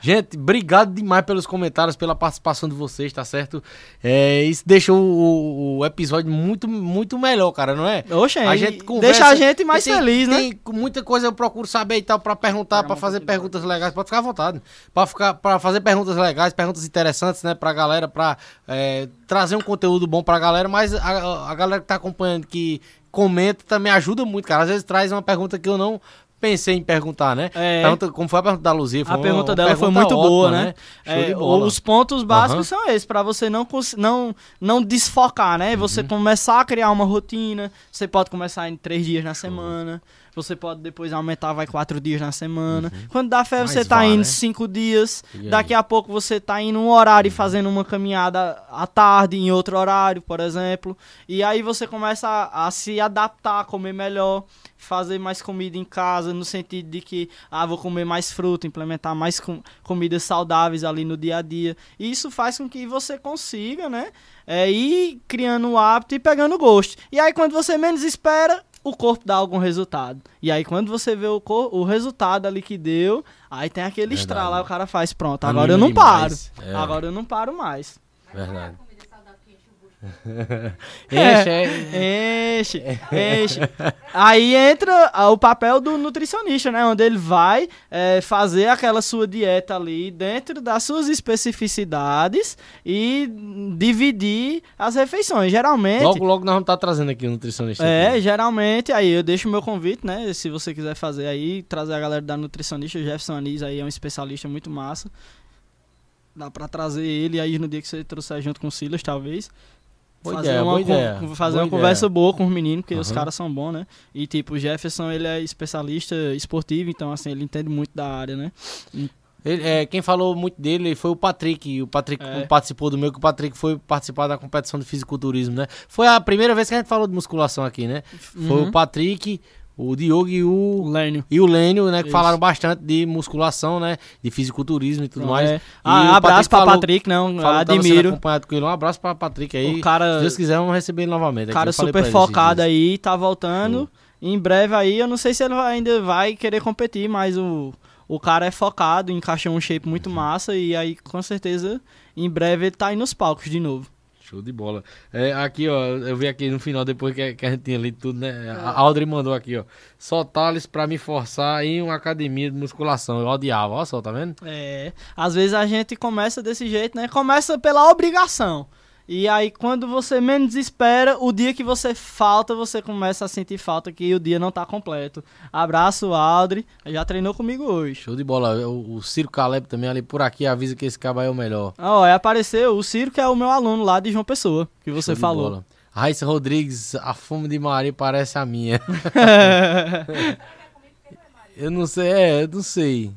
Speaker 1: Gente, obrigado demais pelos comentários, pela participação de vocês, tá certo? É, isso deixou o, o episódio muito, muito melhor, cara, não é?
Speaker 5: Oxe,
Speaker 1: A gente conversa,
Speaker 5: deixa a gente mais
Speaker 1: tem-
Speaker 5: feliz, né?
Speaker 1: Tem muita coisa eu procuro saber e tal pra perguntar, pra fazer perguntas legais, pode ficar à vontade. Pra, ficar, pra fazer perguntas legais, perguntas interessantes, né, pra galera, pra é, trazer um conteúdo bom pra galera, mas a, a galera que tá acompanhando, que comenta, também ajuda muito, cara. Às vezes traz uma pergunta que eu não pensei em perguntar, né?
Speaker 5: É.
Speaker 1: Pergunta, como foi a pergunta da Luzia? Foi
Speaker 5: A pergunta dela foi
Speaker 1: pergunta
Speaker 5: muito boa,
Speaker 1: ótima,
Speaker 5: né?
Speaker 1: Show
Speaker 5: É, os pontos básicos
Speaker 1: Aham.
Speaker 5: são esses, pra você não, não, não desfocar, né?
Speaker 1: Uhum.
Speaker 5: Você começar a criar uma rotina, você pode começar em três dias na semana, você pode depois aumentar, vai quatro dias na semana. Quando dá fé,
Speaker 1: Uhum.
Speaker 5: Você tá
Speaker 1: vá,
Speaker 5: indo
Speaker 1: né?
Speaker 5: cinco dias?
Speaker 1: Uhum.
Speaker 5: daqui a pouco você tá indo um horário e fazendo uma caminhada à tarde, em outro horário, por exemplo. E aí você começa a, a se adaptar, a comer melhor, fazer mais comida em casa, no sentido de que, ah, vou comer mais fruta, implementar mais com- comidas saudáveis ali no dia a dia. E isso faz com que você consiga, né, é, ir criando o hábito e pegando gosto. E aí, quando você menos espera, o corpo dá algum resultado. E aí, quando você vê o, cor- o resultado ali que deu, aí tem aquele
Speaker 1: Verdade.
Speaker 5: estralo, aí o cara faz, pronto, agora eu não paro.
Speaker 1: É.
Speaker 5: Agora eu não paro mais.
Speaker 1: Verdade.
Speaker 5: É.
Speaker 1: Enche, é-
Speaker 5: Enche, enche. Aí entra ah, o papel do nutricionista, né? Onde ele vai é, fazer aquela sua dieta ali dentro das suas especificidades e dividir as refeições. Geralmente.
Speaker 1: Logo, logo nós vamos estar trazendo aqui o nutricionista.
Speaker 5: É,
Speaker 1: aqui.
Speaker 5: geralmente, aí eu deixo o meu convite, né? Se você quiser fazer aí, trazer a galera da nutricionista, o Jefferson Anis aí é um especialista muito massa. Dá pra trazer ele aí no dia que você trouxer junto com o Silas, talvez.
Speaker 1: Boa
Speaker 5: fazer
Speaker 1: ideia,
Speaker 5: uma,
Speaker 1: boa ideia,
Speaker 5: fazer
Speaker 1: boa
Speaker 5: uma conversa
Speaker 1: ideia.
Speaker 5: boa com os meninos, porque os
Speaker 1: Aham.
Speaker 5: caras são bons, né? E tipo, o Jefferson, ele é especialista esportivo, então assim, ele entende muito da área, né?
Speaker 1: Ele- é, quem falou muito dele foi o Patrick. O Patrick
Speaker 5: É.
Speaker 1: participou do meu, que o Patrick foi participar da competição de fisiculturismo, né? Foi a primeira vez que a gente falou de musculação aqui, né? Foi
Speaker 5: Uhum.
Speaker 1: o Patrick, o Diogo e
Speaker 5: O. Lênio.
Speaker 1: E o Lênio, né? Que
Speaker 5: Isso.
Speaker 1: falaram bastante de musculação, né? De fisiculturismo e tudo mais.
Speaker 5: É. Ah,
Speaker 1: o
Speaker 5: abraço
Speaker 1: falou-
Speaker 5: Patrick, não,
Speaker 1: falou
Speaker 5: admiro.
Speaker 1: acompanhado com ele. Um abraço pra Patrick aí.
Speaker 5: O cara-
Speaker 1: Se Deus quiser, vamos receber ele novamente.
Speaker 5: cara super focado aí, tá voltando. Em breve aí, eu não sei se ele ainda vai querer competir, mas o, o cara é focado, encaixou um shape muito massa e aí com certeza em breve ele tá aí nos palcos de novo.
Speaker 1: Show de bola. É, aqui, ó, eu vi aqui no final, depois que, que a gente tinha lido tudo, né? A Audrey mandou aqui, ó. Só Thales pra me forçar em uma academia de musculação. Eu odiava, ó só, tá vendo?
Speaker 5: É, às vezes a gente começa desse jeito, né? Começa pela obrigação. E aí, quando você menos espera, o dia que você falta, você começa a sentir falta que o dia não tá completo. Abraço, Aldri. Já treinou comigo hoje.
Speaker 1: Show de bola. O, o Ciro Caleb também ali por aqui avisa que esse cabo é o melhor.
Speaker 5: Ó, aí apareceu o Ciro, que é o meu aluno lá de João Pessoa, que você falou.
Speaker 1: bola. Raíssa Rodrigues, a fome de Maria parece a minha. eu não sei, é, eu não sei.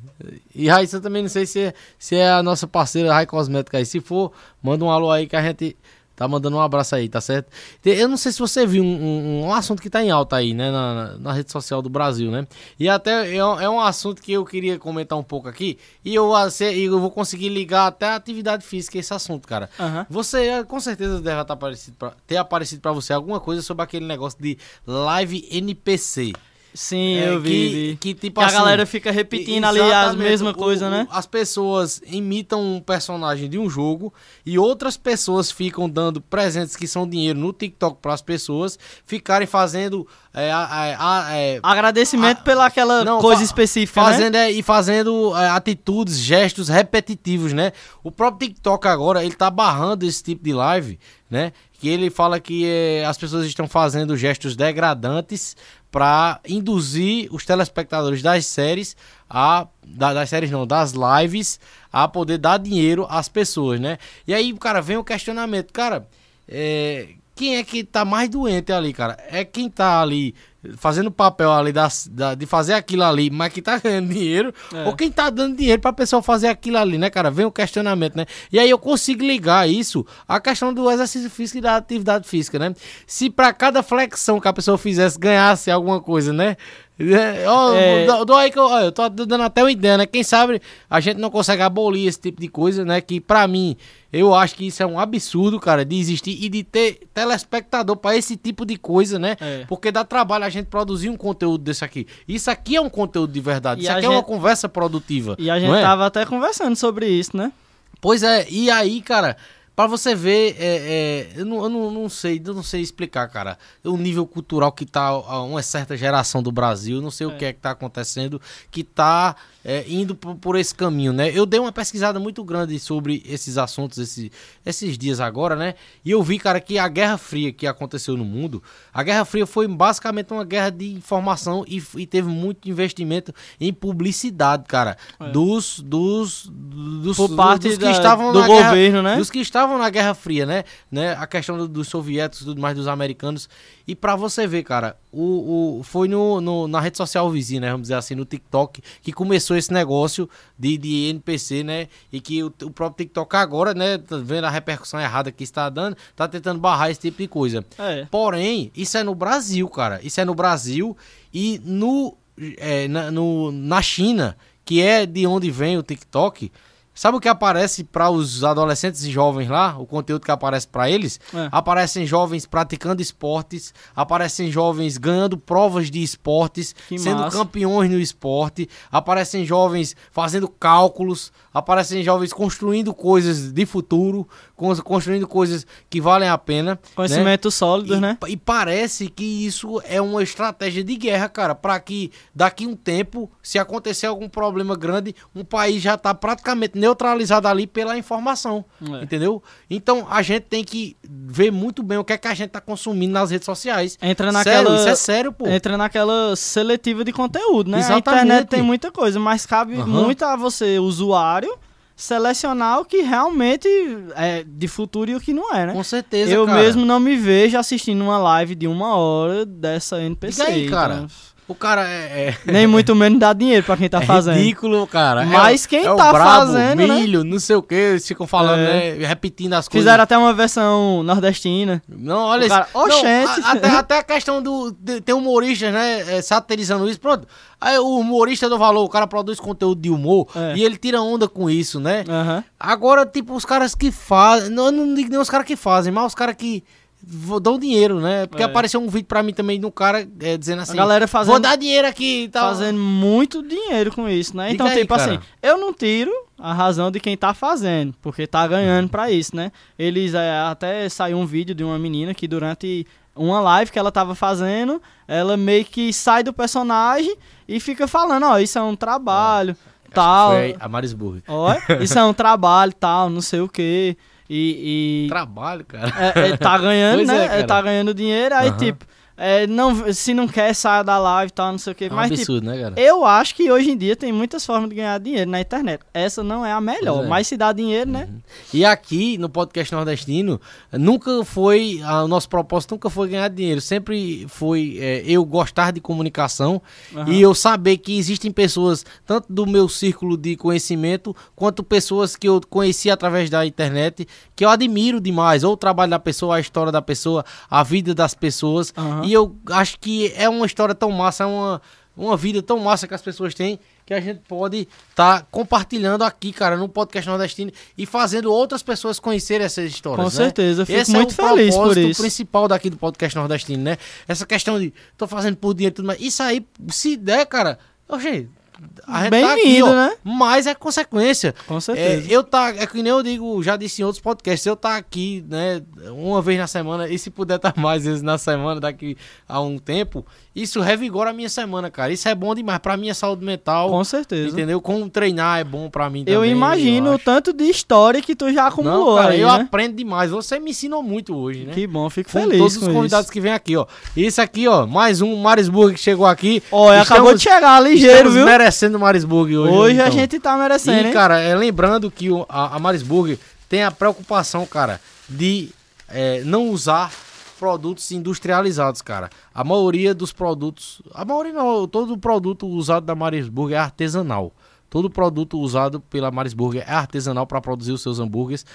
Speaker 1: E Raíssa também não sei se é, se é a nossa parceira Rai Cosmética aí. Se for, manda um alô aí que a gente tá mandando um abraço aí, tá certo? Eu não sei se você viu um, um- um assunto que tá em alta aí, né, na, na- rede social do Brasil, né? E até é, um- é um assunto que eu queria comentar um pouco aqui. E eu, eu vou conseguir ligar até a atividade física esse assunto, cara.
Speaker 5: Aham.
Speaker 1: Você eh, com certeza deve tá aparecido pra- ter aparecido pra você alguma coisa sobre aquele negócio de live NPC.
Speaker 5: Sim,
Speaker 1: É,
Speaker 5: eu vi.
Speaker 1: que- que, tipo
Speaker 5: Que a
Speaker 1: assim,
Speaker 5: galera fica repetindo ali as mesmas coisas,
Speaker 1: o-
Speaker 5: né?
Speaker 1: As pessoas imitam um personagem de um jogo e outras pessoas ficam dando presentes que são dinheiro no TikTok para as pessoas ficarem fazendo é, a- a- a- é,
Speaker 5: Agradecimento
Speaker 1: Ah,
Speaker 5: pela aquela
Speaker 1: não,
Speaker 5: coisa
Speaker 1: fa-
Speaker 5: específica, né?
Speaker 1: fazendo é, e fazendo é, atitudes, gestos repetitivos, né? O próprio TikTok agora ele tá barrando esse tipo de live, né? Que ele fala que é, as pessoas estão fazendo gestos degradantes para induzir os telespectadores das séries a da- das séries não, das lives a poder dar dinheiro às pessoas, né? E aí, cara, vem o questionamento, cara, é, quem é que tá mais doente ali, cara? É quem tá ali fazendo o papel ali das- da- de fazer aquilo ali, mas que tá ganhando dinheiro,
Speaker 5: É.
Speaker 1: ou quem tá dando dinheiro pra pessoa fazer aquilo ali, né, cara? Vem o questionamento, né? E aí eu consigo ligar isso à questão do exercício físico e da atividade física, né? Se pra cada flexão que a pessoa fizesse ganhasse alguma coisa, né? É, ó,
Speaker 5: É.
Speaker 1: dou aí que eu, ó, eu tô dando até uma ideia, né? Quem sabe a gente não consegue abolir esse tipo de coisa, né? Que pra mim, eu acho que isso é um absurdo, cara, de existir e de ter telespectador pra esse tipo de coisa, né?
Speaker 5: É.
Speaker 1: Porque dá trabalho a gente produzir um conteúdo desse aqui. Isso aqui é um conteúdo de verdade.
Speaker 5: E
Speaker 1: isso aqui é uma
Speaker 5: gente-
Speaker 1: conversa produtiva.
Speaker 5: E a gente
Speaker 1: é?
Speaker 5: tava até conversando sobre isso, né?
Speaker 1: Pois é, e aí, cara, pra você ver, é, é, eu, não, eu não, não sei, eu não sei explicar, cara, o nível cultural que tá uma certa geração do Brasil, não sei o que é que tá acontecendo, que tá é, indo por, por esse caminho, né? Eu dei uma pesquisada muito grande sobre esses assuntos esse- esses dias agora, né? E eu vi, cara, que a Guerra Fria que aconteceu no mundo, a Guerra Fria foi basicamente uma guerra de informação e, e teve muito investimento em publicidade, cara, dos, dos, dos,
Speaker 5: Por parte
Speaker 1: dos que
Speaker 5: da-
Speaker 1: estavam
Speaker 5: do
Speaker 1: na guerra-
Speaker 5: governo, né?
Speaker 1: dos que estavam na Guerra Fria, né? né? A questão do- dos soviéticos e tudo mais, dos americanos. E pra você ver, cara, o, o, foi no, no- na rede social vizinha, né? Vamos dizer assim, no TikTok, que começou esse negócio de, de NPC, né? E que o, o próprio TikTok agora, né? Tá vendo a repercussão errada que está dando, tá tentando barrar esse tipo de coisa.
Speaker 5: É.
Speaker 1: Porém, isso é no Brasil, cara. Isso é no Brasil e no, é, na, no- na China, que é de onde vem o TikTok. Sabe o que aparece para os adolescentes e jovens lá? O conteúdo que aparece para eles?
Speaker 5: É.
Speaker 1: Aparecem jovens praticando esportes, aparecem jovens ganhando provas de esportes,
Speaker 5: Que
Speaker 1: sendo
Speaker 5: massa.
Speaker 1: campeões no esporte, aparecem jovens fazendo cálculos, aparecem jovens construindo coisas de futuro, cons- construindo coisas que valem a pena. né?
Speaker 5: Conhecimentos sólidos,
Speaker 1: E,
Speaker 5: né?
Speaker 1: e parece que isso é uma estratégia de guerra, cara, para que daqui um tempo, se acontecer algum problema grande, um país já tá praticamente neutralizado ali pela informação,
Speaker 5: É.
Speaker 1: entendeu? Então a gente tem que ver muito bem o que é que a gente tá consumindo nas redes sociais.
Speaker 5: Entra
Speaker 1: Sério,
Speaker 5: naquela.
Speaker 1: isso é sério, pô.
Speaker 5: Entra naquela seletiva de conteúdo, né? A
Speaker 1: Exatamente.
Speaker 5: internet tem muita coisa, mas cabe
Speaker 1: Aham.
Speaker 5: muito a você, usuário, selecionar o que realmente é de futuro e o que não é, né?
Speaker 1: Com certeza,
Speaker 5: Eu
Speaker 1: cara.
Speaker 5: mesmo não me vejo assistindo uma live de uma hora dessa NPC.
Speaker 1: Diga aí, cara.
Speaker 5: então,
Speaker 1: O cara é, é-
Speaker 5: nem muito menos dá dinheiro pra quem tá
Speaker 1: é
Speaker 5: fazendo.
Speaker 1: ridículo, cara. É
Speaker 5: Mas
Speaker 1: o-
Speaker 5: quem
Speaker 1: é
Speaker 5: tá
Speaker 1: brabo,
Speaker 5: fazendo, né?
Speaker 1: milho, não sei o que, eles ficam falando,
Speaker 5: É.
Speaker 1: né? Repetindo as coisas.
Speaker 5: Fizeram até uma versão nordestina.
Speaker 1: Não, olha isso. Não,
Speaker 5: oxente.
Speaker 1: a- até, até a questão do. de- tem humoristas, né? é, satirizando isso. Pronto. Aí o humorista do valor, o cara produz conteúdo de humor
Speaker 5: É.
Speaker 1: e ele tira onda com isso, né?
Speaker 5: Aham.
Speaker 1: Agora, tipo, os caras que fazem. Não, eu não digo nem os caras que fazem, mas os caras que vou dar o dinheiro, né? Porque
Speaker 5: É.
Speaker 1: apareceu um vídeo pra mim também de um cara é, dizendo assim:
Speaker 5: a galera
Speaker 1: vou
Speaker 5: fazendo,
Speaker 1: dar dinheiro aqui e tal.
Speaker 5: fazendo muito dinheiro com isso, né?
Speaker 1: Diga
Speaker 5: Então,
Speaker 1: aí,
Speaker 5: tipo
Speaker 1: cara.
Speaker 5: assim, eu não tiro a razão de quem tá fazendo, porque tá ganhando pra isso, né? Eles é, até saiu um vídeo de uma menina que durante uma live que ela tava fazendo, ela meio que sai do personagem e fica falando, ó, isso é um trabalho,
Speaker 1: que
Speaker 5: tal.
Speaker 1: Foi a Marisburg.
Speaker 5: Ó, isso é um trabalho, tal, não sei o quê. E, e
Speaker 1: Trabalho, cara.
Speaker 5: é, é, tá ganhando,
Speaker 1: Pois
Speaker 5: né?
Speaker 1: é, cara.
Speaker 5: É, tá ganhando dinheiro, aí
Speaker 1: Aham.
Speaker 5: tipo, é, não, se não quer, saia da live e tal, não sei o quê.
Speaker 1: É um
Speaker 5: mas tipo,
Speaker 1: absurdo, né, cara?
Speaker 5: eu acho que hoje em dia tem muitas formas de ganhar dinheiro na internet. Essa não é a melhor,
Speaker 1: é.
Speaker 5: mas se dá dinheiro, né?
Speaker 1: E aqui no podcast nordestino, nunca foi. ah, O nosso propósito nunca foi ganhar dinheiro. Sempre foi é, eu gostar de comunicação
Speaker 5: Aham.
Speaker 1: e eu saber que existem pessoas, tanto do meu círculo de conhecimento, quanto pessoas que eu conheci através da internet, que eu admiro demais. Ou o trabalho da pessoa, a história da pessoa, a vida das pessoas. E eu acho que é uma história tão massa, é uma, uma vida tão massa que as pessoas têm que a gente pode estar compartilhando aqui, cara, no podcast nordestino e fazendo outras pessoas conhecerem essas histórias.
Speaker 5: Com
Speaker 1: né?
Speaker 5: certeza, eu fico
Speaker 1: Esse
Speaker 5: muito
Speaker 1: é o
Speaker 5: feliz por
Speaker 1: propósito
Speaker 5: isso.
Speaker 1: principal daqui do podcast nordestino, né? Essa questão de tô fazendo por dinheiro e tudo mais. Isso aí, se der, cara, oxe, gente tá aqui,
Speaker 5: Bem-vindo,
Speaker 1: ó,
Speaker 5: né?
Speaker 1: mas é consequência.
Speaker 5: Com
Speaker 1: É,
Speaker 5: certeza.
Speaker 1: eu tá, é que nem eu digo, já disse em outros podcasts, eu tá aqui, né, uma vez na semana, e se puder estar mais vezes na semana daqui a um tempo, isso revigora a minha semana, cara. Isso é bom demais pra minha saúde mental.
Speaker 5: Com certeza.
Speaker 1: Entendeu? Como treinar é bom pra mim
Speaker 5: Eu
Speaker 1: também,
Speaker 5: imagino o
Speaker 1: acho.
Speaker 5: tanto de história que tu já acumulou
Speaker 1: Não, cara,
Speaker 5: aí,
Speaker 1: eu
Speaker 5: né?
Speaker 1: aprendo demais. Você me ensinou muito hoje, né?
Speaker 5: Que bom, fico
Speaker 1: Com
Speaker 5: feliz
Speaker 1: todos os convidados
Speaker 5: isso.
Speaker 1: que vêm aqui, ó. Esse aqui, ó, mais um Marisburg que chegou aqui.
Speaker 5: Ó, acabou de chegar ligeiro, viu?
Speaker 1: Merecendo o Marisburg hoje.
Speaker 5: Hoje a
Speaker 1: então.
Speaker 5: gente tá merecendo,
Speaker 1: E,
Speaker 5: hein?
Speaker 1: cara, é, lembrando que o- a, a Marisburg tem a preocupação, cara, de é, não usar produtos industrializados, cara. A maioria dos produtos. A maioria não, todo produto usado da Marisburg é artesanal. Todo produto usado pela Marisburg é artesanal para produzir os seus hambúrgueres.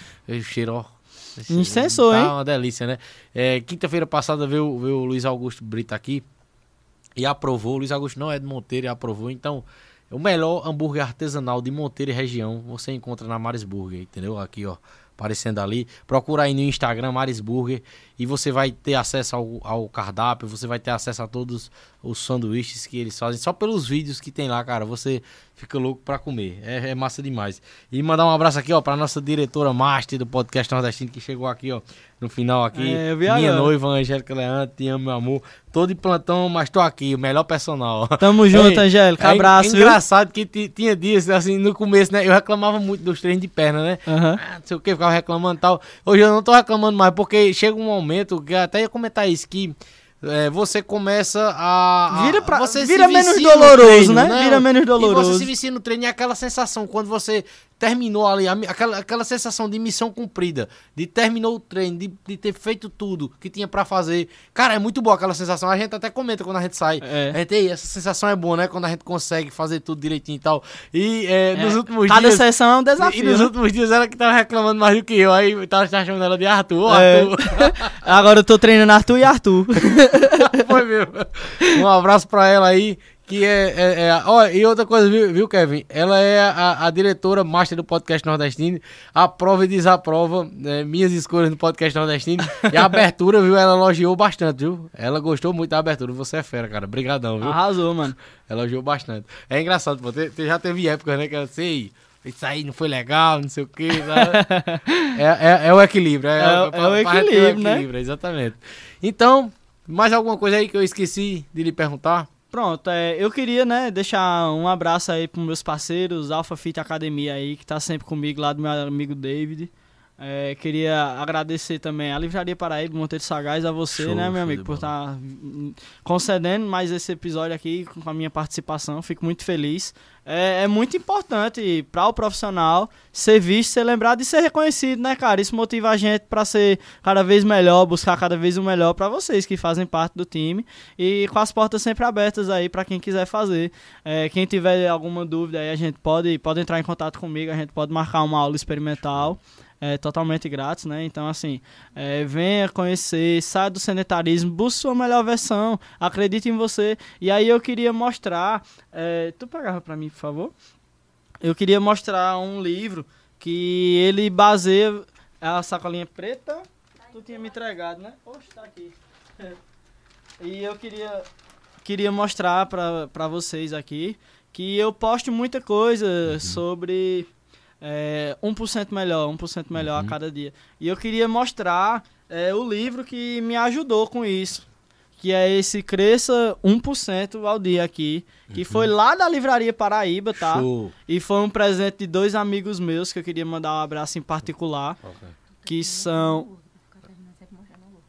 Speaker 1: Cheiro, ó.
Speaker 5: Incensou,
Speaker 1: tá
Speaker 5: hein?
Speaker 1: uma delícia, né? É, Quinta-feira passada veio, veio o Luiz Augusto Brito aqui e aprovou. Luiz Augusto não é de Monteiro e aprovou. Então, o melhor hambúrguer artesanal de Monteiro e região você encontra na Marisburger, entendeu? Aqui, ó, aparecendo ali. Procura aí no Instagram Marisburger e você vai ter acesso ao, ao cardápio, você vai ter acesso a todos os sanduíches que eles fazem. Só pelos vídeos que tem lá, cara, você fica louco pra comer. É, é massa demais. E mandar um abraço aqui, ó, pra nossa diretora master do podcast nordestino que chegou aqui, ó, no final aqui.
Speaker 5: É,
Speaker 1: Minha noiva, Angélica Leandro, te amo, meu amor. Tô de plantão, mas tô aqui, o melhor personal.
Speaker 5: Tamo junto, Angélica.
Speaker 1: é
Speaker 5: Abraço, viu?
Speaker 1: engraçado que ti- tinha dias, assim, no começo, né? Eu reclamava muito dos treinos de perna, né?
Speaker 5: Aham.
Speaker 1: Ah, não sei o que, ficava reclamando e tal. Hoje eu não tô reclamando mais, porque chega um momento, que eu até ia comentar isso, que é, você começa a. a-
Speaker 5: Vira pra-
Speaker 1: você
Speaker 5: vira menos doloroso, né? Vira menos
Speaker 1: E
Speaker 5: doloroso.
Speaker 1: você se vicia no treino e é aquela sensação, quando você terminou ali, aquela, aquela sensação de missão cumprida, de terminou o treino, de, de ter feito tudo que tinha pra fazer. Cara, é muito boa aquela sensação. A gente até comenta quando a gente sai.
Speaker 5: É.
Speaker 1: A gente, "Ei, essa sensação é boa, né? Quando a gente consegue fazer tudo direitinho e tal. E é, nos
Speaker 5: É,
Speaker 1: últimos
Speaker 5: Cada
Speaker 1: dias.
Speaker 5: sessão é um
Speaker 1: E
Speaker 5: desafio.
Speaker 1: nos
Speaker 5: né?
Speaker 1: últimos dias ela que tava reclamando mais do que eu. Aí eu tava chamando ela de Arthur.
Speaker 5: É.
Speaker 1: Arthur.
Speaker 5: Agora eu tô treinando Arthur e Arthur.
Speaker 1: Foi mesmo. Um abraço pra ela aí. Que é. é, é- ó, e outra coisa, viu, viu, Kevin? Ela é a, a diretora master do podcast nordestino. Aprova e desaprova né, minhas escolhas no podcast nordestino. E a abertura, viu? Ela elogiou bastante, viu? Ela gostou muito da abertura. Você é fera, cara. Obrigadão, viu?
Speaker 5: Arrasou, mano.
Speaker 1: Ela elogiou bastante. É engraçado, pô. te- te- já teve épocas, né? Que eu sei. Isso aí não foi legal, não sei o quê. sabe? é, é, é o equilíbrio. É,
Speaker 5: É
Speaker 1: pra-
Speaker 5: é o equilíbrio, né?
Speaker 1: equilíbrio, Exatamente. Então, mais alguma coisa aí que eu esqueci de lhe perguntar?
Speaker 5: Pronto, é, eu queria, né, deixar um abraço aí pros meus parceiros, Alpha Fit Academia aí, que tá sempre comigo lá do meu amigo David. É, queria agradecer também a Livraria Paraíba, Monteiro Sagaz, a você,
Speaker 1: Show,
Speaker 5: né, meu amigo, por estar concedendo mais esse episódio aqui com a minha participação. Fico muito feliz. É, é muito importante para o profissional ser visto, ser lembrado e ser reconhecido, né, cara? Isso motiva a gente para ser cada vez melhor, buscar cada vez o melhor para vocês que fazem parte do time e com as portas sempre abertas aí para quem quiser fazer. É, quem tiver alguma dúvida aí, a gente pode, pode entrar em contato comigo, a gente pode marcar uma aula experimental. É totalmente grátis, né? Então, assim, é, venha conhecer, saia do sedentarismo, busque sua melhor versão, acredite em você. E aí eu queria mostrar. é, tu pegava pra mim, por favor? Eu queria mostrar um livro que ele baseia a sacolinha preta. tu tinha me entregado, né? Poxa, tá aqui. E eu queria, queria mostrar pra, pra vocês aqui que eu posto muita coisa
Speaker 2: Uhum.
Speaker 5: sobre é, 1% melhor, 1% melhor
Speaker 2: Uhum.
Speaker 5: a cada dia. E eu queria mostrar é, o livro que me ajudou com isso. Que é esse Cresça 1% ao dia aqui. Que foi lá da Livraria Paraíba, tá?
Speaker 2: Uhum. Show.
Speaker 5: E foi um presente de dois amigos meus que eu queria mandar um abraço em particular.
Speaker 2: Ok.
Speaker 5: Que são.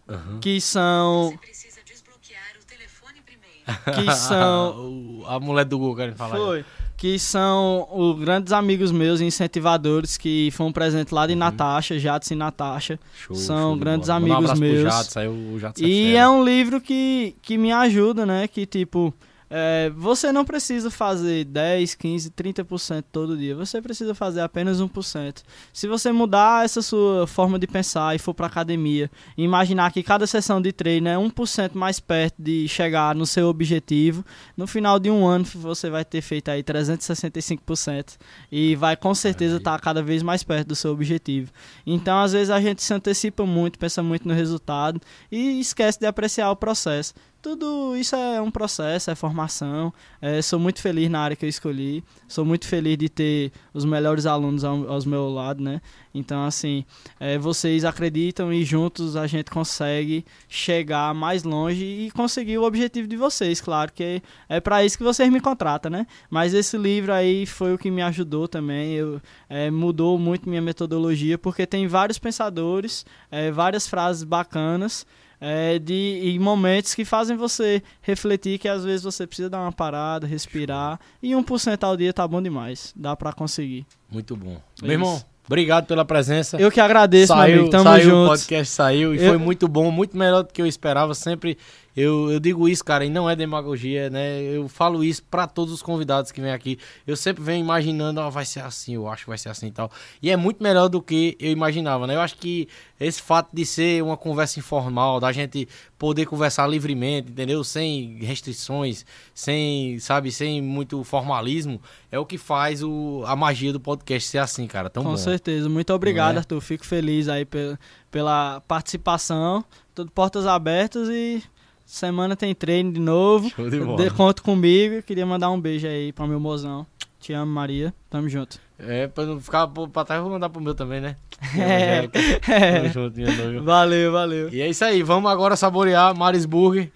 Speaker 2: Aham.
Speaker 5: Que são.
Speaker 6: Precisa desbloquear o telefone primeiro.
Speaker 5: Que são.
Speaker 1: A mulher do Google querem falar.
Speaker 5: Foi. Que são os grandes amigos meus, incentivadores, que foi um presente lá de Natasha, Jadson e Natasha.
Speaker 2: Show,
Speaker 5: São
Speaker 2: show de
Speaker 5: grandes
Speaker 2: um
Speaker 5: amigos
Speaker 2: pro
Speaker 5: meus.
Speaker 2: Jadson, Jadson
Speaker 5: E
Speaker 2: fera.
Speaker 5: é um livro que, que me ajuda, né? Que tipo, é, você não precisa fazer 10, 15, 30% todo dia. Você precisa fazer apenas 1%. Se você mudar essa sua forma de pensar e for pra academia, imaginar que cada sessão de treino é 1% mais perto de chegar no seu objetivo, no final de um ano você vai ter feito aí 365% e vai com certeza estar cada vez mais perto do seu objetivo. Então, às vezes a gente se antecipa muito, pensa muito no resultado e esquece de apreciar o processo. Tudo isso é um processo, é formação. É, sou muito feliz na área que eu escolhi. Sou muito feliz de ter os melhores alunos ao, aos meu lado, né? Então, assim, é, vocês acreditam e juntos a gente consegue chegar mais longe e conseguir o objetivo de vocês, claro, que é para isso que vocês me contratam, né? Mas esse livro aí foi o que me ajudou também. Eu, é, mudou muito minha metodologia, porque tem vários pensadores, é, várias frases bacanas é, de em momentos que fazem você refletir que às vezes você precisa dar uma parada, respirar e 1% ao dia tá bom demais, dá pra conseguir.
Speaker 1: Muito bom.
Speaker 5: É
Speaker 1: Meu irmão, obrigado pela presença.
Speaker 5: Eu que agradeço, meu
Speaker 1: saiu,
Speaker 5: amigo, tamo
Speaker 1: saiu o
Speaker 5: junto.
Speaker 1: podcast saiu e
Speaker 5: Eu-
Speaker 1: foi muito bom, muito melhor do que eu esperava. Sempre eu, eu digo isso, cara, e não é demagogia, né? Eu falo isso pra todos os convidados que vêm aqui. Eu sempre venho imaginando, ó, vai ser assim, eu acho que vai ser assim e tal. E é muito melhor do que eu imaginava, né? Eu acho que esse fato de ser uma conversa informal, da gente poder conversar livremente, entendeu? Sem restrições, sem, sabe, sem muito formalismo, é o que faz o, a magia do podcast ser assim, cara, tão
Speaker 5: Com
Speaker 1: bom.
Speaker 5: certeza. Muito obrigado,
Speaker 1: é?
Speaker 5: Arthur. Fico feliz aí pela, pela participação. Tudo portas abertas e Semana tem treino de novo.
Speaker 1: Show de bola.
Speaker 5: Comigo. Queria mandar um beijo aí pro meu mozão. Te amo, Maria. Tamo junto.
Speaker 1: É, pra não ficar pra trás, eu vou mandar pro meu também, né?
Speaker 5: É.
Speaker 1: é. Tamo junto, meu.
Speaker 5: Valeu, valeu.
Speaker 1: E é isso aí. Vamos agora saborear Marisburg.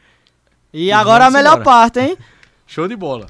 Speaker 5: E, e agora a melhor
Speaker 1: embora.
Speaker 5: parte, hein?
Speaker 1: Show de bola.